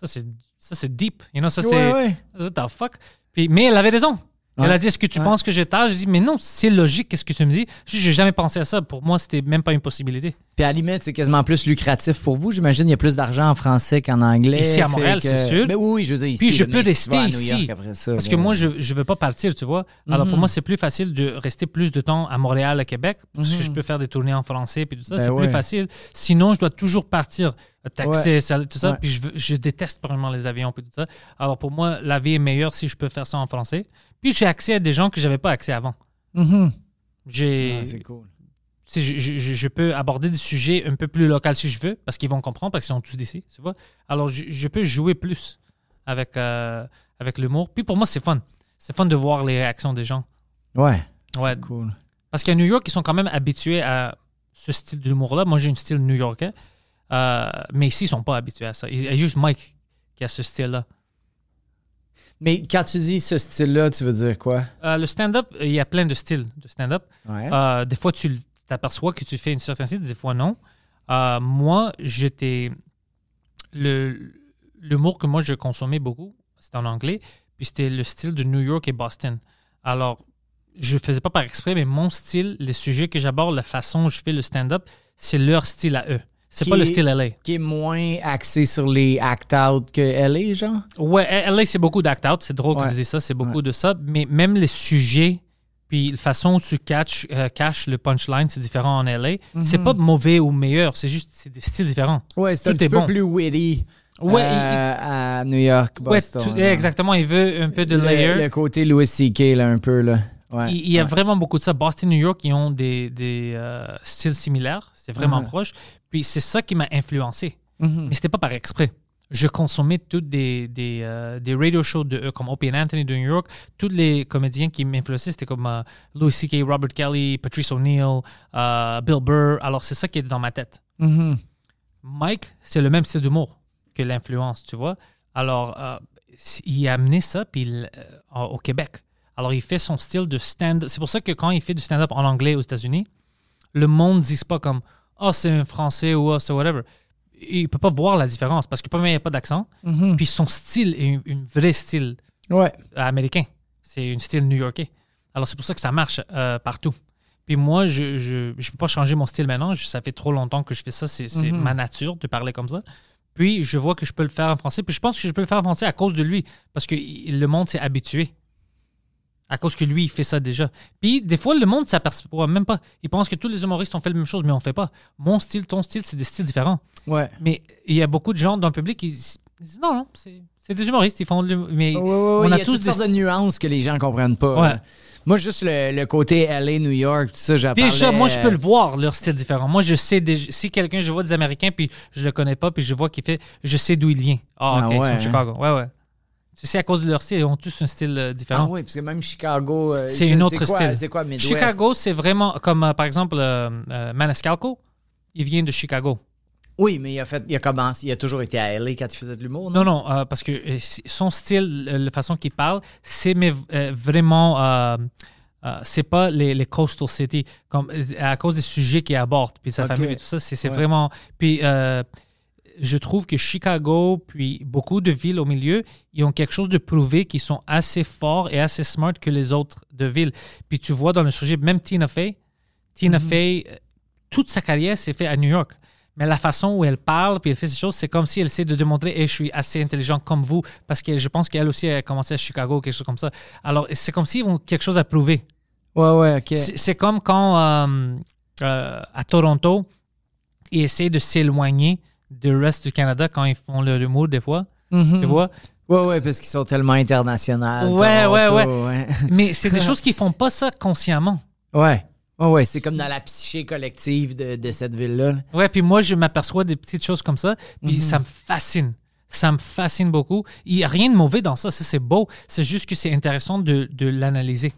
Ça c'est. Ça c'est deep. You know, ça Ouais, c'est. ouais. What the fuck? Puis, mais elle avait raison. Elle a dit, est-ce que tu penses que j'ai tard? J'ai dit, mais non, c'est logique, qu'est-ce que tu me dis? J'ai j'ai jamais pensé à ça. Pour moi, c'était même pas une possibilité. Puis à la limite, c'est quasiment plus lucratif pour vous. J'imagine il y a plus d'argent en français qu'en anglais. Ici, à Montréal, que- c'est sûr. Mais oui, oui, je veux dire ici. Puis je peux rester ici. ça, Parce que moi, je ne veux pas partir, tu vois. Alors pour Mhm. moi, c'est plus facile de rester plus de temps à Montréal, à Québec, parce que je peux faire des tournées en français, puis tout ça. Ben c'est ouais. plus facile. Sinon, je dois toujours partir, euh, taxer, Ouais. ça, tout ça. Ouais. Puis je, je déteste vraiment les avions, puis tout ça. Alors pour moi, la vie est meilleure si je peux faire ça en français. Puis j'ai accès à des gens que j'avais pas accès avant. Mhm. J'ai, Ah, c'est cool. je, je- je- je peux aborder des sujets un peu plus locaux si je veux, parce qu'ils vont comprendre, parce qu'ils sont tous d'ici, tu vois. Alors, je, je peux jouer plus avec, euh, avec l'humour. Puis pour moi, c'est fun. C'est fun de voir les réactions des gens. Ouais. Ouais. C'est cool. Parce qu'à New York, ils sont quand même habitués à ce style d'humour-là. Moi, j'ai un style new-yorkais. Euh, mais ici, ils sont pas habitués à ça. Il y a juste Mike qui a ce style-là. Mais quand tu dis ce style-là, tu veux dire quoi? Euh, le stand-up, il y a plein de styles de stand-up. Ouais. Euh, des fois, tu t'aperçois que tu fais une certaine style, des fois non. Euh, moi, j'étais. Le, l'humour que moi, je consommais beaucoup, c'était en anglais, puis c'était le style de New York et Boston. Alors, je faisais pas par exprès, mais mon style, les sujets que j'aborde, la façon dont je fais le stand-up, c'est leur style à eux. C'est pas le style LA. Qui est moins axé sur les act-out que LA, genre? Ouais, LA, c'est beaucoup d'act-out. C'est drôle que Ouais. tu dis ça. C'est beaucoup de ça. Mais même les sujets, puis la façon où tu catches, euh, caches le punchline, c'est différent en LA. C'est pas mauvais ou meilleur. C'est juste c'est des styles différents. Ouais, c'est un petit peu bon. plus witty Ouais, euh, à New York, Ouais, Boston. là. exactement. Il veut un peu de Le, layer. le côté Louis C.K., là, un peu, là. Ouais. Il il y a ouais. vraiment beaucoup de ça. Boston, New York, ils ont des, des, euh, styles similaires. C'est vraiment Ouais. proche. Puis c'est ça qui m'a influencé. Mhm. Mais c'était pas par exprès. Je consommais toutes des, des, euh, des radio shows de eux, comme Opie and Anthony de New York. Tous les comédiens qui m'influençaient, c'était comme euh, Louis C.K., Robert Kelly, Patrice O'Neill, euh, Bill Burr. Alors, c'est ça qui est dans ma tête. Mhm. Mike, c'est le même style d'humour que l'influence, tu vois. Alors, il a amené ça puis au Québec. Alors, il fait son style de stand-up. C'est pour ça que quand il fait du stand-up en anglais aux États-Unis, le monde ne dit pas comme « Oh, c'est un français » ou « Oh, c'est whatever ». Il peut pas voir la différence parce que, premièrement, il n'y a pas d'accent. Mhm. Puis son style est un, vrai style Ouais. américain. C'est un style new-yorkais. Alors, c'est pour ça que ça marche euh, partout. Puis moi, je ne je, je peux pas changer mon style maintenant. Je- ça fait trop longtemps que je fais ça. C'est Mhm. ma nature de parler comme ça. Puis je vois que je peux le faire en français. Puis je pense que je peux le faire en français à cause de lui. Parce que le monde s'est habitué. À cause que lui, il fait ça déjà. Puis des fois, le monde ne s'aperçoit même pas. Il pense que tous les humoristes ont fait la même chose, mais on ne fait pas. Mon style, ton style, c'est des styles différents. Ouais. Mais il y a beaucoup de gens dans le public qui disent non, non, c'est des humoristes. Ils font de l'hum- Mais on a y a tous toutes des sortes de nuances que les gens comprennent pas. Ouais. Moi, juste le, le côté LA, New York, tout ça, j'en Déjà, moi, je peux euh, le voir, leur style différent. Moi, je sais, si quelqu'un, je vois des Américains, puis je le connais pas, puis je vois qu'il fait, je sais d'où il vient. Ah, Ah ok, ils ouais, sont de hein? Chicago. Ouais, ouais. Sais, à cause de leur style, ils ont tous un style euh, Ah différent. oui, parce que même Chicago. euh, C'est une autre quoi- style. C'est quoi, Midwest? Chicago, c'est vraiment comme, euh, par exemple, euh, Maniscalco, il vient de Chicago. Oui, mais il a fait, il a commencé, il a toujours été à LA quand il faisait de l'humour, non? Non, non, parce que son style, la façon qu'il parle, c'est vraiment. c'est pas les, les coastal cities, comme, à cause des sujets qu'il aborde, puis sa famille et tout ça. C'est c'est Ouais. vraiment. Puis je trouve que Chicago, puis beaucoup de villes au milieu, ils ont quelque chose de prouvé qui sont assez forts et assez smart que les autres de villes. Puis tu vois dans le sujet, même Tina Fey, Tina Fey, euh, toute sa carrière s'est faite à New York. Mais la façon où elle parle, puis elle fait ces choses, c'est comme si elle essaie de démontrer hey, je suis assez intelligent comme vous, parce que je pense qu'elle aussi a commencé à Chicago, quelque chose comme ça. Alors, c'est comme s'ils ont quelque chose à prouver. Ouais, ouais, ok. C'est c'est comme quand euh, euh, à Toronto, ils essaient de s'éloigner du reste du Canada quand ils font leur humour, des fois. Mhm. Tu vois? Ouais, ouais, parce qu'ils sont tellement internationaux. Ouais, ouais, ouais. Mais c'est des choses qui font pas ça consciemment. Ouais. Ouais, ouais, c'est comme dans la psyché collective de, de cette ville-là. là. Ouais, puis moi, je m'aperçois des petites choses comme ça, puis ça me fascine. Ça me fascine beaucoup. Il n'y a rien de mauvais dans ça, ça c'est beau. C'est juste que c'est intéressant de, de l'analyser.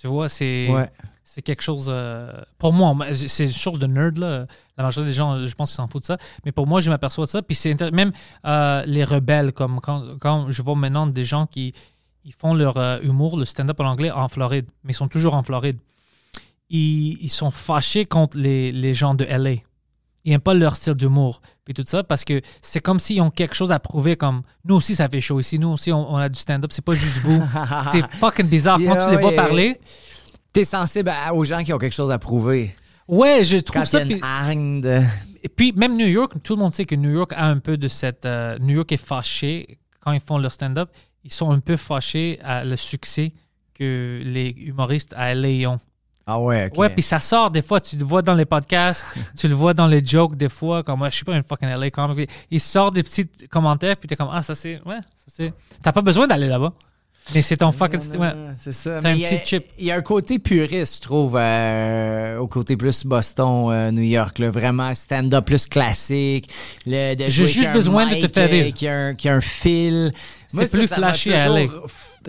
Tu vois, c'est Ouais. C'est quelque chose. euh, pour moi, c'est une chose de nerd, là. La majorité des gens, je pense qu'ils s'en foutent de ça. Mais pour moi, je m'aperçois de ça. Puis c'est même euh, les rebelles, comme quand, quand je vois maintenant des gens qui ils font leur euh, humour, le stand-up en anglais en Floride, mais ils sont toujours en Floride. Ils, ils sont fâchés contre les, les gens de LA. Ils n'aiment pas leur style d'humour. Puis tout ça, parce que c'est comme s'ils ont quelque chose à prouver, comme nous aussi, ça fait chaud ici. Nous aussi, on, on a du stand-up. C'est pas juste vous. c'est fucking bizarre. Quand Yeah, tu les vois parler, T'es sensible à- aux gens qui ont quelque chose à prouver. Ouais, je trouve Quand il y ça. a une puis- hargne de... Et puis, même New York, tout le monde sait que New York a un peu de cette. euh, New York est fâché quand ils font leur stand-up. Ils sont un peu fâchés à le succès que les humoristes à LA ont. Ah ouais, ok. Ouais, puis ça sort des fois, tu le vois dans les podcasts, tu le vois dans les jokes des fois, comme moi, je suis pas une fucking LA comic. Il sort des petits commentaires, puis t'es comme, ah, ça c'est. Ouais, ça c'est. T'as pas besoin d'aller là-bas. Mais c'est ton fucking. Ouais. non, C'est ça. T'as un Mais il y a- petit chip. Il y a un côté puriste, je trouve, euh, au côté plus Boston, euh, New York. Là, vraiment stand-up plus classique. J'ai juste besoin de te faire euh, rire. Qui a un, qui a un fil. C'est plus ça flashy à LA.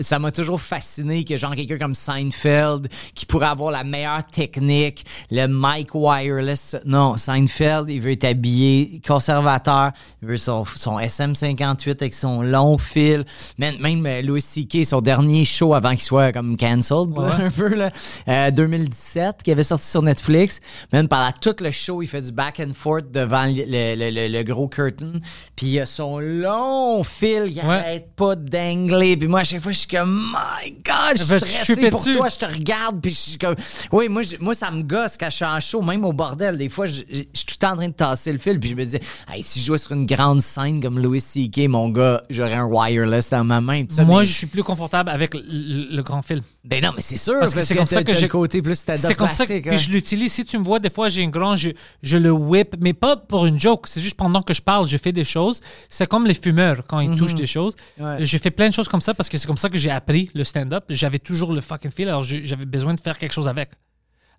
Ça m'a toujours fasciné que genre quelqu'un comme Seinfeld qui pourrait avoir la meilleure technique, le mic wireless. Non, Seinfeld, il veut être habillé conservateur, il veut son, son SM58 avec son long fil. Même, même euh, Louis C.K., son dernier show avant qu'il soit comme cancelled, un peu, là, euh, 2017, qui avait sorti sur Netflix. Même pendant tout le show, il fait du back and forth devant le, le- le- le gros curtain. Puis il a son long fil, il Ouais. arrête pas dangler. Puis moi, à chaque fois, je suis comme, my God, je suis stressé pour toi, je te regarde. Puis je suis comme, oui, moi, je- moi, ça me gosse quand je suis en show, même au bordel. Des fois, je, je- je suis tout le temps en train de tasser le fil. Puis je me dis, hey, si je jouais sur une grande scène comme Louis C.K., mon gars, j'aurais un wireless dans ma main. ça, Moi, mais- je suis plus confortable avec le, le- le grand film. Ben non, mais c'est sûr, Parce que c'est comme ça que j'ai- côté plus C'est comme ça que puis hein. je l'utilise. Si tu me vois, des fois, j'ai un grand, je, je le whip, mais pas pour une joke. C'est juste pendant que je parle, je fais des choses. C'est comme les fumeurs quand ils touchent des choses. Mhm. Ouais. Je fais plein de choses comme ça parce que c'est comme ça que j'ai appris le stand-up. J'avais toujours le fucking feel, alors je- j'avais besoin de faire quelque chose avec.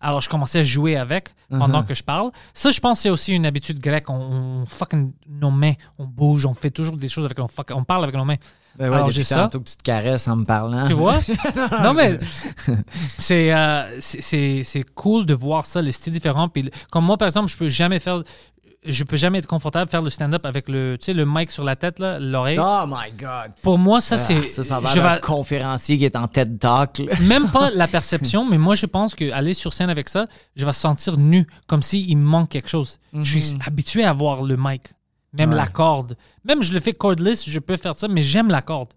Alors je commençais à jouer avec pendant Mhm. que je parle. Ça, je pense, c'est aussi une habitude grecque. On, on fucking nos mains, on bouge, on fait toujours des choses avec nos fuck- on parle avec nos mains. Ben ouais, Alors, depuis j'ai ça. que tu te caresses en me parlant. Tu vois? non, mais c'est, euh, c'est, c'est, c'est cool de voir ça, les styles différents. Puis, comme moi, par exemple, je peux jamais faire. Je peux jamais être confortable faire le stand-up avec le, tu sais, le mic sur la tête, là, l'oreille. Oh my God. Pour moi, ça, c'est. Ah, ça, ça va je vais- conférencier qui est en TED Talk. là. même pas la perception, mais moi, je pense qu'aller sur scène avec ça, je vais se sentir nu, comme s'il me manque quelque chose. Je suis habitué à voir le mic, même Ouais. la corde. Même je le fais cordless, je peux faire ça, mais j'aime la corde.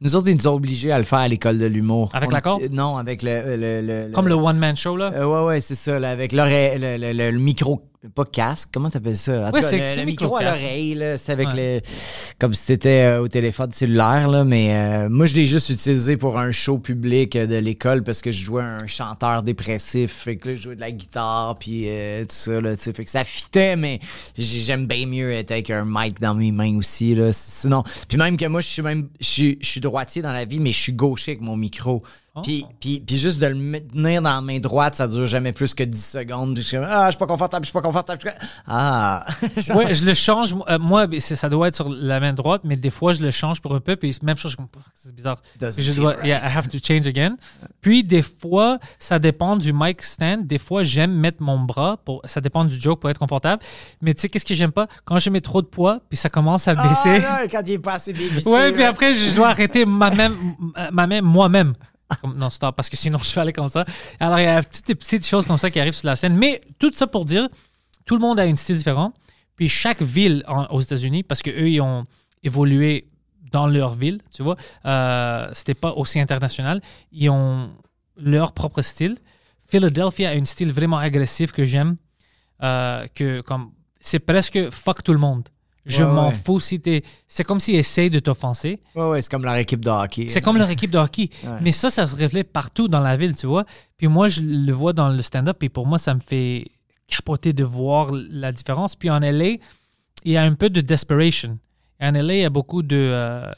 Nous autres, ils nous ont obligés à le faire à l'école de l'humour. Avec On la corde? Non, avec le... le, le- Comme le one-man show, là? Euh, ouais, ouais, c'est ça, là, avec l'oreille, le, le- le- le micro, pas casque, comment t'appelles ça? En tout Ouais, cas, c'est- le, micro à l'oreille, là, c'est avec Ouais. le, comme si c'était euh, au téléphone cellulaire, là, mais euh, moi, je l'ai juste utilisé pour un show public euh, de l'école parce que je jouais un chanteur dépressif, fait que là, je jouais de la guitare, puis euh, tout ça, là, fait que ça fitait, mais j'ai- j'aime bien mieux être avec un mic dans mes mains aussi, là, sinon, puis même que moi, je suis même, je suis droitier dans la vie, mais je suis gaucher avec mon micro. Puis, puis, puis juste de le maintenir dans la main droite, ça dure jamais plus que 10 secondes. Puis je suis comme, ah, je suis pas confortable, je suis pas confortable. je suis Ah! Je le change. euh, moi, c'est- ça doit être sur la main droite, mais des fois, je le change pour un peu. Puis même chose, je c'est bizarre. Je dois, right. yeah, I have to change again. Puis des fois, ça dépend du mic stand. Des fois, j'aime mettre mon bras pour. Ça dépend du joke pour être confortable. Mais tu sais, qu'est-ce que j'aime pas? Quand je mets trop de poids, puis ça commence à baisser. Ah, là, quand il est pas assez bien ouais, puis après, je dois arrêter ma même, ma même moi-même. Comme- Non, stop, parce que sinon, je vais aller comme ça. Alors, il y a toutes les petites choses comme ça qui arrivent sur la scène. Mais tout ça pour dire, tout le monde a une style différent. Puis chaque ville aux États-Unis, parce qu'eux, ils ont évolué dans leur ville, tu vois, euh, c'était pas aussi international. Ils ont leur propre style. Philadelphia a un style vraiment agressif que j'aime. euh, que comme c'est presque fuck tout le monde. Je Ouais, m'en ouais. fous si t'es. C'est comme s'ils essayent de t'offenser. Ouais, ouais, c'est comme leur équipe de hockey. C'est comme leur équipe de hockey. Mais ça, ça se reflète partout dans la ville, tu vois. Puis moi, je le vois dans le stand-up et pour moi, ça me fait capoter de voir la différence. Puis en LA, il y a un peu de desperation. En LA, il y a beaucoup de. euh,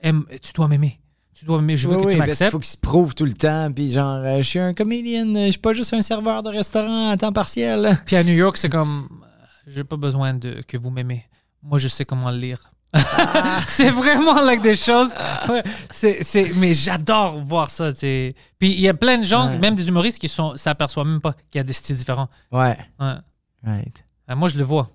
aime- tu dois m'aimer. Tu dois m'aimer. Je veux Oui, que oui, tu qu'il m'acceptes. faut qu'il se prouve tout le temps. Puis genre, euh, je suis un comédien, euh, je suis pas juste un serveur de restaurant à temps partiel. Puis à New York, c'est comme. J'ai pas besoin de que vous m'aimez. Moi, je sais comment le lire. Ah. c'est vraiment like des choses. Ouais, c'est, c'est, mais j'adore voir ça. c'est- Puis il y a plein de gens, Ouais. même des humoristes, qui sont, s'aperçoivent même pas qu'il y a des styles différents. Ouais, Ouais. right. Euh, Moi, je le vois.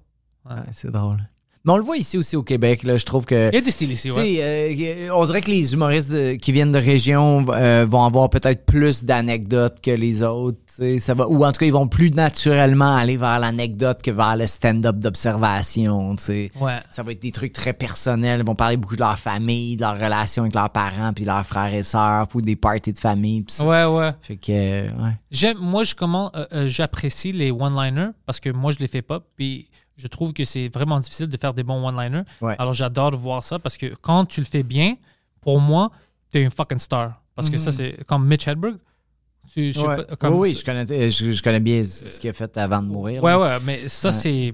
C'est drôle. Mais on le voit ici aussi au Québec, là. Je trouve que. Il y a du style ici, ouais. euh, on dirait que les humoristes de- qui viennent de région euh, vont avoir peut-être plus d'anecdotes que les autres. Ça va, ou en tout cas, ils vont plus naturellement aller vers l'anecdote que vers le stand-up d'observation. tu sais. Ouais. Ça va être des trucs très personnels. Ils vont parler beaucoup de leur famille, de leur relation avec leurs parents, puis leurs frères et sœurs, ou des parties de famille. ça. Ouais, ouais. Fait que, ouais. J'aime, moi, je comment, euh, j'apprécie les one-liners parce que moi, je les fais pas. Puis je trouve que c'est vraiment difficile de faire des bons one-liners. Ouais. Alors j'adore voir ça parce que quand tu le fais bien, pour moi, t'es une fucking star. Parce que ça, c'est comme Mitch Hedberg. Tu, je sais Mhm. Ouais. pas, comme oui, oui, je connais, je, je connais bien ce qu'il a fait avant de mourir. Ouais, là. ouais, mais ça, c'est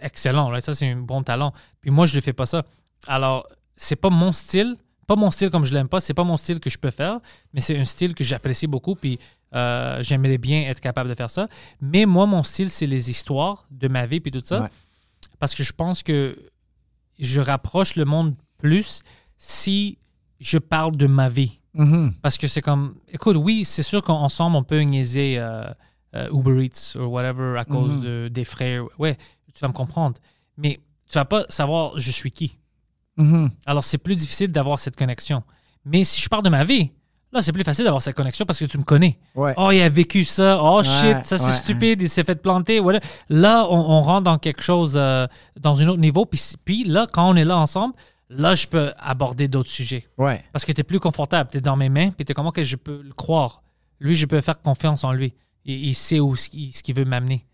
excellent. là. Ça, c'est un bon talent. Puis moi, je ne fais pas ça. Alors, c'est pas mon style. Pas mon style comme je l'aime pas. C'est pas mon style que je peux faire, mais c'est un style que j'apprécie beaucoup. Puis euh, j'aimerais bien être capable de faire ça. Mais moi, mon style, c'est les histoires de ma vie puis tout ça. Ouais. Parce que je pense que je rapproche le monde plus si je parle de ma vie. Mhm. Parce que c'est comme, écoute, oui, c'est sûr qu'ensemble, on peut niaiser euh, euh, Uber Eats ou whatever à cause Mhm. de, des frères. Ouais, tu vas me comprendre. Mais tu vas pas savoir je suis qui. Mhm. Alors, c'est plus difficile d'avoir cette connexion. Mais si je parle de ma vie, là, c'est plus facile d'avoir cette connexion parce que tu me connais. Ouais. Oh, il a vécu ça. Oh, shit, ça, c'est ouais. stupide. Il s'est fait planter. Voilà. Là, on, on rentre dans quelque chose, euh, dans un autre niveau. Puis, puis là, quand on est là ensemble, là, je peux aborder d'autres sujets. Ouais. Parce que tu es plus confortable. Tu es dans mes mains, puis tu es comment que je peux le croire? Lui, je peux faire confiance en lui. Et il sait où ce qu'il ce qu'il veut m'amener.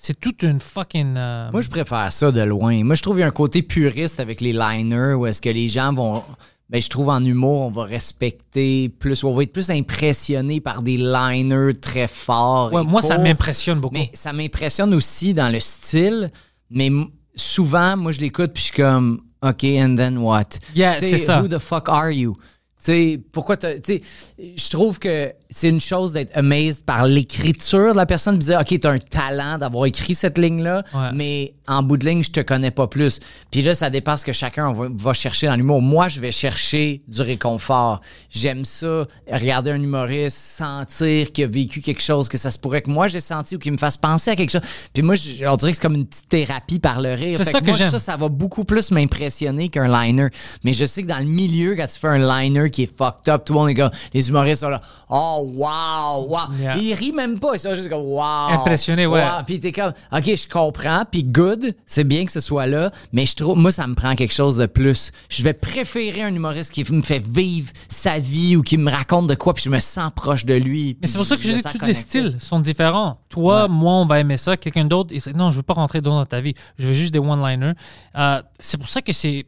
C'est toute une fucking. euh, Moi, je préfère ça de loin. Moi, je trouve qu'il y a un côté puriste avec les liners où est-ce que les gens vont. Ben, je trouve en humour, on va respecter plus, on va être plus impressionné par des liners très forts. ouais, moi, ça m'impressionne beaucoup. Mais ça m'impressionne aussi dans le style. Mais souvent, moi, je l'écoute puis je suis comme, OK, and then what? Yeah, c'est ça. Who the fuck are you? Tu sais, pourquoi tu sais, je trouve que c'est une chose d'être amazed par l'écriture de la personne, de dire, OK, t'as un talent d'avoir écrit cette ligne-là, Ouais. mais en bout de ligne, je te connais pas plus. Puis là, ça dépasse ce que chacun va, va chercher dans l'humour. Moi, je vais chercher du réconfort. J'aime ça, regarder un humoriste, sentir qu'il a vécu quelque chose, que ça se pourrait que moi j'ai senti ou qu'il me fasse penser à quelque chose. Puis moi, je- on dirait que c'est comme une petite thérapie par le rire. C'est ça que j'aime. Ça, ça va beaucoup plus m'impressionner qu'un liner. Mais je sais que dans le milieu, quand tu fais un liner qui est fucked up, tout le monde est comme, les humoristes sont là, oh wow, wow. Yeah. Ils rient même pas, sont juste comme wow. Impressionné, ouais. Wow. Puis t'es comme, OK, je comprends, puis good, c'est bien que ce soit là, mais je trouve, moi, ça me prend quelque chose de plus. Je vais préférer un humoriste qui me fait vivre sa vie ou qui me raconte de quoi, puis je me sens proche de lui. Mais c'est pour ça que je dis que tous les styles sont différents. Toi, moi, on va aimer ça. Quelqu'un d'autre, il sait, non, je veux pas rentrer dans ta vie. Je veux juste des one-liners. Euh, c'est pour ça que c'est.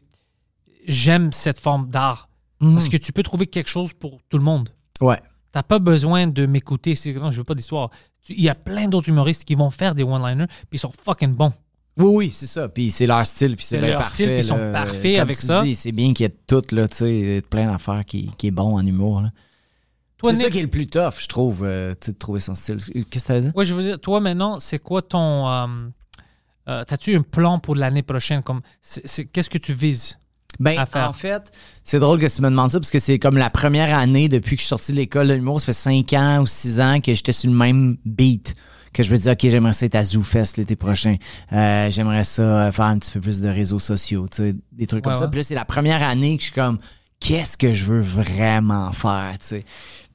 J'aime cette forme d'art. Parce que tu peux trouver quelque chose pour tout le monde. Ouais. T'as pas besoin de m'écouter. C'est non, je veux pas d'histoire. Il y a plein d'autres humoristes qui vont faire des one-liners, puis ils sont fucking bons. Oui, oui, c'est ça. Puis c'est leur style, puis c'est leur parfait. style, puis ils sont parfaits Comme avec tu ça. dis, c'est bien qu'il y ait tout, là, tu sais, plein d'affaires qui, qui est bon en humour, là. C'est ça qui est le plus tough, je trouve, euh, tu sais, de trouver son style. Qu'est-ce que t'as dit? Ouais, je veux dire, toi maintenant, c'est quoi ton. euh, euh, T'as-tu un plan pour l'année prochaine? Comme, Qu'est-ce que tu vises? Ben, à faire. en fait, c'est drôle que tu me demandes ça parce que c'est comme la première année depuis que je suis sorti de l'école de l'humour. Ça fait cinq ans ou six ans que j'étais sur le même beat. Que je me disais, OK, j'aimerais ça être à ZooFest l'été prochain. Euh, j'aimerais ça euh, faire un petit peu plus de réseaux sociaux, tu sais, des trucs comme Ouais, ça. Puis là, c'est la première année que je suis comme, qu'est-ce que je veux vraiment faire, tu sais?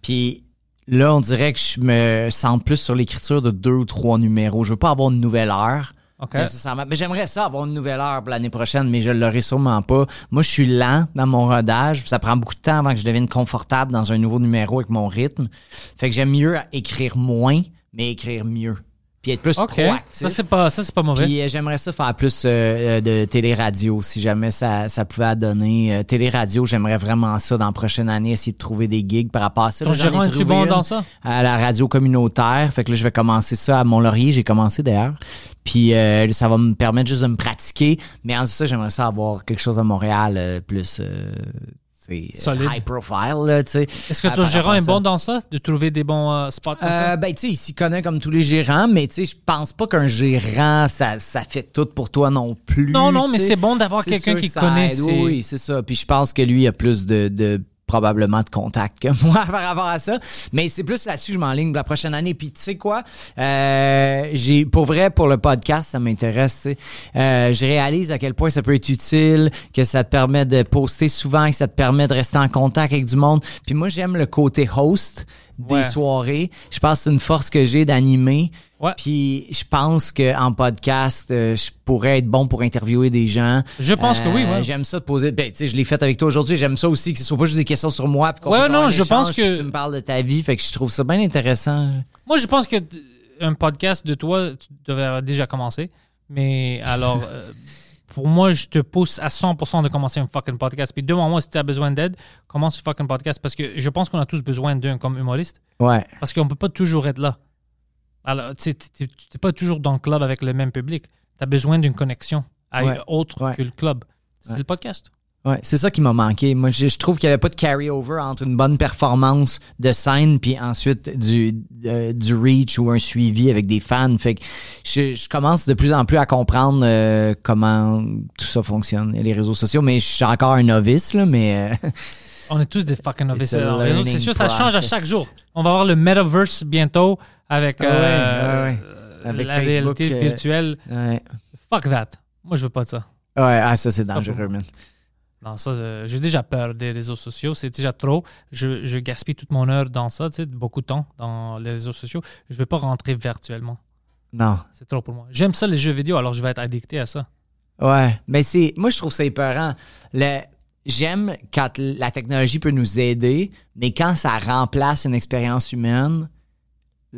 Puis là, on dirait que je me sens plus sur l'écriture de deux ou trois numéros. Je veux pas avoir une nouvelle heure. Nécessairement. Mais j'aimerais ça avoir une nouvelle heure pour l'année prochaine, mais je l'aurai sûrement pas. Moi, je suis lent dans mon rodage. Ça prend beaucoup de temps avant que je devienne confortable dans un nouveau numéro avec mon rythme. Fait que j'aime mieux écrire moins, mais écrire mieux. Puis être plus OK. proactif. Ça, c'est pas, ça, c'est pas mauvais. Puis euh, j'aimerais ça faire plus euh, euh, de télé-radio, si jamais ça, ça pouvait donner. Euh, télé-radio, j'aimerais vraiment ça dans la prochaine année, essayer de trouver des gigs par rapport à ça. Ton gérant, es-tu trouvé bon dans ça? À la radio communautaire. Fait que là, je vais commencer ça à Mont-Laurier. J'ai commencé d'ailleurs. Puis euh, ça va me permettre juste de me pratiquer. Mais en de ça, j'aimerais ça avoir quelque chose à Montréal euh, plus... euh, c'est, Solide. high profile, là, tu sais. Est-ce que ton gérant est bon dans ça? De trouver des bons euh, spots comme ça? Euh, ben, tu sais, il s'y connaît comme tous les gérants, mais tu sais, je pense pas qu'un gérant, ça, ça fait tout pour toi non plus. Non, non, mais c'est bon d'avoir quelqu'un qui que connaît aide. Oui, c'est ça. Puis je pense que lui a plus de, de probablement de contact que moi par rapport à ça. Mais c'est plus là-dessus que je m'enligne pour la prochaine année. Puis tu sais quoi? Euh, j'ai pour vrai, pour le podcast, ça m'intéresse. tu sais. Euh, je réalise à quel point ça peut être utile, que ça te permet de poster souvent, que ça te permet de rester en contact avec du monde. Puis moi, j'aime le côté host des Ouais. soirées. Je pense que c'est une force que j'ai d'animer. Ouais. Puis je pense qu'en podcast, euh, je pourrais être bon pour interviewer des gens. Je pense que oui, ouais. J'aime ça de poser. Ben, tu sais, je l'ai fait avec toi aujourd'hui. J'aime ça aussi que ce soit pas juste des questions sur moi. Puis Ouais, avoir non, je pense que- tu me parles de ta vie. Fait que je trouve ça bien intéressant. Moi, je pense que un podcast de toi, tu devrais déjà commencer. Mais alors, euh, pour moi, je te pousse à 100% de commencer un fucking podcast. Puis demande-moi si tu as besoin d'aide, commence un fucking podcast. Parce que je pense qu'on a tous besoin d'un comme humoriste. Ouais. Parce qu'on peut pas toujours être là. Alors, tu n'es pas toujours dans le club avec le même public. Tu as besoin d'une connexion à Ouais. autre Ouais. que le club. C'est Ouais. le podcast. Ouais, c'est ça qui m'a manqué. Moi, je, je trouve qu'il n'y avait pas de carry-over entre une bonne performance de scène puis ensuite du, euh, du reach ou un suivi avec des fans. Fait que je, je commence de plus en plus à comprendre euh, comment tout ça fonctionne, et les réseaux sociaux. Mais je suis encore un novice, là, mais... euh, On est tous des fucking novices. Learning sociaux, ça change à chaque jour. On va avoir le metaverse bientôt avec, Ah ouais, euh, ouais, ouais. euh, Avec la Facebook, réalité euh, virtuelle. Fuck that. Moi, je veux pas de ça. Ouais, ah, ça, c'est dangereux, man. Non, ça, euh, j'ai déjà peur des réseaux sociaux. C'est déjà trop. Je, je gaspille toute mon heure dans ça, tu sais, beaucoup de temps dans les réseaux sociaux. Je vais pas rentrer virtuellement. Non. C'est trop pour moi. J'aime ça, les jeux vidéo, alors je vais être addicté à ça. Ouais, mais c'est moi je trouve ça épeurant. Le j'aime quand la technologie peut nous aider, mais quand ça remplace une expérience humaine,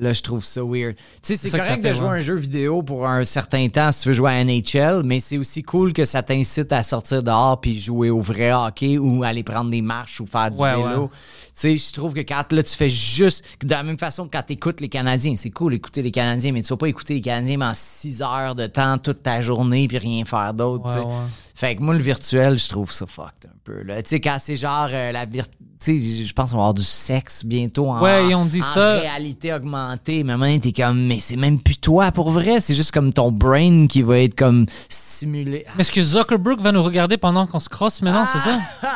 là je trouve ça weird. Tu sais, c'est correct de jouer un jeu vidéo pour un certain temps si tu veux jouer à NHL, mais c'est aussi cool que ça t'incite à sortir dehors puis jouer au vrai hockey ou aller prendre des marches ou faire du Ouais, vélo. ouais. Tu sais, je trouve que quand là, tu fais juste. De la même façon que quand tu écoutes les Canadiens, c'est cool écouter les Canadiens, mais tu vas pas écouter les Canadiens pendant six heures de temps toute ta journée puis rien faire d'autre. ouais. Fait que moi, le virtuel, je trouve ça fucked un peu. Tu sais, quand c'est genre euh, la vir- Tu sais, je pense qu'on va avoir du sexe bientôt en, Ouais, ont dit en ça. réalité augmentée. Mais maintenant, t'es comme, mais c'est même plus toi pour vrai. C'est juste comme ton brain qui va être comme stimulé. Mais est-ce que Zuckerberg va nous regarder pendant qu'on se crosse maintenant, c'est ça?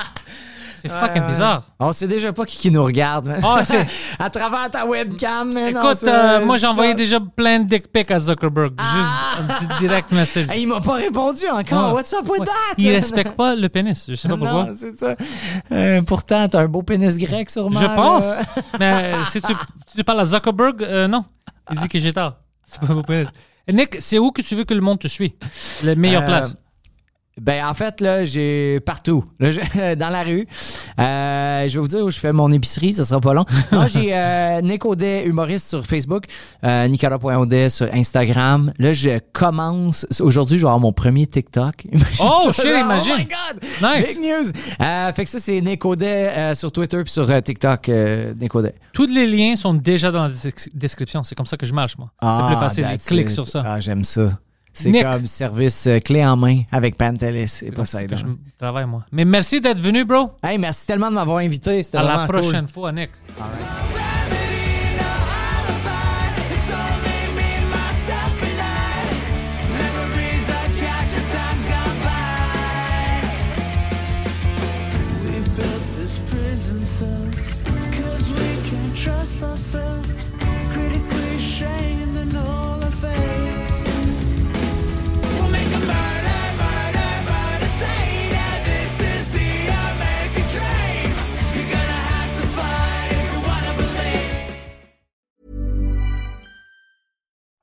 C'est fucking bizarre. On sait déjà pas qui, qui nous regarde. man. Ah, c'est- à travers ta webcam, man. on Écoute, sait- euh, moi j'ai envoyé déjà plein de dick pics à Zuckerberg. Juste un petit direct message. Hey, il m'a pas répondu encore. What's up with Ouais. that? Il respecte pas le pénis. Je sais pas pourquoi. Non, c'est ça. Euh, pourtant, t'as un beau pénis grec, sûrement. Je pense. là. Mais euh, si tu, si tu parles à Zuckerberg, euh, non. Il dit que j'ai tort. C'est pas mon pénis. Et Nick, c'est où que tu veux que le monde te suit? La meilleure Euh, place. Ben, en fait, là, j'ai partout. Là, dans la rue. Euh, je vais vous dire où je fais mon épicerie, ça sera pas long. Non, j'ai euh, Nick Audet, humoriste sur Facebook, euh, nicolas.audet sur Instagram. Là, je commence. Aujourd'hui, je vais avoir mon premier TikTok. Oh, shit, Oh imagine. my God! Nice. Big news! Euh, fait que ça, c'est Nick Audet euh, sur Twitter puis sur TikTok, Nick Audet. Tous les liens sont déjà dans la des- description. C'est comme ça que je marche, moi. c'est plus facile. Ah, Clique sur ça. Ah, j'aime ça. C'est comme service euh, clé en main avec Pantelis. C'est pas comme ça. ça que aidant. je travaille, moi. Mais merci d'être venu, bro. Hey, merci tellement de m'avoir invité. C'était À la cool. prochaine fois, Nick. It's